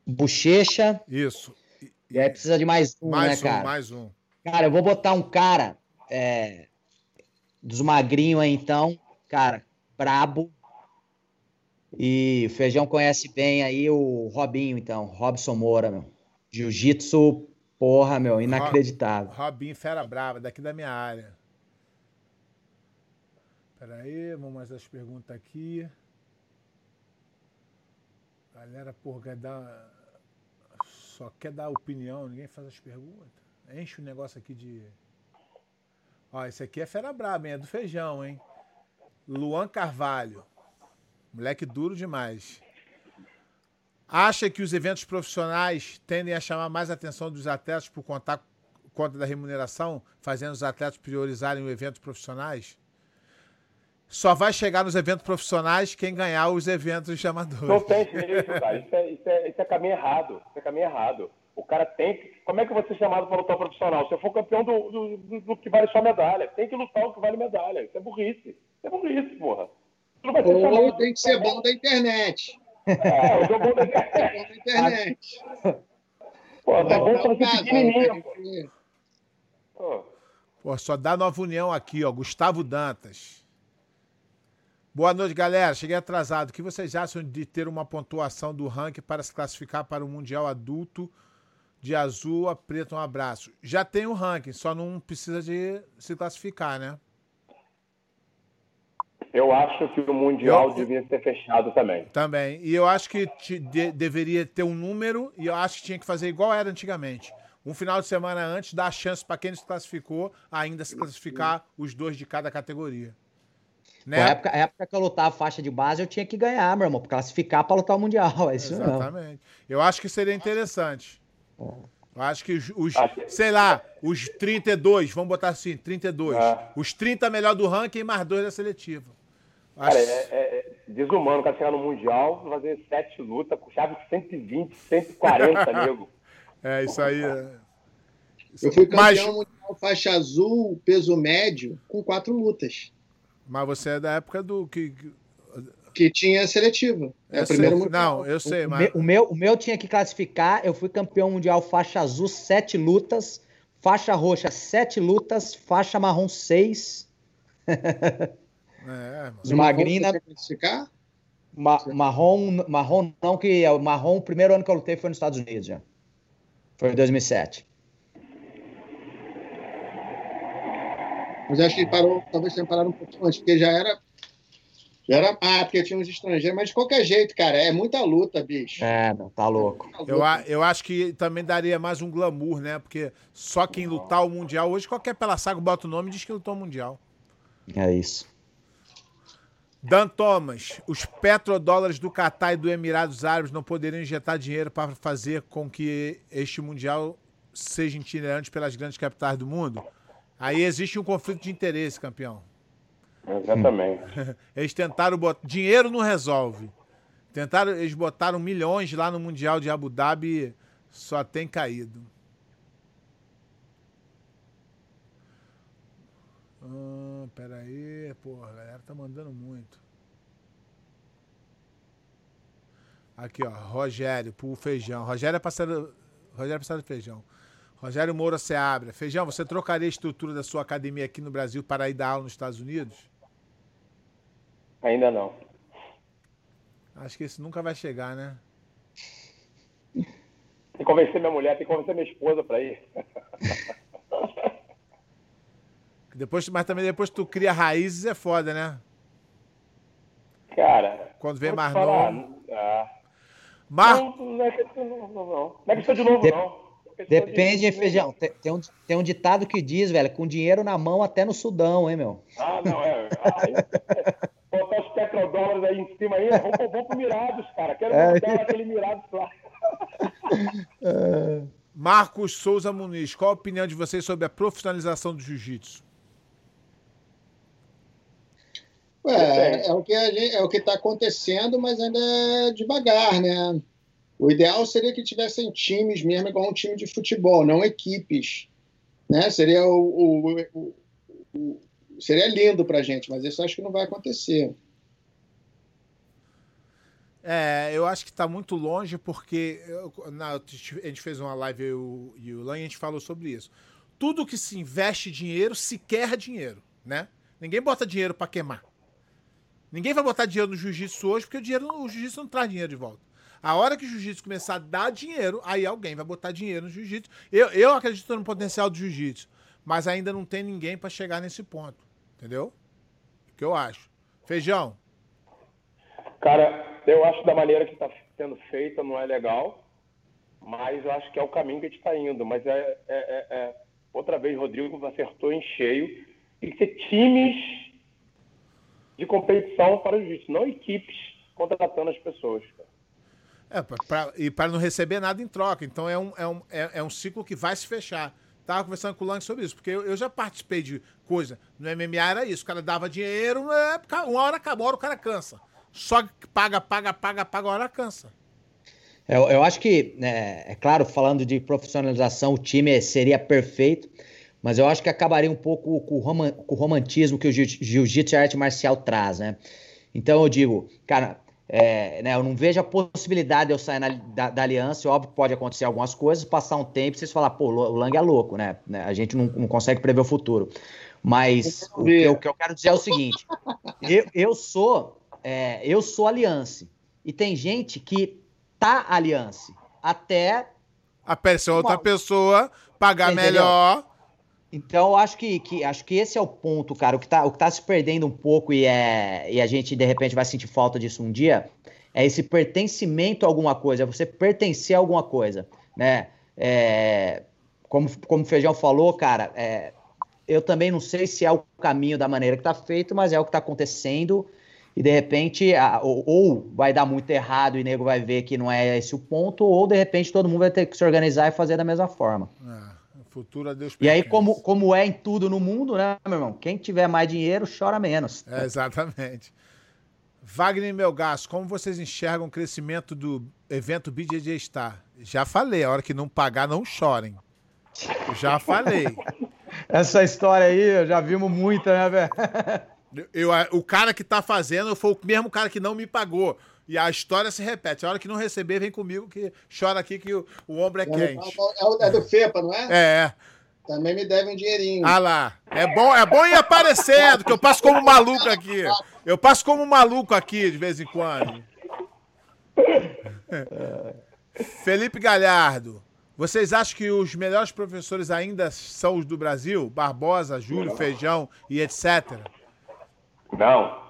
C: Bochecha.
A: Isso.
C: E, e aí precisa de mais um, mais né, um, cara?
A: Mais um.
C: Cara, eu vou botar um cara é, dos magrinhos aí, então. Cara, brabo. E Feijão conhece bem aí o Robinho, então. Robson Moura, meu. Jiu-jitsu, porra, meu, inacreditável.
A: Robinho, fera brava, daqui da minha área. Espera aí, vamos mais as perguntas aqui. Galera, porra, dar. Só quer dar opinião, ninguém faz as perguntas. Enche o negócio aqui de. Ó, esse aqui é fera braba, hein? É do feijão, hein? Luan Carvalho. Moleque duro demais. Acha que os eventos profissionais tendem a chamar mais atenção dos atletas por contar conta da remuneração, fazendo os atletas priorizarem os eventos profissionais? só vai chegar nos eventos profissionais quem ganhar os eventos chamadores.
B: Não tem jeito, cara. Isso é, isso, é, isso é caminho errado. Isso é caminho errado. O cara tem que. Como é que você é chamado para lutar profissional? Se eu for campeão do, do, do, do, que vale só medalha, tem que lutar o que vale medalha. Isso é burrice. Isso é burrice, porra.
D: Não vai ser Ou tem que ser bom da internet.
B: É, eu sou bom da internet. Pô, tá bom pra ser pequenininho,
A: pô. Pô, só dá Nova União aqui, ó. Gustavo Dantas. Boa noite, galera. Cheguei atrasado. O que vocês acham de ter uma pontuação do ranking para se classificar para o Mundial Adulto de azul a preto? Um abraço. Já tem o ranking, só não precisa de se classificar, né?
B: Eu acho que o Mundial eu, devia ser fechado também.
A: Também. E eu acho que te, de, deveria ter um número e eu acho que tinha que fazer igual era antigamente. um final de semana antes dá chance para quem não se classificou ainda se classificar os dois de cada categoria.
C: Né? Na época, época que eu lutava faixa de base, eu tinha que ganhar, meu irmão, para classificar para lutar o Mundial. É isso Exatamente. Não.
A: Eu acho que seria interessante. Eu acho que os, os sei lá, os 32, vamos botar assim, 32. Ah. Os 30 melhor do ranking e mais dois da seletiva.
B: Cara, é, é, é desumano o cara chegar no Mundial, fazer sete lutas, com chave 120, 140, nego.
A: É, isso aí. É...
D: Eu fui campeão Mas... mundial faixa azul, peso médio, com quatro lutas.
A: Mas você é da época do que.
D: Que tinha seletiva.
A: É o primeiro mundial. Não, eu sei,
C: o,
A: mas.
C: O meu, o meu tinha que classificar. Eu fui campeão mundial faixa azul, sete lutas. Faixa roxa, sete lutas. Faixa marrom, seis.
D: É,
C: classificar? Ma marrom, marrom não, que é o marrom, o primeiro ano que eu lutei foi nos Estados Unidos já. Foi em 2007.
D: Mas acho que parou, talvez tenha parado um pouquinho antes, porque já era. Já era. Ah, porque tinha uns estrangeiros, mas de qualquer jeito, cara, é muita luta, bicho.
C: É, não, tá louco.
A: Eu, eu acho que também daria mais um glamour, né? Porque só quem lutar o Mundial hoje, qualquer pela saga bota o nome e diz que lutou o Mundial.
C: É isso.
A: Dan Thomas, os petrodólares do Catar e do Emirados Árabes não poderiam injetar dinheiro para fazer com que este Mundial seja itinerante pelas grandes capitais do mundo? Aí existe um conflito de interesse, campeão.
B: Exatamente.
A: Eles tentaram botar. Dinheiro não resolve. Tentaram, eles botaram milhões lá no Mundial de Abu Dhabi só tem caído. Ah, peraí, porra, a galera tá mandando muito. Aqui, ó, Rogério, pro feijão. Rogério é parceiro, Rogério é parceiro do feijão. Rogério Moura Seabra. Feijão, você trocaria a estrutura da sua academia aqui no Brasil para ir dar aula nos Estados Unidos?
B: Ainda não.
A: Acho que isso nunca vai chegar, né?
B: Tem que convencer minha mulher, tem que convencer minha esposa para ir.
A: depois, mas também depois tu cria raízes é foda, né?
B: Cara.
A: Quando vem mais novo.
B: Ah. Mar... Não, não é que não, não, não. Não é que de novo, não.
C: Depende, hein, feijão. Tem, tem, um, tem um ditado que diz, velho, com dinheiro na mão até no Sudão, hein, meu?
B: Ah, não, é. Aí, botar os petrodólares aí em cima aí, vamos, vamos pro Mirados, cara. Quero é. aquele Mirados lá.
A: É. Marcos Souza Muniz, qual a opinião de vocês sobre a profissionalização do jiu-jitsu?
D: É, é o que gente, é o que está acontecendo, mas ainda é devagar, né? O ideal seria que tivessem times mesmo, igual um time de futebol, não equipes. Né? Seria, o, o, o, o seria lindo para a gente, mas isso acho que não vai acontecer.
A: É, eu acho que está muito longe, porque eu, na, a gente fez uma live eu, e o Lan e a gente falou sobre isso. Tudo que se investe dinheiro se quer dinheiro, né? Ninguém bota dinheiro para queimar. Ninguém vai botar dinheiro no jiu-jitsu hoje, porque o, dinheiro, o jiu-jitsu não traz dinheiro de volta. A hora que o jiu-jitsu começar a dar dinheiro, aí alguém vai botar dinheiro no jiu-jitsu. Eu, eu acredito no potencial do jiu-jitsu, mas ainda não tem ninguém para chegar nesse ponto. Entendeu? O que eu acho. Feijão.
B: Cara, eu acho da maneira que está sendo feita não é legal, mas eu acho que é o caminho que a gente está indo. Mas é, é, é, é, outra vez, Rodrigo acertou em cheio. Tem que ser times de competição para o jiu-jitsu, não equipes contratando as pessoas.
A: É, pra, pra, e para não receber nada em troca. Então é um, é, um, é, é um ciclo que vai se fechar. Tava conversando com o Lang sobre isso, porque eu, eu, já participei de coisa. No MMA era isso, o cara dava dinheiro, é, uma hora acaba, uma hora o cara cansa. Só que paga, paga, paga, paga, uma hora cansa.
C: Eu, eu acho que, é, é claro, falando de profissionalização, o time seria perfeito, mas eu acho que acabaria um pouco com o, romantismo que o jiu-jitsu e a arte marcial traz, né? Então eu digo, cara, é, né, eu não vejo a possibilidade de eu sair na, da, da, aliança. Óbvio que pode acontecer algumas coisas, passar um tempo e vocês falar, pô, o Lang é louco, né? né a gente não, não consegue prever o futuro. Mas o que, eu, o que, eu, quero dizer é o seguinte: eu, eu sou é, eu sou aliança. E tem gente que tá aliança. Até.
A: Aparecer outra pessoa, pagar Entendeu? melhor
C: então, eu acho que, que, acho que esse é o ponto, cara. O que, tá, que tá se perdendo um pouco e, é, e a gente, de repente, vai sentir falta disso um dia é esse pertencimento a alguma coisa, é você pertencer a alguma coisa, né? É, como, como o Feijão falou, cara, é, eu também não sei se é o caminho da maneira que está feito, mas é o que está acontecendo. E de repente, a, ou, ou, vai dar muito errado e o nego vai ver que não é esse o ponto, ou de repente todo mundo vai ter que se organizar e fazer da mesma forma. É,
A: futuro a Deus
C: E aí, como, como é em tudo no mundo, né, meu irmão? Quem tiver mais dinheiro, chora menos.
A: É, exatamente. Wagner Melgaço, como vocês enxergam o crescimento do evento BJJ Star? Já falei, a hora que não pagar, não chorem. Já falei.
C: Essa história aí, já vimos muita, né, velho?
A: Eu, o cara que tá fazendo foi o mesmo cara que não me pagou. E a história se repete. A hora que não receber, vem comigo que chora aqui que o, o ombro é, é quente.
D: É, é do FEPA, não é?
A: É.
D: Também me deve um dinheirinho.
A: Ah lá. É bom, é bom ir aparecendo, que eu passo como maluco aqui. Eu passo como maluco aqui de vez em quando. Felipe Galhardo. Vocês acham que os melhores professores ainda são os do Brasil? Barbosa, Júlio, Feijão e etc?
B: Não.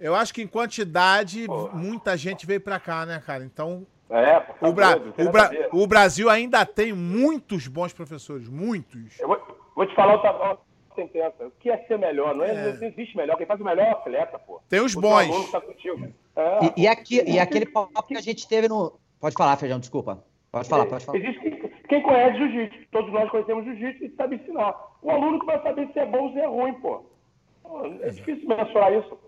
A: Eu acho que em quantidade, Pô. muita gente veio para cá, né, cara? Então.
B: É,
A: o, Bra o, Bra o, Brasil ainda tem muitos bons professores, muitos.
B: Eu vou, vou te falar outra sentença. O que é ser melhor? Não, é, é. não existe melhor. Quem faz o melhor é o atleta, pô.
A: Tem os o bons. Tá
C: é, e, e, aqui, e aquele papo que a gente teve no. Pode falar, Feijão, desculpa. Pode falar, pode falar.
B: Existe quem conhece jiu-jitsu. Todos nós conhecemos jiu-jitsu e sabe ensinar. O aluno que vai saber se é bom ou se é ruim, pô. É difícil mensurar isso.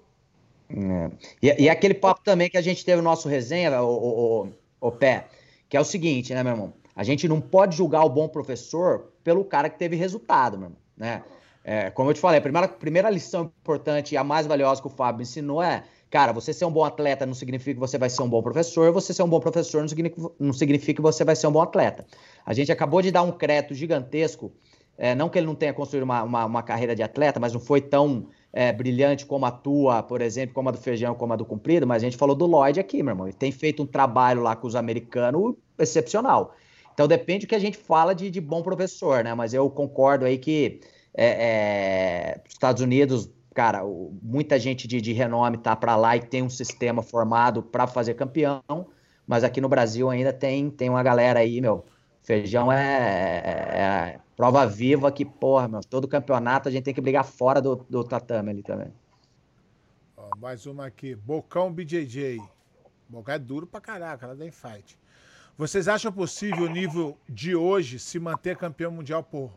C: É. E, e, aquele papo também que a gente teve no nosso resenha, o, o, o, o, Pé, que é o seguinte, né, meu irmão? A gente não pode julgar o bom professor pelo cara que teve resultado, meu irmão, né? É, como eu te falei, a primeira, primeira lição importante e a mais valiosa que o Fábio ensinou é Cara, você ser um bom atleta não significa que você vai ser um bom professor, você ser um bom professor não significa, não significa que você vai ser um bom atleta. A gente acabou de dar um crédito gigantesco, é, não que ele não tenha construído uma, uma, uma carreira de atleta, mas não foi tão é, brilhante como a tua, por exemplo, como a do Feijão, como a do Cumprido, mas a gente falou do Lloyd aqui, meu irmão. Ele tem feito um trabalho lá com os americanos excepcional. Então depende do que a gente fala de, de bom professor, né? Mas eu concordo aí que é, é, Estados Unidos cara, muita gente de, de renome tá para lá e tem um sistema formado para fazer campeão, mas aqui no Brasil ainda tem, tem uma galera aí, meu. Feijão é, é, é prova viva que, porra, meu, todo campeonato a gente tem que brigar fora do, do tatame ali também.
A: Ó, mais uma aqui. Bocão BJJ. Bocão é duro pra caraca, ela tem fight. Vocês acham possível o nível de hoje se manter campeão mundial por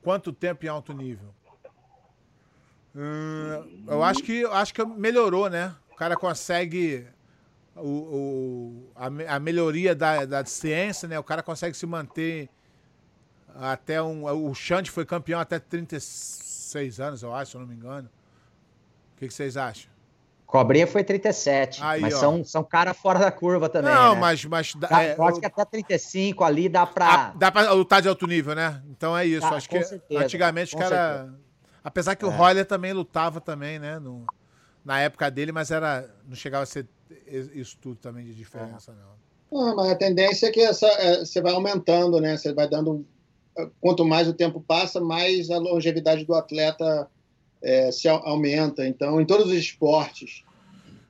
A: quanto tempo em alto nível? Hum, eu acho que, acho que melhorou, né? O cara consegue. O, o a, a, melhoria da, da ciência, né? O cara consegue se manter até um. O Xande foi campeão até 36 anos, eu acho, se eu não me engano. O que, que vocês acham?
C: Cobrinha foi 37, Aí, mas ó. são, são cara fora da curva também. Não,
A: né? mas. mas
C: é, eu acho que até 35 ali dá pra. A,
A: dá pra lutar de alto nível, né? Então é isso. acho que certeza, antigamente os caras Apesar que é. o Roller também lutava também, né? No, na época dele, mas era não chegava a ser isso tudo também de diferença, não.
D: não mas a tendência é que essa, é, você vai aumentando, né? Você vai dando. Quanto mais o tempo passa, mais a longevidade do atleta é, se aumenta. Então, em todos os esportes.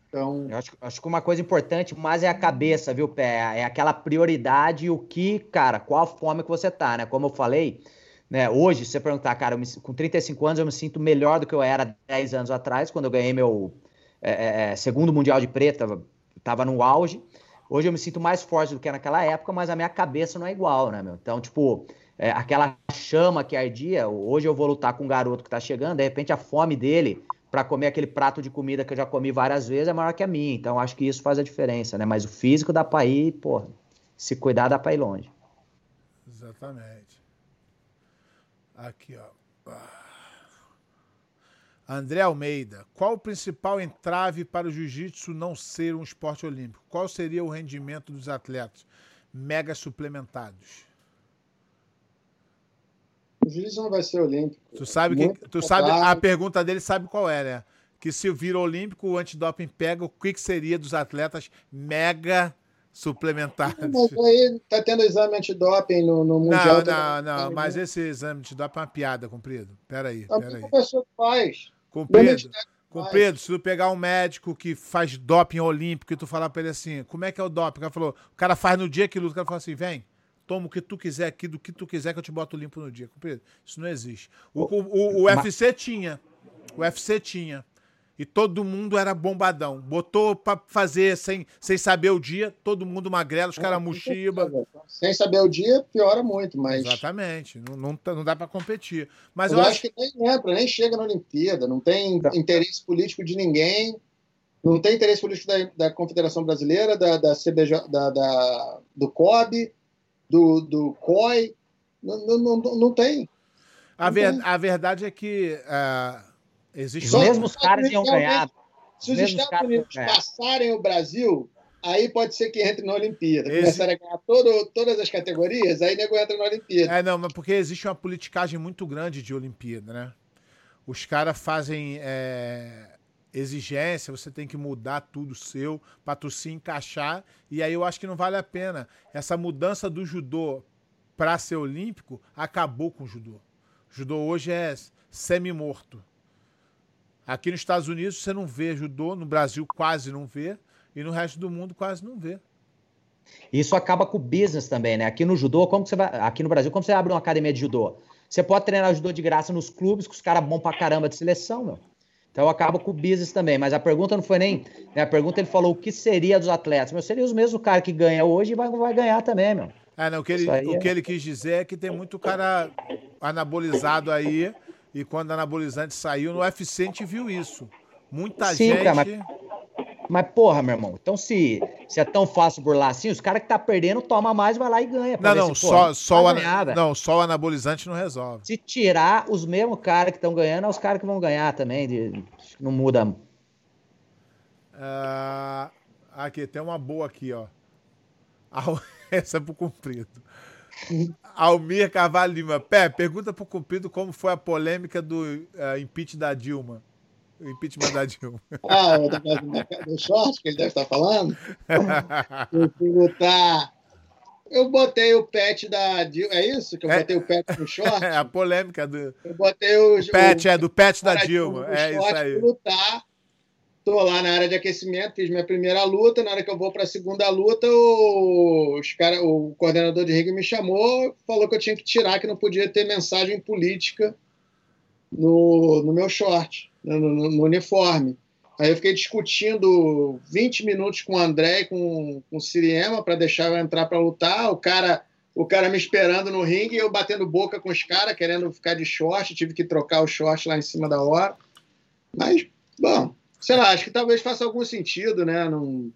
D: Então...
C: Eu acho, acho que uma coisa importante, mas é a cabeça, viu, Pé? É aquela prioridade e o que, cara, qual a fome que você tá, né? Como eu falei, né? Hoje, se você perguntar, cara, me, com 35 anos eu me sinto melhor do que eu era 10 anos atrás, quando eu ganhei meu é, é, é segundo Mundial de Preta, estava no auge. Hoje eu me sinto mais forte do que naquela época, mas a minha cabeça não é igual, né, meu? Então, tipo, é, aquela chama que ardia, hoje eu vou lutar com um garoto que tá chegando, de repente a fome dele para comer aquele prato de comida que eu já comi várias vezes é maior que a minha. Então, acho que isso faz a diferença, né? Mas o físico dá para ir, pô, se cuidar dá para ir longe.
A: Exatamente. Aqui, ó. André Almeida, qual o principal entrave para o jiu-jitsu não ser um esporte olímpico? Qual seria o rendimento dos atletas mega suplementados?
D: O jiu-jitsu não vai ser olímpico.
A: Tu sabe que, tu sabe a pergunta dele sabe qual é, né? Que se vira olímpico, o antidoping pega, o que, que seria dos atletas mega suplementados.
D: Mas aí tá tendo exame antidoping no, no Mundial.
A: Não, não, não, mas esse exame antidoping é uma piada, comprido. Peraí, peraí.
D: A pessoa faz.
A: Comprido, comprido, se tu pegar um médico que faz doping olímpico e tu falar pra ele assim, como é que é o doping? O cara falou, o cara faz no dia que luta, o cara falou assim, vem, toma o que tu quiser aqui, do que tu quiser que eu te boto limpo no dia. Compreende? Isso não existe. O, o, o, o UFC tinha. O UFC tinha. E todo mundo era bombadão. Botou pra fazer sem, sem saber o dia, todo mundo magrelo, os caras mochiba.
D: Sem saber o dia, piora muito, mas.
A: Exatamente. Não, não, tá- não dá pra competir. Mas
D: eu,
A: eu
D: acho
A: acho
D: que nem entra, nem chega na Olimpíada, não tem interesse político de ninguém, não tem interesse político da, da Confederação Brasileira, da, da CBJ, da, da- do COB, do, do COI, não, não, não, não tem.
A: A, ver- a verdade é que ah, existe
C: Os mesmos caras iam ganhar.
D: Se os Estados Unidos passarem o Brasil, aí pode ser que entre na Olimpíada.
A: Esse-
D: Começarem a ganhar todo, todas as categorias, aí nego entra na Olimpíada.
A: É, não, mas porque existe uma politicagem muito grande de Olimpíada, né? Os caras fazem é, exigência, você tem que mudar tudo seu pra tu se encaixar, e aí eu acho que não vale a pena. Essa mudança do judô pra ser olímpico acabou com o judô. O judô hoje é semi-morto. Aqui nos Estados Unidos você não vê judô, no Brasil quase não vê, e no resto do mundo quase não vê.
C: Isso acaba com o business também, né? Aqui no judô, como que você vai. Aqui no Brasil, como você abre uma academia de judô? Você pode treinar judô de graça nos clubes, com os caras bons pra caramba de seleção, meu. Então acaba com o business também. Mas a pergunta não foi nem. né, A pergunta ele falou o que seria dos atletas. Meu, seria os mesmos caras que ganha hoje e vai, vai ganhar também, meu.
A: É, não, o que, ele, o
C: é-
A: que ele quis dizer é que tem muito cara anabolizado aí, e quando o anabolizante saiu, no UFC a gente viu isso. Muita
C: Sim,
A: gente.
C: cara, mas- Mas, porra, meu irmão, então se, se é tão fácil burlar assim, os caras que tá perdendo, toma mais, vai lá e ganha.
A: Não, não,
C: se,
A: só,
C: pô,
A: só, o
C: vai
A: ana-
C: ganhar, velho.
A: não, só o anabolizante não resolve.
C: Se tirar os mesmos caras que estão ganhando, é os caras que vão ganhar também. de- não muda.
A: Ah, aqui, tem uma boa aqui, ó. Essa é pro Cumprido. Almir Carvalho Lima. Pé, pergunta pro Cumprido como foi a polêmica do eh, impeachment da Dilma. O impeachment da Dilma.
D: Ah, o do, do short que ele deve estar falando. Eu. Eu botei o pet da. Dil- É isso? Que eu
A: É.
D: botei o pet no short?
A: É a polêmica do.
D: Eu botei o.
A: Pet, é do pet da Dilma. É isso aí.
D: lutar. Tô lá na área de aquecimento, fiz minha primeira luta. Na hora que eu vou para a segunda luta, o, os cara, o coordenador de ringue me chamou, falou que eu tinha que tirar, que não podia ter mensagem política no, no meu short, no, no- no uniforme. Aí eu fiquei discutindo 20 minutos com o André e com, com o Siriema para deixar eu entrar para lutar. O cara, o cara me esperando no ringue eu batendo boca com os caras, querendo ficar de short. Tive que trocar o short lá em cima da hora. Mas, bom, sei lá, acho que talvez faça algum sentido, né? Não,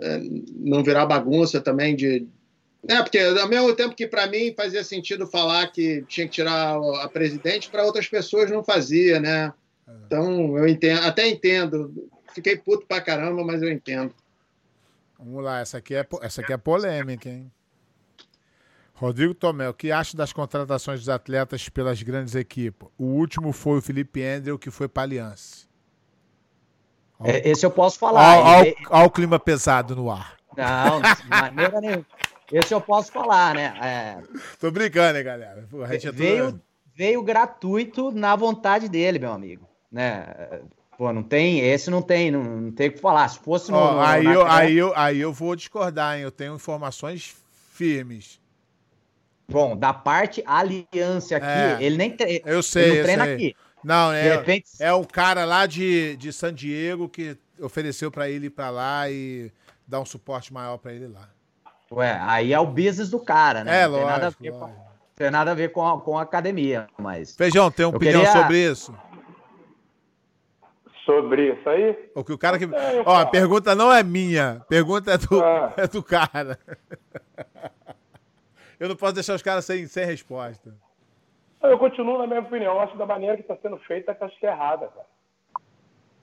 D: é, não virar bagunça também de. É, porque ao mesmo tempo que para mim fazia sentido falar que tinha que tirar a presidente, para outras pessoas não fazia, né? Então, eu entendo, até entendo. Fiquei puto pra caramba, mas eu entendo.
A: Vamos lá, essa aqui é, essa aqui é polêmica, hein? Rodrigo Tomé, o que acha das contratações dos atletas pelas grandes equipes? O último foi o Felipe Andrew, que foi para Aliança.
C: É, Esse eu posso falar.
A: Olha
C: Ele-
A: o clima pesado no ar.
C: Não, de maneira nenhuma. Esse eu posso falar, né? É,
A: Tô brincando, hein, galera? Pô, é
C: veio, veio gratuito na vontade dele, meu amigo. Né? Pô, não tem, esse não tem, não, não tem o que falar. Se fosse no.
A: Ó,
C: no-
A: aí, eu, aí, eu, aí eu vou discordar, hein? Eu tenho informações firmes.
C: Bom, da parte aliança aqui,
A: É.
C: ele nem tre-
A: Eu sei,
C: ele não treina
A: sei.
C: aqui.
A: Não,
C: De
A: é,
C: repente,
A: é um cara lá de, de San Diego que ofereceu para ele ir para lá e dar um suporte maior para ele lá.
C: ué, aí é o business do cara, né?
A: É,
C: não tem nada a
A: lógico.
C: ver, com,
A: lógico.
C: tem nada a ver com, a, com a academia, mas.
A: Feijão, tem uma opinião
C: queria-
A: sobre isso?
B: Sobre isso aí,
A: O que o cara que.
B: É,
A: Ó, a pergunta não é minha. A pergunta é do,
B: Ah.
A: é do cara. Eu não posso deixar os caras sem, sem resposta.
B: Eu continuo na minha opinião. Eu acho da maneira que está sendo feita, que acho que é errada, cara.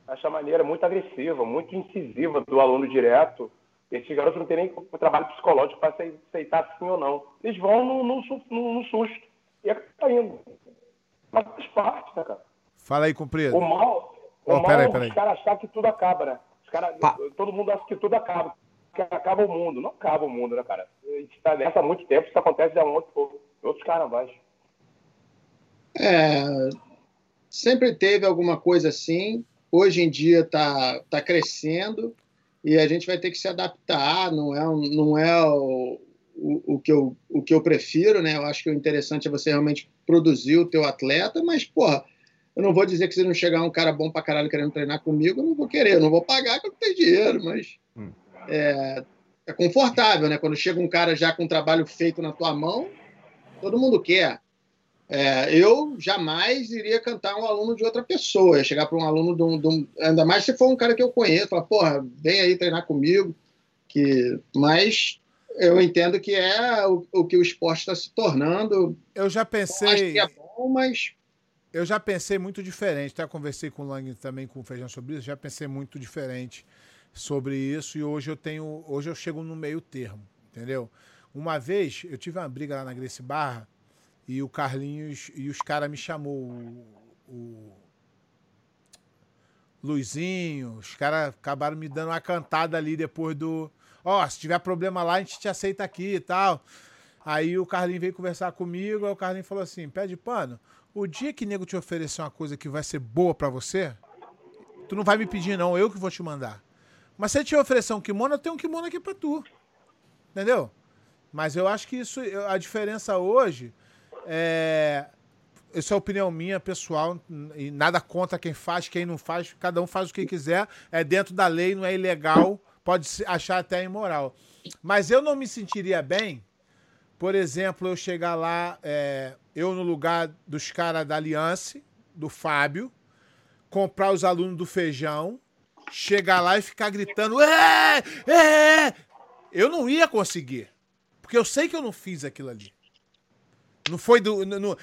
B: Acho a maneira muito agressiva, muito incisiva do aluno direto. Esses garotos não têm nem o trabalho psicológico para aceitar sim ou não. Eles vão no, no, no- no susto. E acaba indo. Mas faz parte, né, cara?
A: Fala aí, comprido.
B: O mal, o mal
A: peraí,
B: é
A: peraí.
B: os caras achar que tudo acaba, né? Os cara,
C: Pa-
B: todo mundo acha que tudo acaba. Que acaba o mundo. Não acaba o mundo, né, cara? A gente tá nessa há muito tempo, isso acontece há muito, outros carnavais.
D: É, sempre teve alguma coisa assim. Hoje em dia está tá crescendo e a gente vai ter que se adaptar. Não é, não é o, o, o, que eu, o que eu prefiro, né? Eu acho que o interessante é você realmente produzir o teu atleta, mas, porra, eu não vou dizer que se não chegar um cara bom pra caralho querendo treinar comigo, eu não vou querer, eu não vou pagar que eu não tenho dinheiro, mas hum. é, é confortável, né? Quando chega um cara já com um trabalho feito na tua mão, todo mundo quer. É, eu jamais iria cantar um aluno de outra pessoa, ia chegar para um aluno de um, de um, Ainda mais se for um cara que eu conheço, falar, porra, vem aí treinar comigo. que Mas eu entendo que é o, o que o esporte está se tornando.
A: Eu já pensei. Eu acho
D: que é bom, mas.
A: Eu já pensei muito diferente. Até conversei com o Lang também com o Feijão sobre isso. Já pensei muito diferente sobre isso e hoje eu tenho. Hoje eu chego no meio termo, entendeu? Uma vez eu tive uma briga lá na Grace Barra e o Carlinhos e os caras me chamou o, o Luizinho, os caras acabaram me dando uma cantada ali depois do. Ó, oh, se tiver problema lá, a gente te aceita aqui e tal. Aí o Carlinhos veio conversar comigo, aí o Carlinhos falou assim: pede pano, o dia que nego te oferecer uma coisa que vai ser boa para você, tu não vai me pedir, não, eu que vou te mandar. Mas se ele te oferecer um kimono, eu tenho um kimono aqui pra tu. Entendeu? Mas eu acho que isso, a diferença hoje é, isso é opinião minha, pessoal, e nada contra quem faz, quem não faz, cada um faz o que quiser, é dentro da lei, não é ilegal, pode achar até imoral. Mas eu não me sentiria bem, por exemplo, eu chegar lá, é, eu no lugar dos caras da Aliança, do Fábio, comprar os alunos do feijão, chegar lá e ficar gritando, é, é, eu não ia conseguir, porque eu sei que eu não fiz aquilo ali. Não foi do. No, no,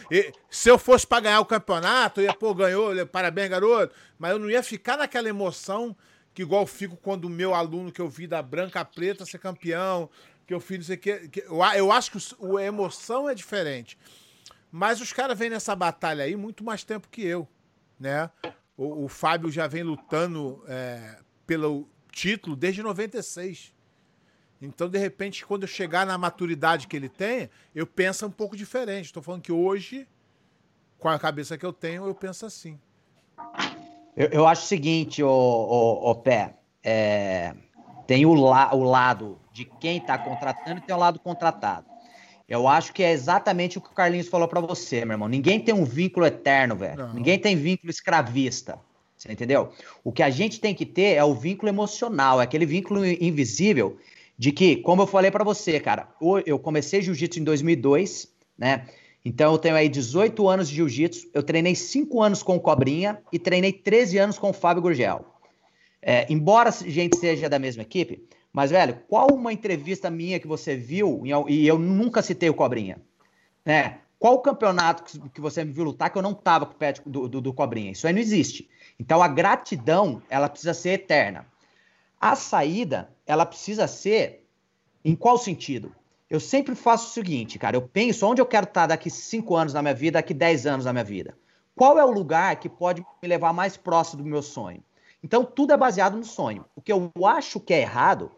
A: se eu fosse para ganhar o campeonato, eu ia, pô, ganhou, parabéns, garoto. Mas eu não ia ficar naquela emoção que igual fico quando o meu aluno que eu vi da branca a preta ser campeão, que eu fiz não sei o que. Eu, eu acho que o, a emoção é diferente. Mas os caras vêm nessa batalha aí muito mais tempo que eu, né? O, o Fábio já vem lutando é, pelo título desde 96. Então, de repente, quando eu chegar na maturidade que ele tem, eu penso um pouco diferente. Estou falando que hoje, com a cabeça que eu tenho, eu penso assim.
C: Eu, eu acho o seguinte, o, o, o Pé, é, tem o, la, o lado de quem está contratando e tem o lado contratado. Eu acho que é exatamente o que o Carlinhos falou para você, meu irmão. Ninguém tem um vínculo eterno, velho. Ninguém tem vínculo escravista. Você entendeu? O que a gente tem que ter é o vínculo emocional, é aquele vínculo invisível de que, como eu falei para você, cara, eu comecei jiu-jitsu em 2002, né? Então eu tenho aí 18 anos de jiu-jitsu, eu treinei 5 anos com o Cobrinha e treinei 13 anos com o Fábio Gurgel. É, embora a gente seja da mesma equipe, mas, velho, qual uma entrevista minha que você viu e eu nunca citei o Cobrinha? Né? Qual campeonato que você me viu lutar que eu não tava com o pé do, do, do Cobrinha? Isso aí não existe. Então a gratidão, ela precisa ser eterna. A saída, ela precisa ser em qual sentido? Eu sempre faço o seguinte, cara, eu penso onde eu quero estar daqui 5 anos na minha vida, daqui 10 anos na minha vida. Qual é o lugar que pode me levar mais próximo do meu sonho? Então, tudo é baseado no sonho. O que eu acho que é errado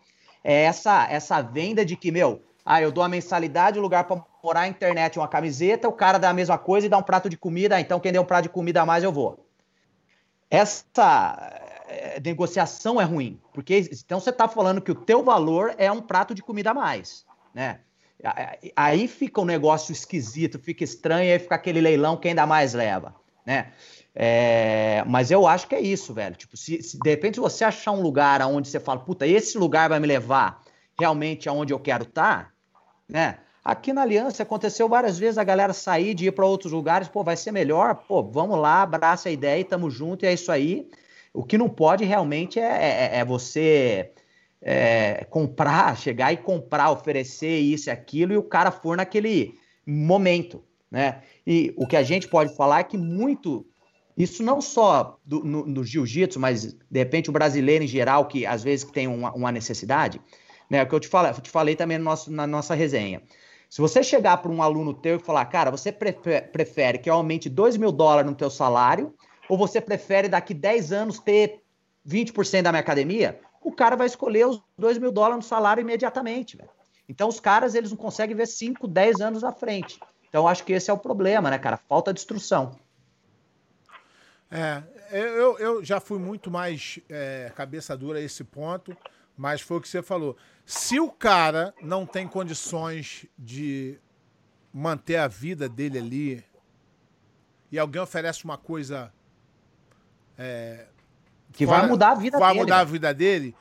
C: é essa, essa venda de que, meu, ah, eu dou a mensalidade, o lugar para morar, a internet, uma camiseta, o cara dá a mesma coisa e dá um prato de comida, ah, então quem der um prato de comida a mais eu vou. Essa é, negociação é ruim, porque então você está falando que o teu valor é um prato de comida a mais, né? Aí fica um negócio esquisito, fica estranho, aí fica aquele leilão, quem dá mais leva, né? É, mas eu acho que é isso, velho. Tipo, se, se, de repente você achar um lugar onde você fala, puta, esse lugar vai me levar realmente aonde eu quero estar, tá, né? Aqui na Aliança aconteceu várias vezes a galera sair de ir para outros lugares, pô, vai ser melhor, pô, vamos lá, abraça a ideia e tamo junto, e é isso aí. O que não pode realmente é, é, é você é, comprar, chegar e comprar, oferecer isso e aquilo, e o cara for naquele momento, né? E o que a gente pode falar é que muito, isso não só do, no, no jiu-jitsu, mas de repente o brasileiro em geral, que às vezes tem uma, uma necessidade, né? O que eu te falei, eu te falei também no nosso, na nossa resenha. Se você chegar para um aluno teu e falar, cara, você prefere que eu aumente 2 mil dólares no teu salário ou você prefere daqui 10 anos ter 20% da minha academia? O cara vai escolher os 2 mil dólares no salário imediatamente. Então os caras, eles não conseguem ver 5, 10 anos à frente. Então acho que esse é o problema, né, cara? Falta de instrução.
A: É, eu, eu já fui muito mais é, cabeça dura a esse ponto. Mas foi o que você falou. Se o cara não tem condições de manter a vida dele ali e alguém oferece uma coisa é,
C: que fora, vai mudar a vida
A: vai
C: dele.
A: Vai mudar a vida dele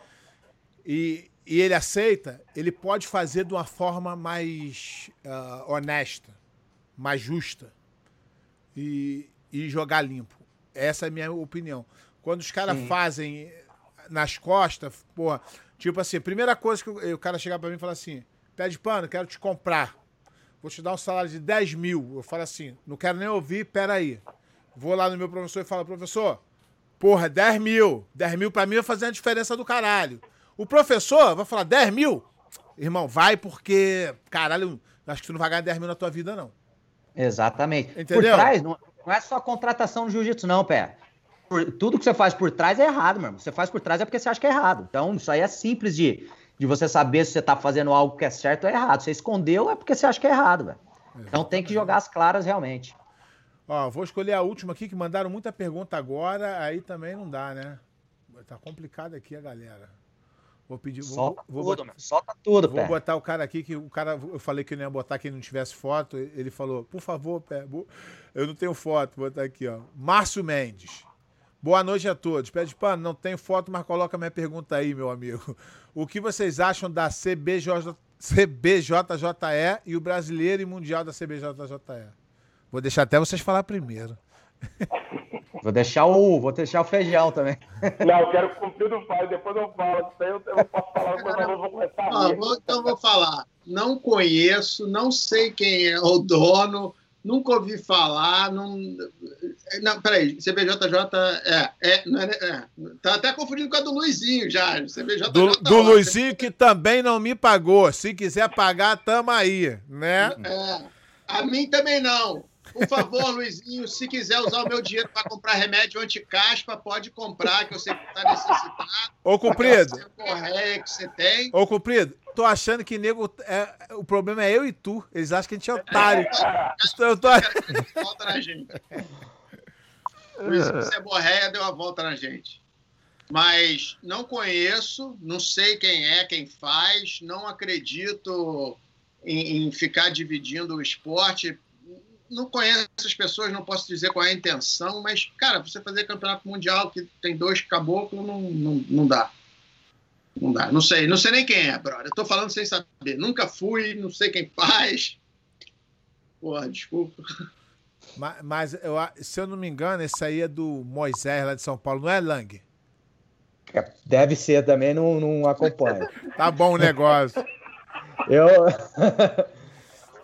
A: e, e ele aceita, ele pode fazer de uma forma mais uh, honesta, mais justa e, e jogar limpo. Essa é a minha opinião. Quando os caras fazem nas costas, porra, tipo assim, primeira coisa que o, o cara chegar para mim e falar assim: pé de pano, quero te comprar. Vou te dar um salário de 10 mil. Eu falo assim, não quero nem ouvir, peraí. Vou lá no meu professor e falo, professor, porra, 10 mil. 10 mil pra mim vai fazer uma diferença do caralho. O professor vai falar 10 mil? Irmão, vai porque, caralho, acho que tu não vai ganhar 10 mil na tua vida, não.
C: Exatamente. Entendeu? Por trás, não, é só contratação no jiu-jitsu, não, pé. Por, tudo que você faz por trás é errado, meu irmão. Você faz por trás é porque você acha que é errado. Então, isso aí é simples de, de você saber se você tá fazendo algo que é certo ou errado. Você escondeu é porque você acha que é errado, velho. Então tem que jogar as claras realmente.
A: Ó, vou escolher a última aqui, que mandaram muita pergunta agora, aí também não dá, né? Tá complicado aqui a galera. Vou pedir.
C: Solta
A: vou,
C: vou tudo, botar, solta tudo,
A: Vou pé. botar o cara aqui, que o cara. Eu falei que eu não ia botar quem não tivesse foto. Ele falou, por favor, pé. Eu não tenho foto, vou botar aqui, ó. Márcio Mendes. Boa noite a todos. Pede pano, não tem foto, mas coloca minha pergunta aí, meu amigo. O que vocês acham da CBJ, CBJJE e o brasileiro e mundial da CBJJE? Vou deixar até vocês falar primeiro.
C: Vou deixar o, vou deixar o feijão também.
B: Não, eu quero cumprir o faz, depois eu falo. Eu, eu posso falar, mas eu vou começar ah,
D: vou, Então vou falar. Não conheço, não sei quem é o dono, nunca ouvi falar. Não, não peraí, CBJJ é, é, não é, é, Tá até confundindo com a do Luizinho já. CBJJ
A: do, do Luizinho que também não me pagou. Se quiser pagar, tamo aí, né?
D: É, a mim também não. Por favor, Luizinho, se quiser usar o meu dinheiro para comprar remédio anti-caspa, pode comprar, que eu sei que está necessitado.
A: Ô, Cumprido.
D: Correia que você tem.
A: Ô, Cumprido, tô achando que nego. É, o problema é eu e tu. Eles acham que a gente é otário. É, eu tô...
D: Volta na gente. Luizinho Ceborréia deu a volta na gente. Mas não conheço, não sei quem é, quem faz, não acredito em, em ficar dividindo o esporte não conheço as pessoas, não posso dizer qual é a intenção, mas, cara, você fazer campeonato mundial que tem dois caboclos, não, não, não dá. Não dá. Não sei, não sei nem quem é, brother. Eu tô falando sem saber. Nunca fui, não sei quem faz. Porra, desculpa.
A: Mas, mas eu, se eu não me engano, esse aí é do Moisés lá de São Paulo, não é Lang?
C: É, deve ser também, não, não acompanho.
A: tá bom o negócio.
C: Eu.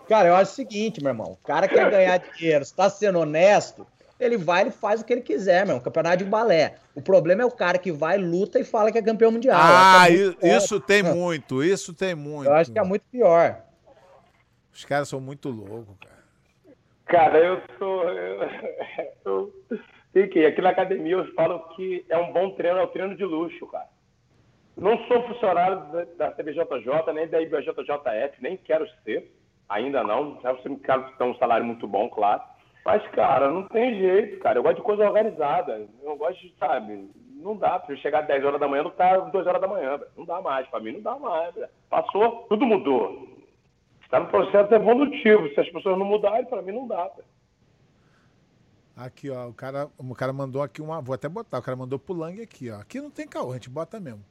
C: Cara, eu acho o seguinte, meu irmão. O cara quer ganhar dinheiro, está sendo honesto, ele vai e faz o que ele quiser, meu. Campeonato de balé. O problema é o cara que vai, luta e fala que é campeão mundial.
A: Ah, é isso tem muito, isso tem muito.
C: Eu acho que é muito pior.
A: Os caras são muito loucos, cara.
B: Cara, eu sou. Eu, eu, fiquei aqui na academia eu falo que é um bom treino, é um treino de luxo, cara. Não sou funcionário da, da CBJJ, nem da IBJJF, nem quero ser Ainda não. Já você me ter um salário muito bom, claro. Mas, cara, não tem jeito, cara. Eu gosto de coisa organizada. Eu gosto de, sabe, não dá pra eu chegar às 10 horas da manhã não tá às 2 horas da manhã. Não dá mais. Pra mim não dá mais. Passou, tudo mudou. Está no processo evolutivo. Se as pessoas não mudarem, pra mim não dá.
A: Aqui, ó, o cara, o cara mandou aqui uma. Vou até botar, o cara mandou pro Lang aqui, ó. Aqui não tem caô, a gente bota mesmo.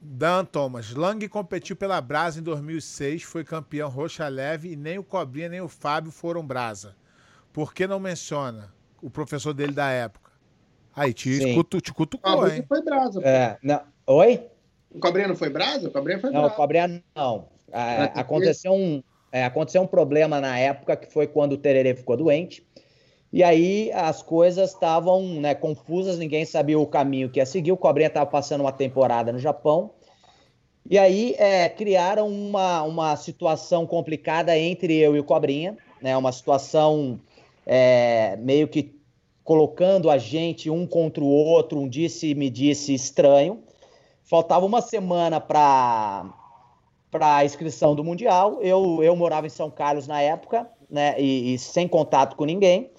A: Dan Thomas. Lang competiu pela Brasa em 2006, foi campeão roxa leve e nem o Cobrinha nem o Fábio foram Brasa. Por que não menciona o professor dele da época? Aí, te, cutu, te cutucou, hein?
D: foi Brasa.
C: É, não. Oi?
D: O Cobrinha não foi Brasa? O Cobrinha foi
C: Brasa. Não, o Cobrinha não. É, aconteceu, um, é, aconteceu um problema na época que foi quando o Tererê ficou doente. E aí as coisas estavam né, confusas, ninguém sabia o caminho que ia seguir. O Cobrinha estava passando uma temporada no Japão. E aí é, criaram uma, uma situação complicada entre eu e o Cobrinha, né, uma situação é, meio que colocando a gente um contra o outro, um disse me disse estranho. Faltava uma semana para para a inscrição do Mundial. Eu, eu morava em São Carlos na época, né, e, e sem contato com ninguém.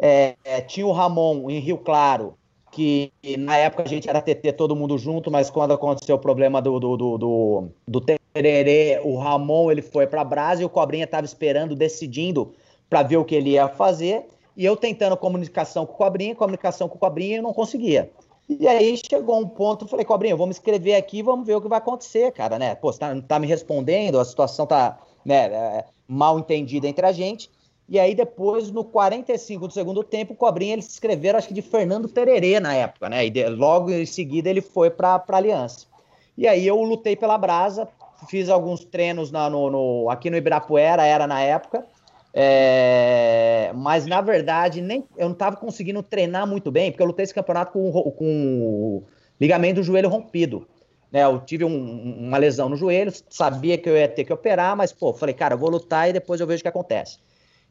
C: É, é, tinha o Ramon em Rio Claro que na época a gente era TT todo mundo junto, mas quando aconteceu o problema do, do, do, do, do Tererê, o Ramon ele foi para Brasa e o Cobrinha estava esperando, decidindo para ver o que ele ia fazer. E eu tentando comunicação com o Cobrinha, comunicação com o Cobrinha, e não conseguia. E aí chegou um ponto, eu falei, Cobrinha, vamos escrever aqui, vamos ver o que vai acontecer, cara, né? Pô, você tá, tá me respondendo, a situação tá né, é, mal entendida entre a gente. E aí depois, no 45 do segundo tempo, o Cobrinha eles escreveram, acho que de Fernando Tererê na época, né? E de, logo em seguida ele foi para a Aliança. E aí eu lutei pela Brasa, fiz alguns treinos na, no, no, aqui no Ibirapuera, era na época, é, mas na verdade nem, eu não estava conseguindo treinar muito bem, porque eu lutei esse campeonato com, com ligamento do joelho rompido. Né, eu tive um, uma lesão no joelho, sabia que eu ia ter que operar, mas pô, falei, cara, eu vou lutar e depois eu vejo o que acontece.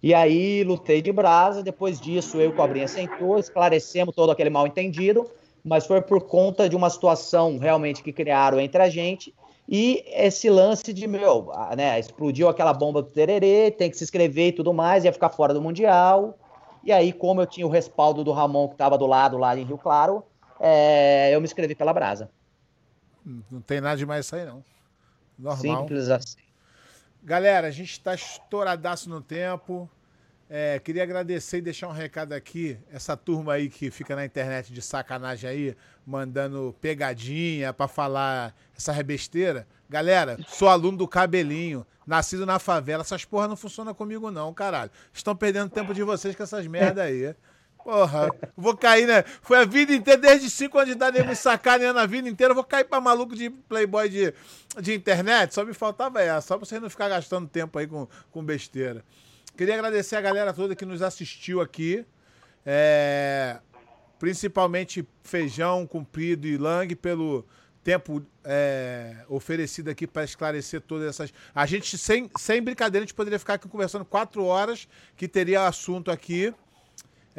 C: E aí lutei de brasa, depois disso eu e o Cobrinha sentou, esclarecemos todo aquele mal entendido, mas foi por conta de uma situação realmente que criaram entre a gente e esse lance de, meu, né, explodiu aquela bomba do Tererê, tem que se inscrever e tudo mais, ia ficar fora do Mundial. E aí, como eu tinha o respaldo do Ramon, que estava do lado lá em Rio Claro, é, eu me inscrevi pela Brasa.
A: Não tem nada demais isso aí, não.
C: Normal. Simples assim.
A: Galera, a gente está estouradaço no tempo. É, queria agradecer e deixar um recado aqui. Essa turma aí que fica na internet de sacanagem aí, mandando pegadinha para falar essa rebesteira. Galera, sou aluno do cabelinho, nascido na favela. Essas porra não funcionam comigo, não, caralho. Estão perdendo tempo de vocês com essas merda aí. Porra, vou cair, né? Foi a vida inteira, desde 5 anos de idade, me sacaneando a vida inteira. vou cair pra maluco de playboy de, de internet. Só me faltava essa, só pra vocês não ficar gastando tempo aí com, com besteira. Queria agradecer a galera toda que nos assistiu aqui. É, principalmente Feijão, Cumprido e Lang, pelo tempo é, oferecido aqui para esclarecer todas essas. A gente, sem, sem brincadeira, a gente poderia ficar aqui conversando quatro horas, que teria assunto aqui.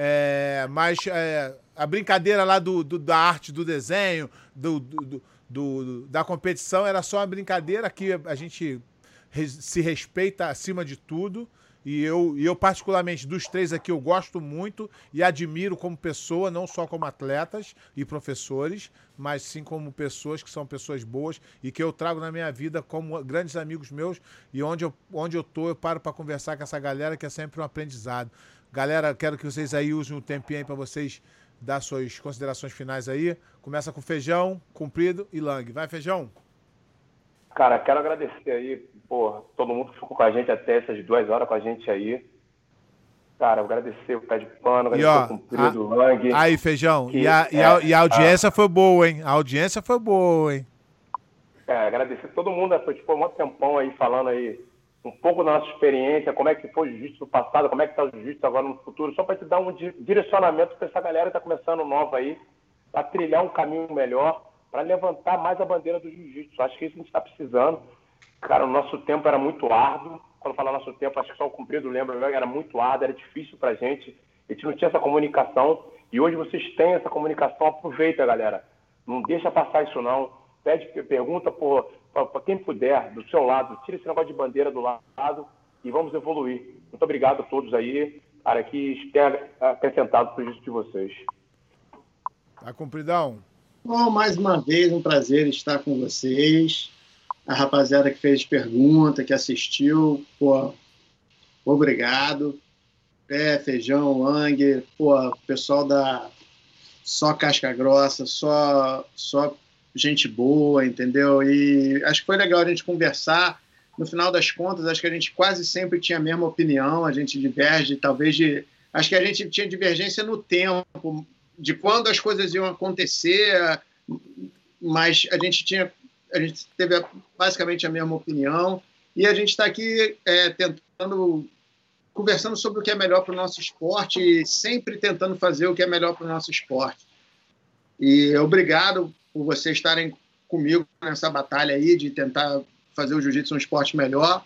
A: É, mas é, a brincadeira lá do, do, da arte, do desenho, do, do, do, da competição era só uma brincadeira. Aqui a gente se respeita acima de tudo. E eu, e eu, particularmente, dos três aqui, eu gosto muito e admiro como pessoa, não só como atletas e professores, mas sim como pessoas que são pessoas boas e que eu trago na minha vida como grandes amigos meus. E onde eu, onde eu tô, eu paro para conversar com essa galera, que é sempre um aprendizado. Galera, quero que vocês aí usem um tempinho aí para vocês dar suas considerações finais aí. Começa com Feijão, Cumprido e Lang. Vai, Feijão!
B: Cara, quero agradecer aí, pô, todo mundo que ficou com a gente até essas duas horas com a gente aí. Cara, agradecer o Pé de Pano, agradecer ó, o Cumprido, o Lang.
A: Aí, Feijão, que, e, a, e, a, e a audiência a... foi boa, hein? A audiência foi boa, hein?
B: É, agradecer todo mundo, né? foi tipo um tempão aí falando aí um pouco da nossa experiência, como é que foi o jiu-jitsu no passado, como é que está o jiu-jitsu agora no futuro, só para te dar um direcionamento para essa galera que está começando nova aí, para trilhar um caminho melhor para levantar mais a bandeira do jiu-jitsu. Acho que isso a gente está precisando. Cara, o nosso tempo era muito árduo. Quando falar nosso tempo, acho que só o cumprido lembra, era muito árduo, era difícil para a gente. A gente não tinha essa comunicação. E hoje vocês têm essa comunicação, aproveita, galera. Não deixa passar isso não. Pede, pergunta para quem puder, do seu lado. Tira esse negócio de bandeira do lado e vamos evoluir. Muito obrigado a todos aí, cara, que tenha acrescentado para o de vocês.
A: Tá cumpridão.
D: Bom, mais uma vez, um prazer estar com vocês. A rapaziada que fez pergunta, que assistiu, pô, obrigado. Pé, feijão, Lang, pô, pessoal da só casca grossa, só, só gente boa, entendeu? E acho que foi legal a gente conversar. No final das contas, acho que a gente quase sempre tinha a mesma opinião, a gente diverge, talvez de. Acho que a gente tinha divergência no tempo, de quando as coisas iam acontecer, mas a gente tinha, a gente teve basicamente a mesma opinião e a gente está aqui é, tentando conversando sobre o que é melhor para o nosso esporte e sempre tentando fazer o que é melhor para o nosso esporte. E obrigado por vocês estarem comigo nessa batalha aí de tentar fazer o jiu-jitsu um esporte melhor.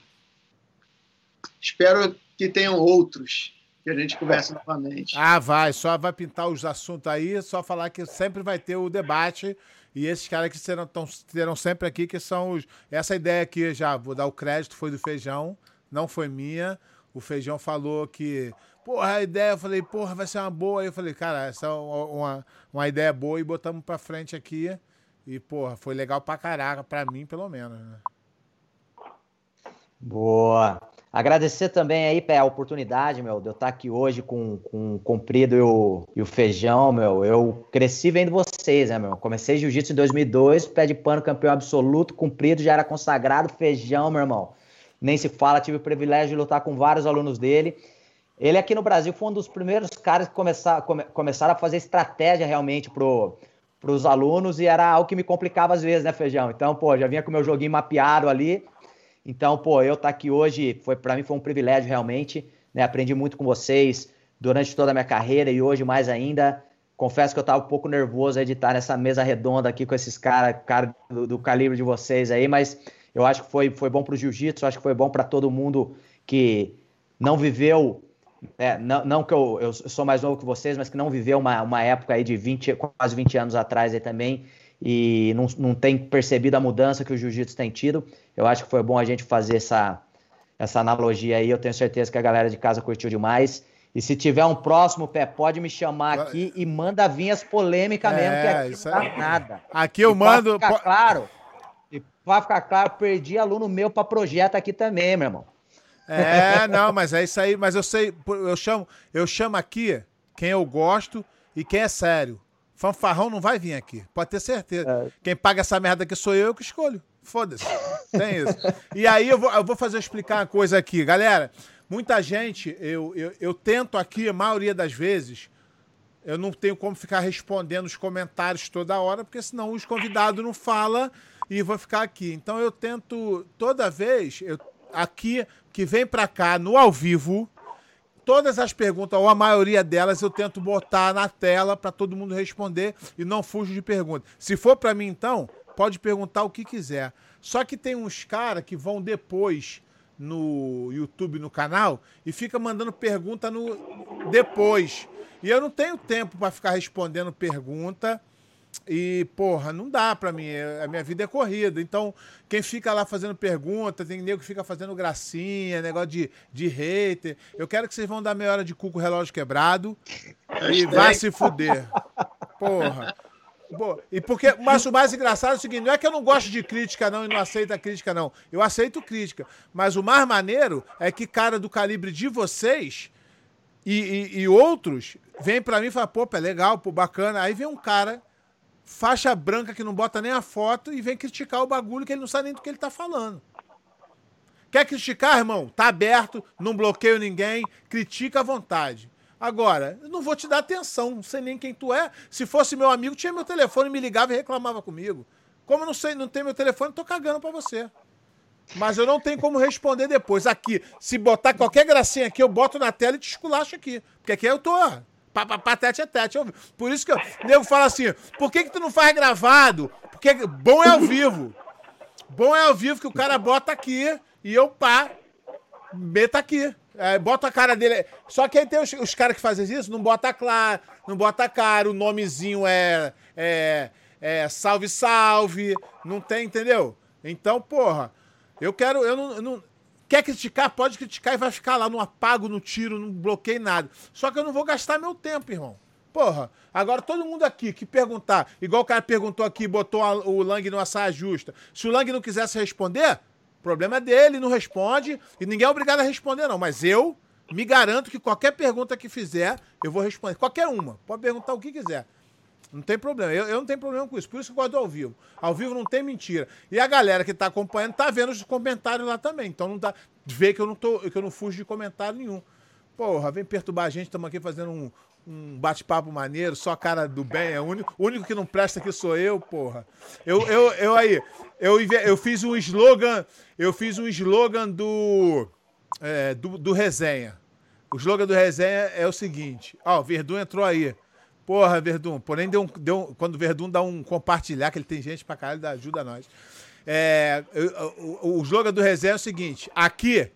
D: Espero que tenham outros que a gente conversa novamente.
A: Ah, vai, só vai pintar os assuntos aí, só falar que sempre vai ter o debate e esses caras que serão, tão, terão sempre aqui, que são os. Essa ideia aqui, já vou dar o crédito, foi do Feijão, não foi minha. O Feijão falou que porra, a ideia, eu falei, porra, vai ser uma boa. Aí eu falei, cara, essa é uma, uma ideia boa e botamos pra frente aqui. E, porra, foi legal pra caraca, pra mim, pelo menos, né?
C: Boa. Agradecer também aí, Pé, a oportunidade, meu, de eu estar aqui hoje com, com o Comprido e o, e o Feijão, meu. Eu cresci vendo vocês, né, meu? Comecei jiu-jitsu em 2002, pé de pano campeão absoluto, Comprido já era consagrado, Feijão, meu irmão. Nem se fala, tive o privilégio de lutar com vários alunos dele. Ele aqui no Brasil foi um dos primeiros caras que começar, come, começaram a fazer estratégia realmente pro, pros alunos e era algo que me complicava às vezes, né, Feijão? Então, pô, já vinha com o meu joguinho mapeado ali então, pô, eu estar tá aqui hoje, foi para mim foi um privilégio realmente, né? Aprendi muito com vocês durante toda a minha carreira e hoje mais ainda. Confesso que eu estava um pouco nervoso de estar nessa mesa redonda aqui com esses caras cara do, do, calibre de vocês aí, mas eu acho que foi, foi bom para o jiu-jitsu, acho que foi bom para todo mundo que não viveu, é, não, não que eu, eu sou mais novo que vocês, mas que não viveu uma, uma época aí de 20, quase 20 anos atrás aí também, e não, não tem percebido a mudança que o jiu-jitsu tem tido. Eu acho que foi bom a gente fazer essa, essa analogia aí. Eu tenho certeza que a galera de casa curtiu demais. E se tiver um próximo pé, pode me chamar aqui e manda vir as polêmicas é, mesmo, que aqui não dá é... nada.
A: Aqui eu e mando.
C: Pra ficar claro, e pra ficar claro, perdi aluno meu para projeto aqui também, meu irmão.
A: É, não, mas é isso aí. Mas eu sei, eu chamo, eu chamo aqui quem eu gosto e quem é sério. Fanfarrão não vai vir aqui, pode ter certeza. É. Quem paga essa merda aqui sou eu, eu que escolho. Foda-se. Tem isso. E aí eu vou, eu vou fazer explicar uma coisa aqui. Galera, muita gente, eu, eu, eu tento aqui, a maioria das vezes, eu não tenho como ficar respondendo os comentários toda hora, porque senão os convidados não falam e vou ficar aqui. Então eu tento, toda vez, eu, aqui, que vem pra cá no ao vivo, todas as perguntas, ou a maioria delas, eu tento botar na tela para todo mundo responder e não fujo de pergunta. Se for para mim, então, pode perguntar o que quiser. Só que tem uns caras que vão depois no YouTube, no canal, e fica mandando pergunta no depois. E eu não tenho tempo para ficar respondendo pergunta e, porra, não dá pra mim. A minha vida é corrida. Então, quem fica lá fazendo pergunta, tem nego que fica fazendo gracinha, negócio de, de hater. Eu quero que vocês vão dar meia hora de cu com o relógio quebrado e vá se fuder. Porra. e porque, mas o mais engraçado é o seguinte: não é que eu não gosto de crítica, não, e não aceito a crítica, não. Eu aceito crítica. Mas o mais maneiro é que cara do calibre de vocês e, e, e outros vem para mim e fala, pô, é legal, pô, bacana. Aí vem um cara faixa branca que não bota nem a foto e vem criticar o bagulho que ele não sabe nem do que ele tá falando. Quer criticar, irmão? Tá aberto, não bloqueio ninguém, critica à vontade. Agora, não vou te dar atenção, não sei nem quem tu é. Se fosse meu amigo, tinha meu telefone, me ligava e reclamava comigo. Como eu não sei, não tem meu telefone, tô cagando pra você. Mas eu não tenho como responder depois. Aqui, se botar qualquer gracinha aqui, eu boto na tela e te esculacho aqui. Porque aqui eu tô Papapá, tete a tete. Por isso que o nego fala assim: por que, que tu não faz gravado? Porque bom é ao vivo. Bom é ao vivo que o cara bota aqui e eu pá, meta aqui. É, bota a cara dele. Só que aí tem os, os caras que fazem isso, não bota claro, não bota cara, o nomezinho é, é, é salve, salve. Não tem, entendeu? Então, porra, eu quero. Eu não, eu não Quer criticar? Pode criticar e vai ficar lá, no apago, no tiro, não bloqueei nada. Só que eu não vou gastar meu tempo, irmão. Porra, agora todo mundo aqui que perguntar, igual o cara perguntou aqui, botou a, o Lang numa saia justa. Se o Lang não quisesse responder, problema é dele, não responde. E ninguém é obrigado a responder, não. Mas eu me garanto que qualquer pergunta que fizer, eu vou responder. Qualquer uma. Pode perguntar o que quiser. Não tem problema. Eu, eu não tenho problema com isso. Por isso que eu gosto do ao vivo. Ao vivo não tem mentira. E a galera que tá acompanhando tá vendo os comentários lá também. Então não dá. Vê que eu não, tô, que eu não fujo de comentário nenhum. Porra, vem perturbar a gente. Estamos aqui fazendo um, um bate-papo maneiro, só cara do bem. É o único, o único que não presta aqui sou eu, porra. Eu, eu, eu aí, eu, eu fiz um slogan. Eu fiz um slogan do. É, do, do resenha. O slogan do resenha é o seguinte: Ó, o Verdun entrou aí. Porra, Verdun. Porém, deu um, deu, quando o Verdun dá um compartilhar, que ele tem gente pra caralho, ajuda nós. É, o, o slogan do resenha é o seguinte: aqui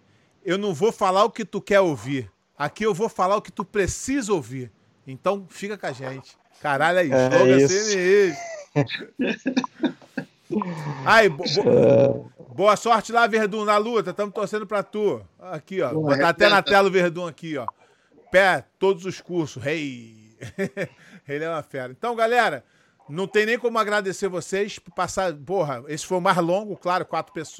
A: eu não vou falar o que tu quer ouvir. Aqui eu vou falar o que tu precisa ouvir. Então fica com a gente. Caralho, aí, é slogan isso. Aí, bo, bo, boa sorte lá, Verdun, na luta. Estamos torcendo pra tu. Aqui, ó. Botar até na tela o Verdun aqui, ó. pé todos os cursos. Hey. Ele é uma fera. Então, galera, não tem nem como agradecer vocês por passar. Porra, esse foi o mais longo, claro, quatro pessoas.